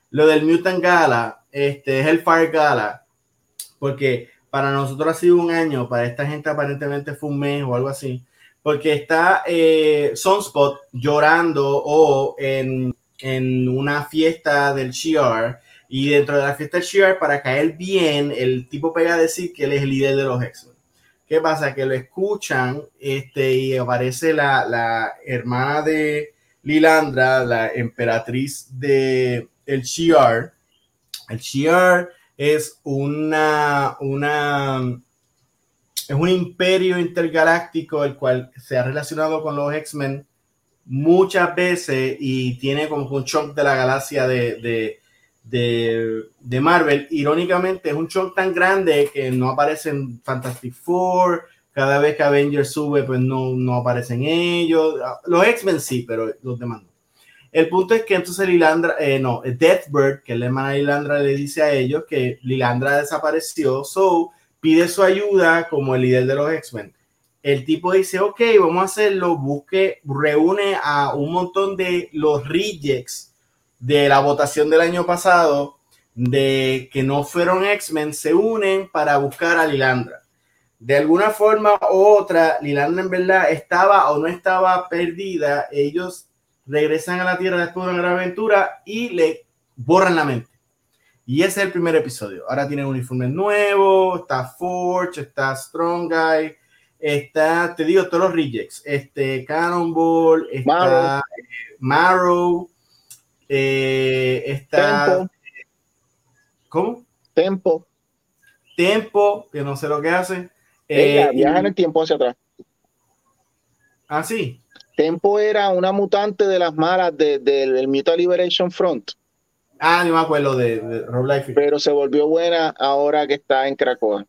lo del Mutant Gala, este Hellfire Gala, porque para nosotros ha sido un año, para esta gente aparentemente fue un mes o algo así, porque está eh, Sunspot llorando o en, en una fiesta del Shiar y dentro de la fiesta del Shiar, para caer bien, el tipo pega a decir que él es el líder de los X-Men. ¿Qué pasa? Que lo escuchan este, y aparece la, la hermana de Lilandra, la emperatriz de el Shi'ar. El Shi'ar es una, una es un imperio intergaláctico el cual se ha relacionado con los X-Men muchas veces y tiene como un shock de la galaxia de, de, de, Marvel. Irónicamente, es un shock tan grande que no aparece en Fantastic Four. Cada vez que Avengers sube, pues no, no aparecen ellos. Los X-Men sí, pero los demás no. El punto es que entonces Lilandra, eh, no, Deathbird, que es la hermana de Lilandra, le dice a ellos que Lilandra desapareció, so pide su ayuda como el líder de los X-Men. El tipo dice, ok, vamos a hacerlo, busque, reúne a un montón de los rejects de la votación del año pasado, de que no fueron X-Men, se unen para buscar a Lilandra. De alguna forma u otra, Lilandra en verdad estaba o no estaba perdida, ellos regresan a la Tierra después de una gran aventura y le borran la mente. Y ese es el primer episodio. Ahora tienen uniforme nuevo, está Forge, está Strong Guy, está, te digo, todos los rejects. Este, Cannonball, está Marrow. eh, Marrow, eh, está... Tempo. ¿Cómo? Tempo. Tempo, que no sé lo que hace. Ella Eh, viaja en el tiempo hacia atrás. ah, sí. Tempo era una mutante de las malas de- del del Mutant Liberation Front, Ah, no me acuerdo de, de Rob Liefeld. pero se volvió buena ahora que está en Cracoa.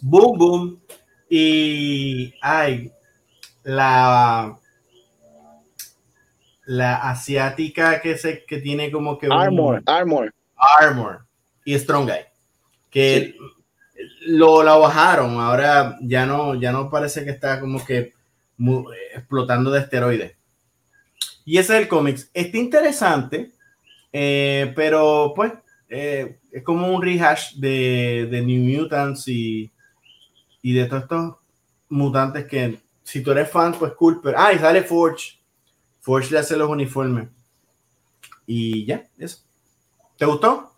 Boom Boom y ay la la asiática que se que tiene como que un- Armor, Armor. Armor y Strong Guy que lo la bajaron ahora ya no ya no parece que está como que mu- explotando de esteroides. Y ese es el cómics. Está interesante eh, pero pues eh, es como un rehash de, de New Mutants y y de todos estos mutantes que si tú eres fan, pues cool, pero ah, y sale Forge. Forge le hace los uniformes. Y ya, eso. ¿Te gustó?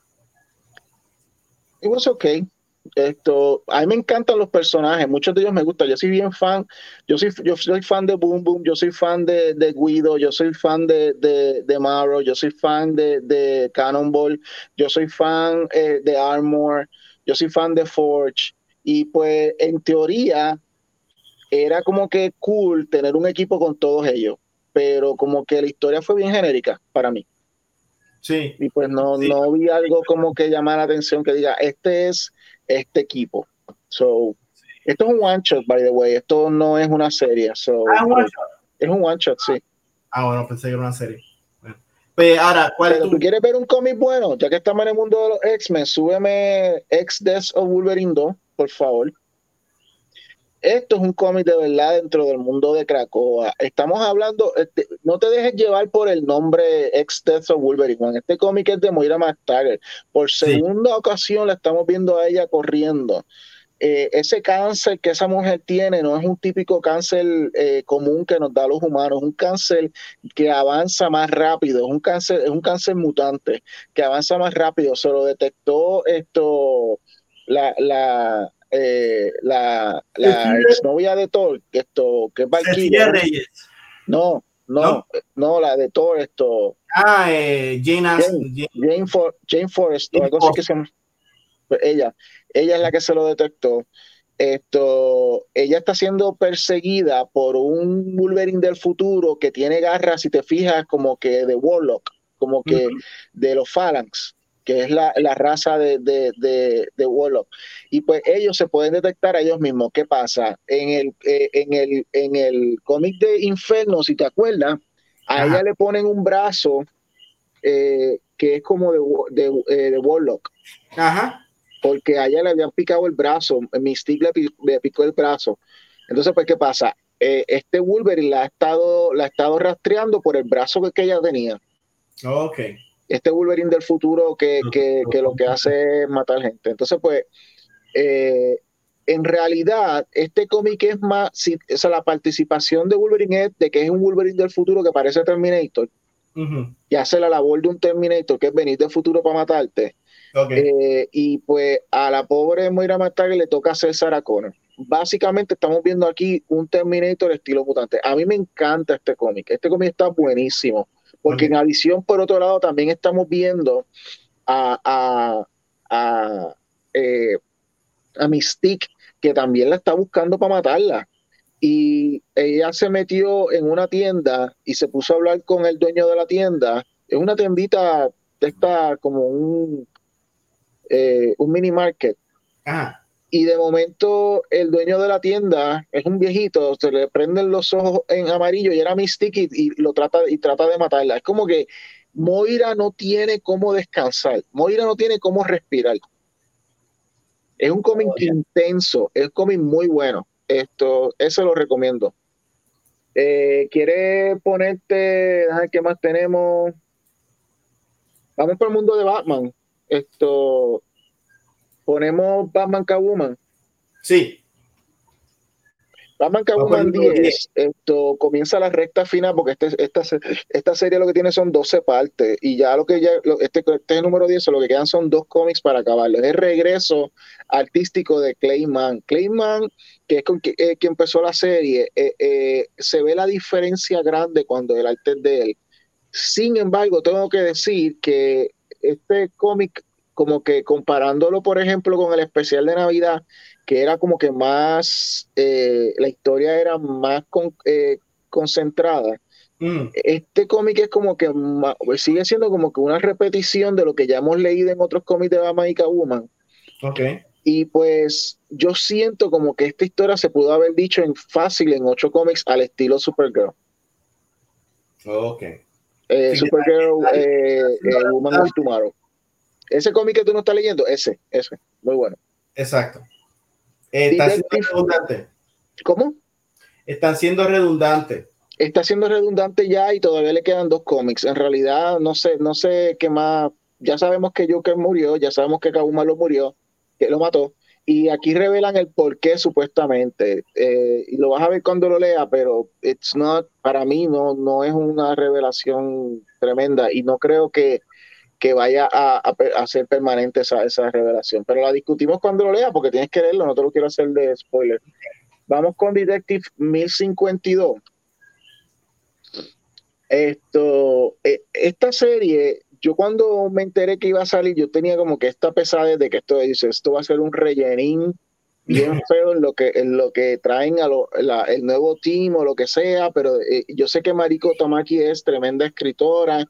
It was okay. Esto, a mí me encantan los personajes, muchos de ellos me gustan. Yo soy bien fan, yo soy, yo soy fan de Boom Boom, yo soy fan de, de Guido, yo soy fan de, de, de Marrow, yo soy fan de, de Cannonball, yo soy fan eh, de Armor, yo soy fan de Forge. Y pues en teoría era como que cool tener un equipo con todos ellos, pero como que la historia fue bien genérica para mí. Sí. Y pues no, Sí. no vi algo como que llamara la atención que diga, este es este equipo. So, esto es un one shot, by the way. Esto no es una serie. So, Ah, un one shot. Es un one shot, sí. Ah, bueno, pensé que era una serie. Bueno. Pues ahora, ¿cuál es Pero tu? tú quieres ver un cómic bueno, ya que estamos en el mundo de los X-Men, súbeme X-Death of Wolverine 2, por favor. Esto es un cómic de verdad dentro del mundo de Krakoa. Estamos hablando, este, no te dejes llevar por el nombre X-Death of Wolverine. man. Este cómic es de Moira McTaggart. Por Sí. segunda ocasión la estamos viendo a ella corriendo. eh, ese cáncer que esa mujer tiene no es un típico cáncer eh, común que nos da a los humanos, es un cáncer que avanza más rápido, es un cáncer, es un cáncer mutante que avanza más rápido. Se lo detectó esto la, la, eh, la, la exnovia de Thor, esto, que es Valkyria. Reyes. No, no, ¿No? no, la de Thor, esto. Ah, eh, Jane, Jane, Jane- Jane, For- Jane Forrest, Jane algo así que se llama. Ella, ella es la que se lo detectó. Esto, ella está siendo perseguida por un Wolverine del futuro que tiene garras, si te fijas, como que de Warlock, como que de los Phalanx, que es la, la raza de, de, de, de Warlock. Y pues ellos se pueden detectar a ellos mismos. ¿Qué pasa? En el, eh, en el, en el cómic de Inferno, si te acuerdas, a Ajá. ella le ponen un brazo eh, que es como de, eh, de Warlock Ajá. porque a ella le habían picado el brazo, Mystique le, le picó el brazo. Entonces, pues, ¿qué pasa? Eh, este Wolverine la ha, estado, la ha estado rastreando por el brazo que, que ella tenía. Ok. Este Wolverine del futuro que, que- que lo que hace es matar gente. Entonces, pues, eh, en realidad, este cómic es más, si, o sea, la participación de Wolverine es de que es un Wolverine del futuro que parece Terminator Ujú. y hace la labor de un Terminator que es venir del futuro para matarte. Eh, y pues a la pobre Moira McTaggart le toca hacer Sarah Connor. Básicamente estamos viendo aquí un Terminator estilo mutante. A mí me encanta este cómic. Este cómic está buenísimo. Porque en adición, por otro lado, también estamos viendo a, a, a, eh, Mystique, que también la está buscando para matarla. Y ella se metió en una tienda y se puso a hablar con el dueño de la tienda. Es una tiendita, esta como un, eh, un mini market. Ajá. Y de momento el dueño de la tienda es un viejito, se le prenden los ojos en amarillo y era Mystique y, y lo trata y trata de matarla. Es como que Moira no tiene cómo descansar, Moira no tiene cómo respirar. Es un cómic intenso, es un cómic muy bueno. Esto, eso lo recomiendo. Eh, ¿Quieres ponerte, déjame ver qué más tenemos? Vamos por el mundo de Batman. Esto, ponemos Batman Catwoman. Sí. Batman Catwoman por el número 10, esto comienza la recta final porque este, esta, esta serie lo que tiene son 12 partes y ya lo que ya, lo- este, este es el número 10, lo que quedan son dos cómics para acabarlo. Es el regreso artístico de Clayman. Clayman, que es con, que, eh, empezó la serie, eh, eh, se ve la diferencia grande cuando el arte es de él. Sin embargo, tengo que decir que este cómic, como que comparándolo, por ejemplo, con el especial de Navidad, que era como que más, eh, la historia era más con- eh, concentrada. Mm. Este cómic es como que ma- sigue siendo como que una repetición de lo que ya hemos leído en otros cómics de Batman y Catwoman. Ok. Y pues yo siento como que esta historia se pudo haber dicho en fácil en ocho cómics al estilo Supergirl. Ok. Eh, Sí, Supergirl, eh, eh, Woman of Tomorrow. Ese cómic que tú no estás leyendo, ese, ese, muy bueno. Exacto. Eh, están siendo redundantes. ¿Cómo? Están siendo redundantes. está siendo redundante ya y todavía le quedan dos cómics. En realidad, no sé, no sé qué más. Ya sabemos que Joker murió, ya sabemos que Kaguma lo murió, que lo mató. Y aquí revelan el por qué supuestamente. Eh, y lo vas a ver cuando lo lea, pero it's not, para mí no, no es una revelación tremenda y no creo que, que vaya a, a ser permanente esa, esa revelación. Pero la discutimos cuando lo lea porque tienes que leerlo, no te lo quiero hacer de spoiler. Vamos con Detective 1052. Esto, eh, esta serie, yo cuando me enteré que iba a salir, yo tenía como que esta pesadez de que esto dice, esto va a ser un rellenín bien feo en lo que, en lo que traen a lo- la- el nuevo team o lo que sea, pero eh, yo sé que Mariko Tamaki es tremenda escritora,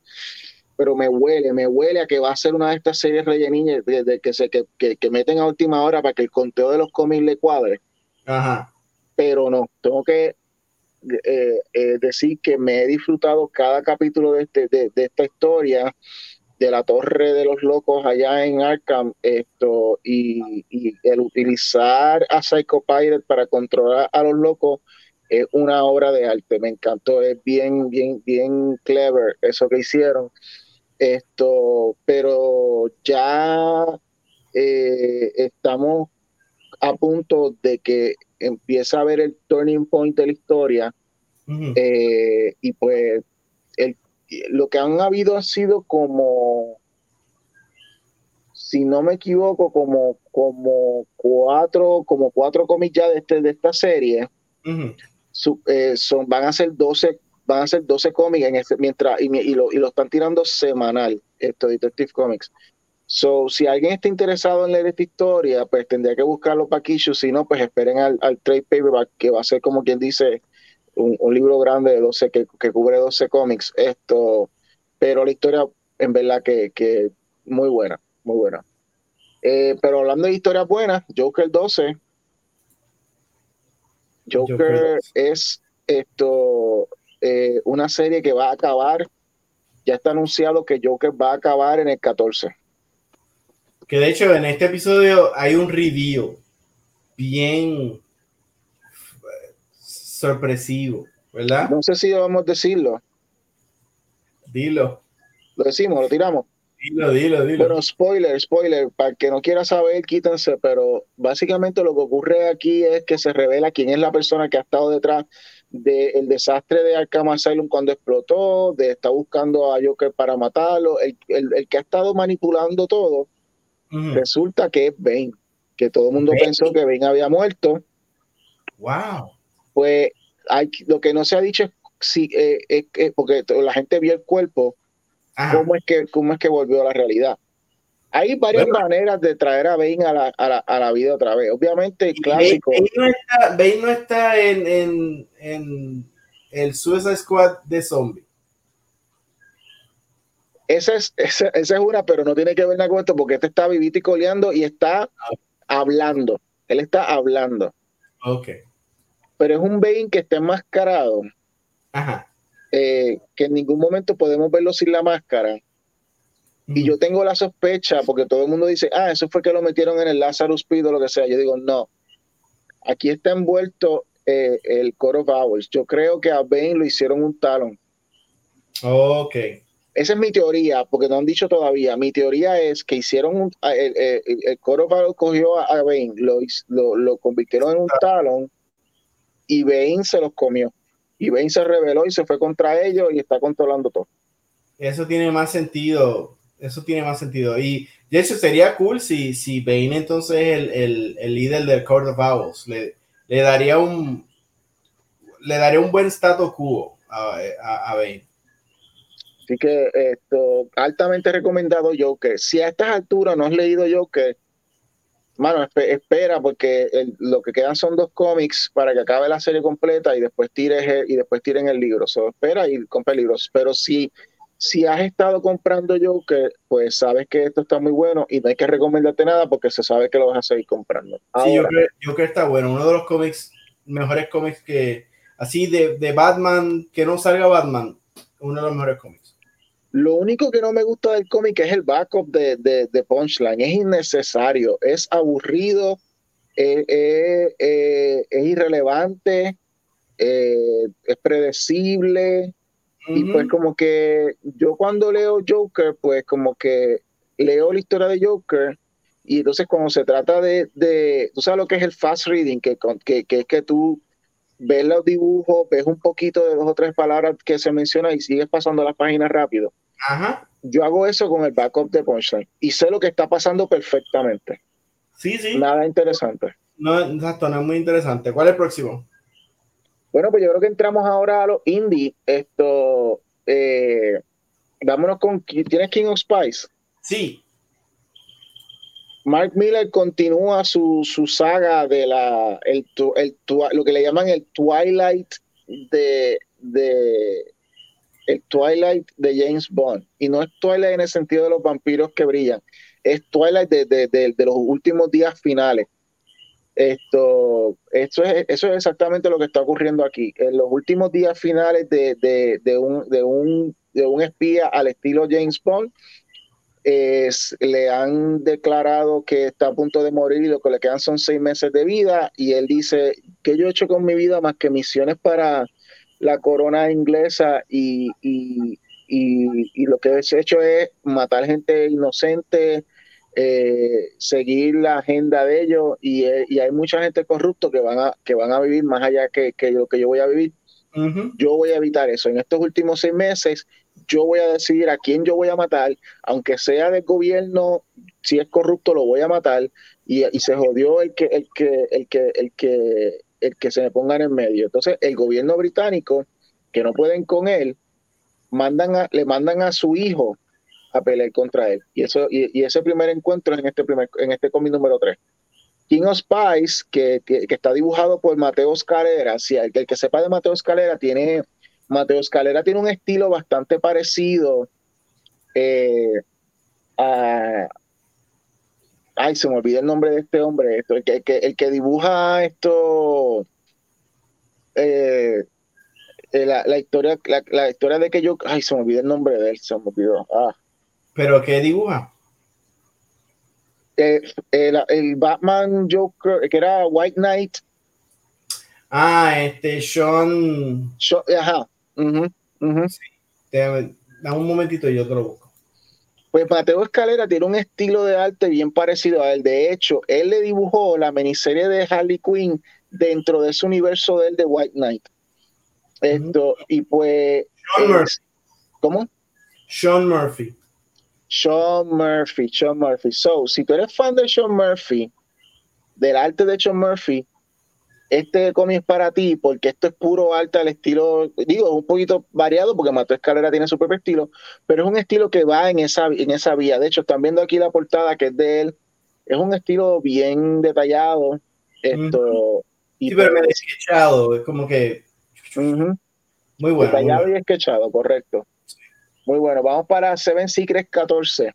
pero me huele, me huele a que va a ser una de estas series rellenín de, de que se que, que, que meten a última hora para que el conteo de los cómics le cuadre Ajá. pero no, tengo que eh, eh, decir que me he disfrutado cada capítulo de, este, de, de esta historia de la Torre de los Locos allá en Arkham esto y, y el utilizar a Psycho Pirate para controlar a los locos es una obra de arte, me encantó, es bien, bien, bien clever eso que hicieron. Esto, pero ya eh, estamos a punto de que empieza a ver el turning point de la historia eh, y pues el, lo que han habido ha sido como, si no me equivoco, como, como cuatro, como cuatro cómics ya de, este, de esta serie. Su- eh, son, van a ser 12, van a ser 12 cómics en este, mientras, y, y lo, y lo están tirando semanal, esto, Detective Comics. So, si alguien está interesado en leer esta historia, pues tendría que buscarlo para Kishu, si no, pues esperen al, al trade paperback, que va a ser como quien dice, un, un libro grande de 12 que, que cubre 12 cómics. Esto, pero la historia, en verdad, que, que muy buena, muy buena. Eh, pero hablando de historias buenas, Joker 12. Joker, Joker 12. es esto eh, una serie que va a acabar. Ya está anunciado que Joker va a acabar en el 14. Que de hecho en este episodio hay un review bien eh, sorpresivo, ¿verdad? No sé si debemos decirlo. Dilo, Lo decimos, lo tiramos. dilo, dilo, dilo. Bueno, spoiler, spoiler, para el que no quiera saber, quítense, pero básicamente lo que ocurre aquí es que se revela quién es la persona que ha estado detrás del desastre de Arkham Asylum cuando explotó, de estar buscando a Joker para matarlo, el, el- el que ha estado manipulando todo, resulta que es Bane, que todo el mundo Bane. pensó que Bane había muerto, Wow. pues hay, lo que no se ha dicho es si, eh, es que- porque la gente vio el cuerpo, Ajá. cómo es que cómo es que volvió a la realidad. Hay varias Bueno. maneras de traer a Bane a la, a la, a la vida otra vez. Obviamente, el clásico, Bane, Bane no está, Bane no está en, en, en el Suicide Squad de zombie. esa es, esa, esa es una, pero no tiene que ver nada con esto porque este está vivito y coleando y está hablando. Él está hablando. Ok. Pero es un Bane que está enmascarado, Ajá. eh, que en ningún momento podemos verlo sin la máscara. Y yo tengo la sospecha, porque todo el mundo dice, ah, eso fue que lo metieron en el Lazarus Pit o lo que sea. Yo digo, no. Aquí está envuelto eh, el Core of Hours. Yo creo que a Bane lo hicieron un talón. Ok. Esa es mi teoría, porque no han dicho todavía. Mi teoría es que hicieron un, a- el, el, el Core of Hours cogió a, Bane, lo, lo, lo convirtieron en un talón y Bane se los comió. Y Bane se rebeló y se fue contra ellos y está controlando todo. Eso tiene más sentido. Eso tiene más sentido. Y de sería cool si, si Bane entonces el, el, el líder del Court of Owls le, le daría un le daría un buen status quo a, a, Bane. Así que esto, altamente recomendado Joker. Si a estas alturas no has leído Joker, mano, espe- espera, porque lo que quedan son dos cómics para que acabe la serie completa y después tires el- y después tiren el libro. So, espera y compra el libro. Pero si, si has estado comprando Joker, pues sabes que esto está muy bueno y no hay que recomendarte nada porque se sabe que lo vas a seguir comprando. Sí, Ahora, Joker, Joker está bueno. Uno de los cómics, mejores cómics que así de, de Batman, que no salga Batman, uno de los mejores cómics. Lo único que no me gusta del cómic es el backup de, de, de Punchline. Es innecesario, es aburrido, eh, eh, eh, es irrelevante, eh, es predecible. Y pues como que yo cuando leo Joker, pues como que leo la historia de Joker y entonces cuando se trata de, de tú sabes lo que es el fast reading, que, que, que es que tú ves los dibujos, ves un poquito de dos o tres palabras que se mencionan y sigues pasando las páginas rápido Ajá. yo hago eso con el backup de Punchline y sé lo que está pasando perfectamente. Sí, sí. Nada interesante. No, exacto, no es muy interesante. ¿Cuál es el próximo? Bueno, pues yo creo que entramos ahora a los indie. Esto, eh, vámonos con. ¿Tienes King of Spice? Sí. Mark Miller continúa su, su saga de la. El, el lo que le llaman el Twilight de. de el Twilight de James Bond. Y no es Twilight en el sentido de los vampiros que brillan. Es Twilight de, de- de- de los últimos días finales. Esto, esto es, eso es exactamente lo que está ocurriendo aquí. En los últimos días finales de, de- de un, de, un, de un espía al estilo James Bond, es- le han declarado que está a punto de morir y lo que le quedan son seis meses de vida. Y él dice, ¿qué yo he hecho con mi vida más que misiones para la corona inglesa? Y, y, y- y lo que he hecho es matar gente inocente, eh, seguir la agenda de ellos y, eh, y hay mucha gente corrupto que van a, que van a vivir más allá que, que lo que yo voy a vivir. Yo voy a evitar eso. En estos últimos seis meses, yo voy a decidir a quién yo voy a matar, aunque sea del gobierno, si es corrupto, lo voy a matar. Y, y se jodió el que, el que, el que, el que, el que se me ponga en medio. Entonces, el gobierno británico, que no pueden con él, mandan a, le mandan a su hijo a pelear contra él. Y eso, y, ese primer encuentro es en este primer, en este cómic número 3. King of Spies, que, que, está dibujado por Mateo Escalera. Si el, que sepa de Mateo Escalera tiene. Mateo Escalera tiene un estilo bastante parecido eh, a. Ay, se me olvida el nombre de este hombre. Esto, el, que, el que, el que dibuja esto. eh, eh, la, la historia, la, historia de que yo. Ay, se me olvidó el nombre de él, se me olvidó. Ah. Pero ¿qué dibuja? Eh, el, el Batman Joker, que era White Knight. Ah, este Sean. Yo- ajá. ujú. Déjame, dame un momentito y yo te lo busco. Pues Mateo Escalera tiene un estilo de arte bien parecido a él. De hecho, él le dibujó la miniserie de Harley Quinn dentro de ese universo de él de White Knight. Esto, y pues. Sean Murphy. ¿Cómo? Sean Murphy. Sean Murphy, Sean Murphy. So, si tú eres fan de Sean Murphy, del arte de Sean Murphy, este cómic es para ti, porque esto es puro arte al estilo, digo, un poquito variado, porque Mateo Escalera tiene su propio estilo, pero es un estilo que va en esa, en esa vía. De hecho, están viendo aquí la portada que es de él. Es un estilo bien detallado. Esto. y Sí, pero pues. Es como que. ujú. Muy bueno. muy Detallado bueno. y sketchado, correcto. Muy bueno. Vamos para Seven Secrets 14.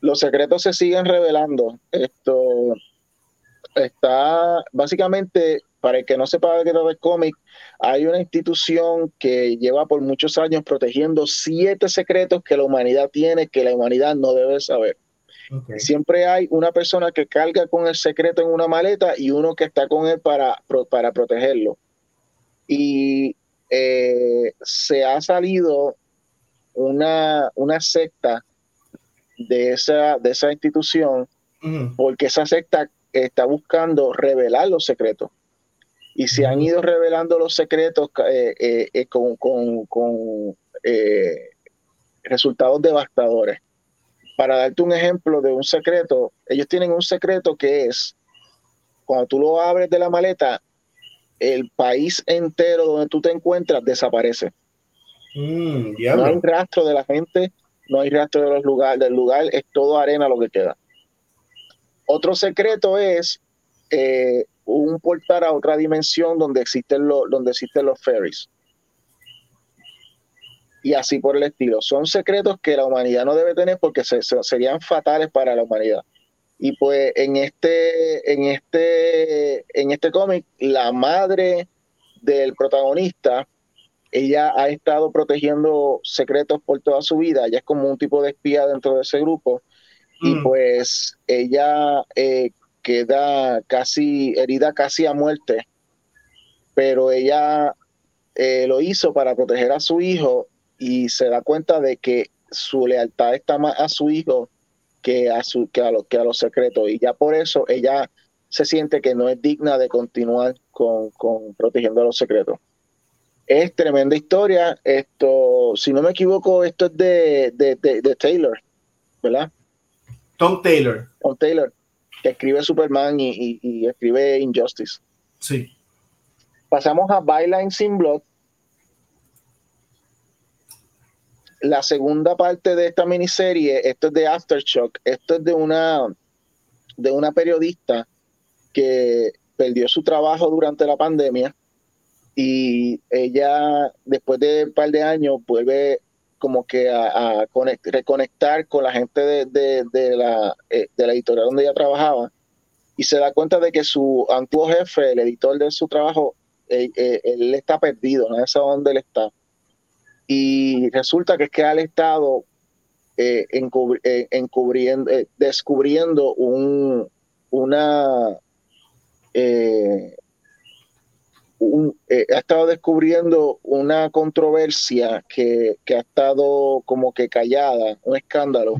Los secretos se siguen revelando. Esto está básicamente, para el que no sepa de qué trata el cómic, hay una institución que lleva por muchos años protegiendo siete secretos que la humanidad tiene, que la humanidad no debe saber. Siempre hay una persona que carga con el secreto en una maleta y uno que está con él para, para protegerlo. Y eh, se ha salido una, una secta de esa, de esa institución porque esa secta está buscando revelar los secretos. Y se han ido revelando los secretos eh, eh, con, con- con, resultados devastadores. Para darte un ejemplo de un secreto, ellos tienen un secreto que es, cuando tú lo abres de la maleta, el país entero donde tú te encuentras desaparece. Mm, No hay rastro de la gente, no hay rastro de los lugares, del lugar, es todo arena lo que queda. Otro secreto es eh, un portal a otra dimensión donde existen, los donde existen los ferries. Y así por el estilo. Son secretos que la humanidad no debe tener porque se- se- serían fatales para la humanidad. Y pues en este, en este, en este cómic, la madre del protagonista, ella ha estado protegiendo secretos por toda su vida. Ella es como un tipo de espía dentro de ese grupo. Y Mm. pues ella eh, queda casi herida casi a muerte, pero ella eh, lo hizo para proteger a su hijo y se da cuenta de que su lealtad está más a su hijo que a, su, que a, lo- que a los secretos. Y ya por eso ella se siente que no es digna de continuar con, con protegiendo los secretos. Es tremenda historia. Esto, si no me equivoco, esto es de, de, de- de Taylor, ¿verdad? Tom Taylor. Tom Taylor, que escribe Superman y, y- y escribe Injustice. Sí. Pasamos a Byline Sin Blood. La segunda parte de esta miniserie, esto es de Aftershock, esto es de una, de una periodista que perdió su trabajo durante la pandemia y ella después de un par de años vuelve como que a, a conect- reconectar con la gente de, de- de la, eh, de la editorial donde ella trabajaba y se da cuenta de que su antiguo jefe, el editor de su trabajo, eh, eh, él está perdido, no sabe dónde él está. Y resulta que es que ha estado eh, encubri- eh, encubriendo, eh, descubriendo un, una, eh, un, ha estado descubriendo una controversia que, que ha estado como que callada, un escándalo,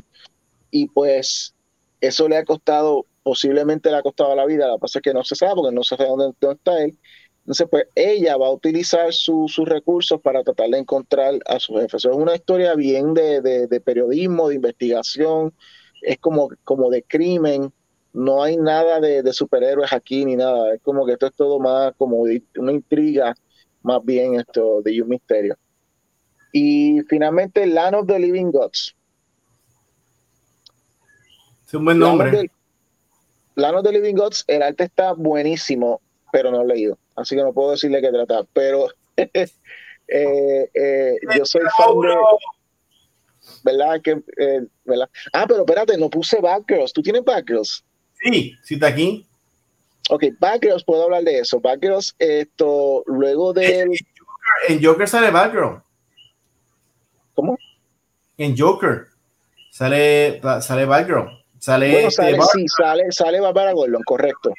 y pues eso le ha costado, posiblemente le ha costado la vida, la cosa es que no se sabe porque no se sabe dónde está él. Entonces, pues ella va a utilizar su- sus recursos para tratar de encontrar a su jefe. Eso es una historia bien de, de- de periodismo, de investigación, es como, como de crimen. No hay nada de, de superhéroes aquí ni nada. Es como que esto es todo más como una intriga, más bien esto de un misterio. Y finalmente, Land of the Living Gods. Es un buen Land of nombre. the- Land of the Living Gods, el arte está buenísimo, pero no he leído. Así que no puedo decirle qué trata. Pero eh, eh, yo soy fan de. ¿Verdad? Que, eh, ¿verdad? Ah, pero espérate, no puse Batgirls. ¿Tú tienes Batgirls? Sí, sí está aquí. Ok, Batgirls, puedo hablar de eso. Batgirls, esto, luego del. En Joker sale Batgirl. ¿Cómo? En Joker sale, sale Batgirl. Sale, Bueno, este, sale, sí, sale, sale Barbara Gordon, correcto.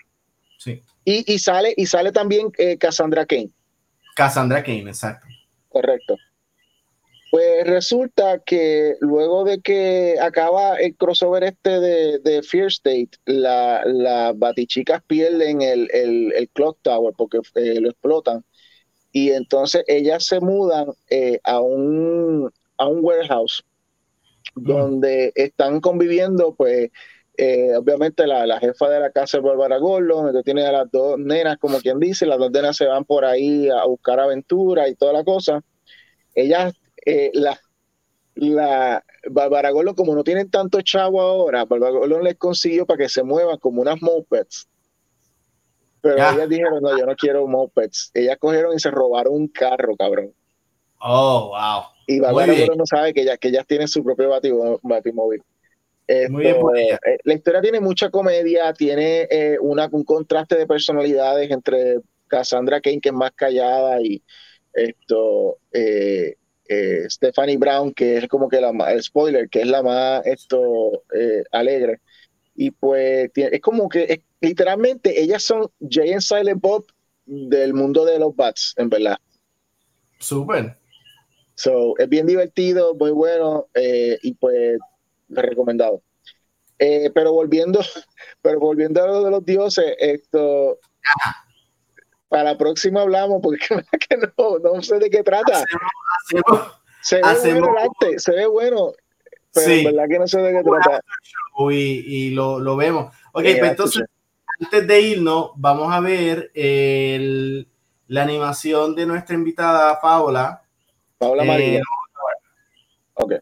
sí, Y, y sale, y sale también eh, Cassandra Kane. Cassandra Kane, exacto. Correcto. Pues resulta que luego de que acaba el crossover este de, de Fear State, la- las batichicas pierden el, el, el Clock Tower porque eh, lo explotan. Y entonces ellas se mudan eh, a, un, a un warehouse donde están conviviendo, pues, eh, obviamente la, la jefa de la casa es Bárbara Gordon, que tiene a las dos nenas, como quien dice, las dos nenas se van por ahí a buscar aventura y toda la cosa. Ellas, eh, la, la Bárbara Gordon, como no tienen tanto chavo ahora, Bárbara Gordon les consiguió para que se muevan como unas mopeds. Pero ellas dijeron, no, yo no quiero mopeds. Ellas cogieron y se robaron un carro, cabrón. Oh, wow. Y Bárbara. Gordon no sabe que ellas, que ellas tienen su propio batimo- Muy bien ella. eh, la historia tiene mucha comedia, tiene eh, una, un contraste de personalidades entre Cassandra Kane, que es más callada, y esto eh, eh, Stephanie Brown, que es como que la más, el spoiler, que es la más esto alegre. Y pues tiene- es como que es- literalmente ellas son Jay and Silent Bob del mundo de los bats, en verdad. Súper. So, es bien divertido, muy bueno y pues recomendado. Eh, pero volviendo, pero volviendo a lo de los dioses, esto para la próxima hablamos porque que no, no sé de qué trata. Hacemos Se ve bueno el arte, se ve bueno, pero Sí. en verdad que no sé de qué trata. y, y lo, lo vemos. Ok, Eh, pues entonces, antes de irnos, vamos a ver el- la animación de nuestra invitada Paola. Paola Eh, María. Ok.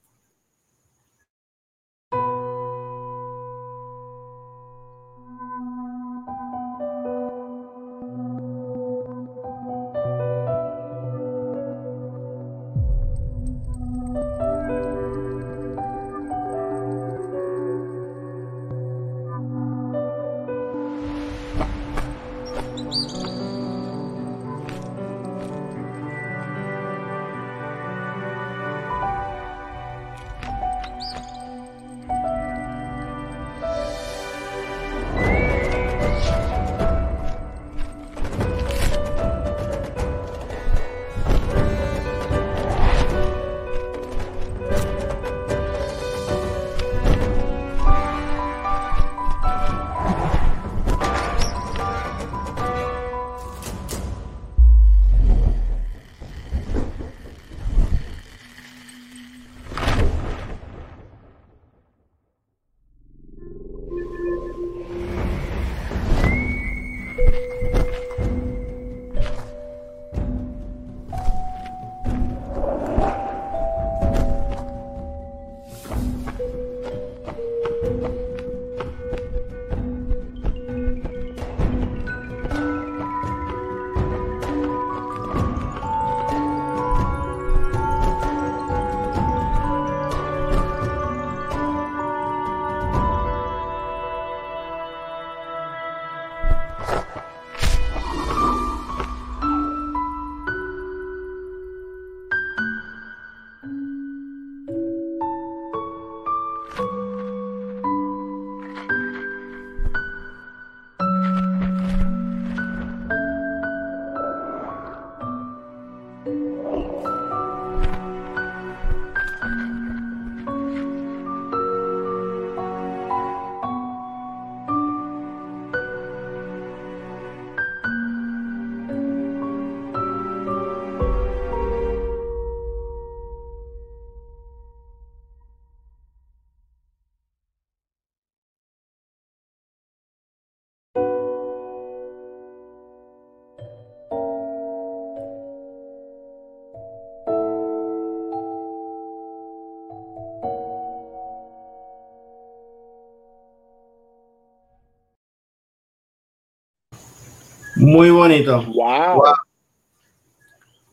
Muy bonito. Wow. Wow.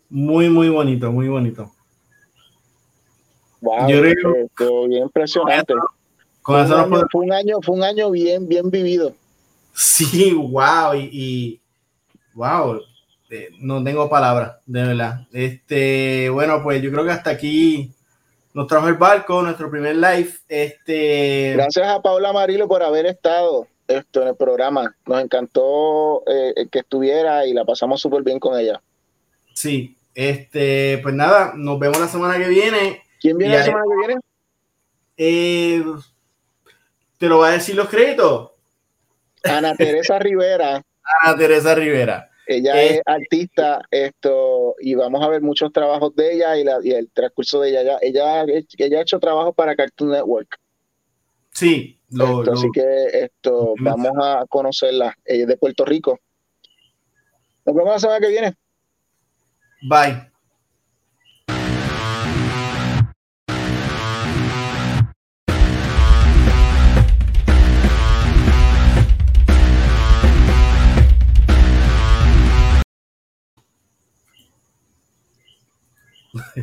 Muy, muy bonito, muy bonito. Wow, Yo creo- bien impresionante. Con Fue eso un, nos año, podemos- fue un año, fue un año bien, bien vivido. Sí, wow, y, y- wow, eh, no tengo palabras, de verdad. Este, bueno, pues yo creo que hasta aquí nos trajo el barco, nuestro primer live. Este, Gracias a Paula Marilo por haber estado esto en el programa. Nos encantó eh, que estuviera y la pasamos súper bien con ella. sí, este, pues nada, nos vemos la semana que viene. ¿Quién viene Y la semana que viene? Eh, te lo va a decir los créditos. Ana Teresa Rivera. Ana Teresa Rivera. Ella Eh, es artista, esto, y vamos a ver muchos trabajos de ella y, la, y el transcurso de ella. Ella, ella, ella ha hecho trabajos para Cartoon Network. Sí, lo, Esto, lo- así que esto, vamos a conocerla. Ella es de Puerto Rico. Nos vemos la semana que viene. bye.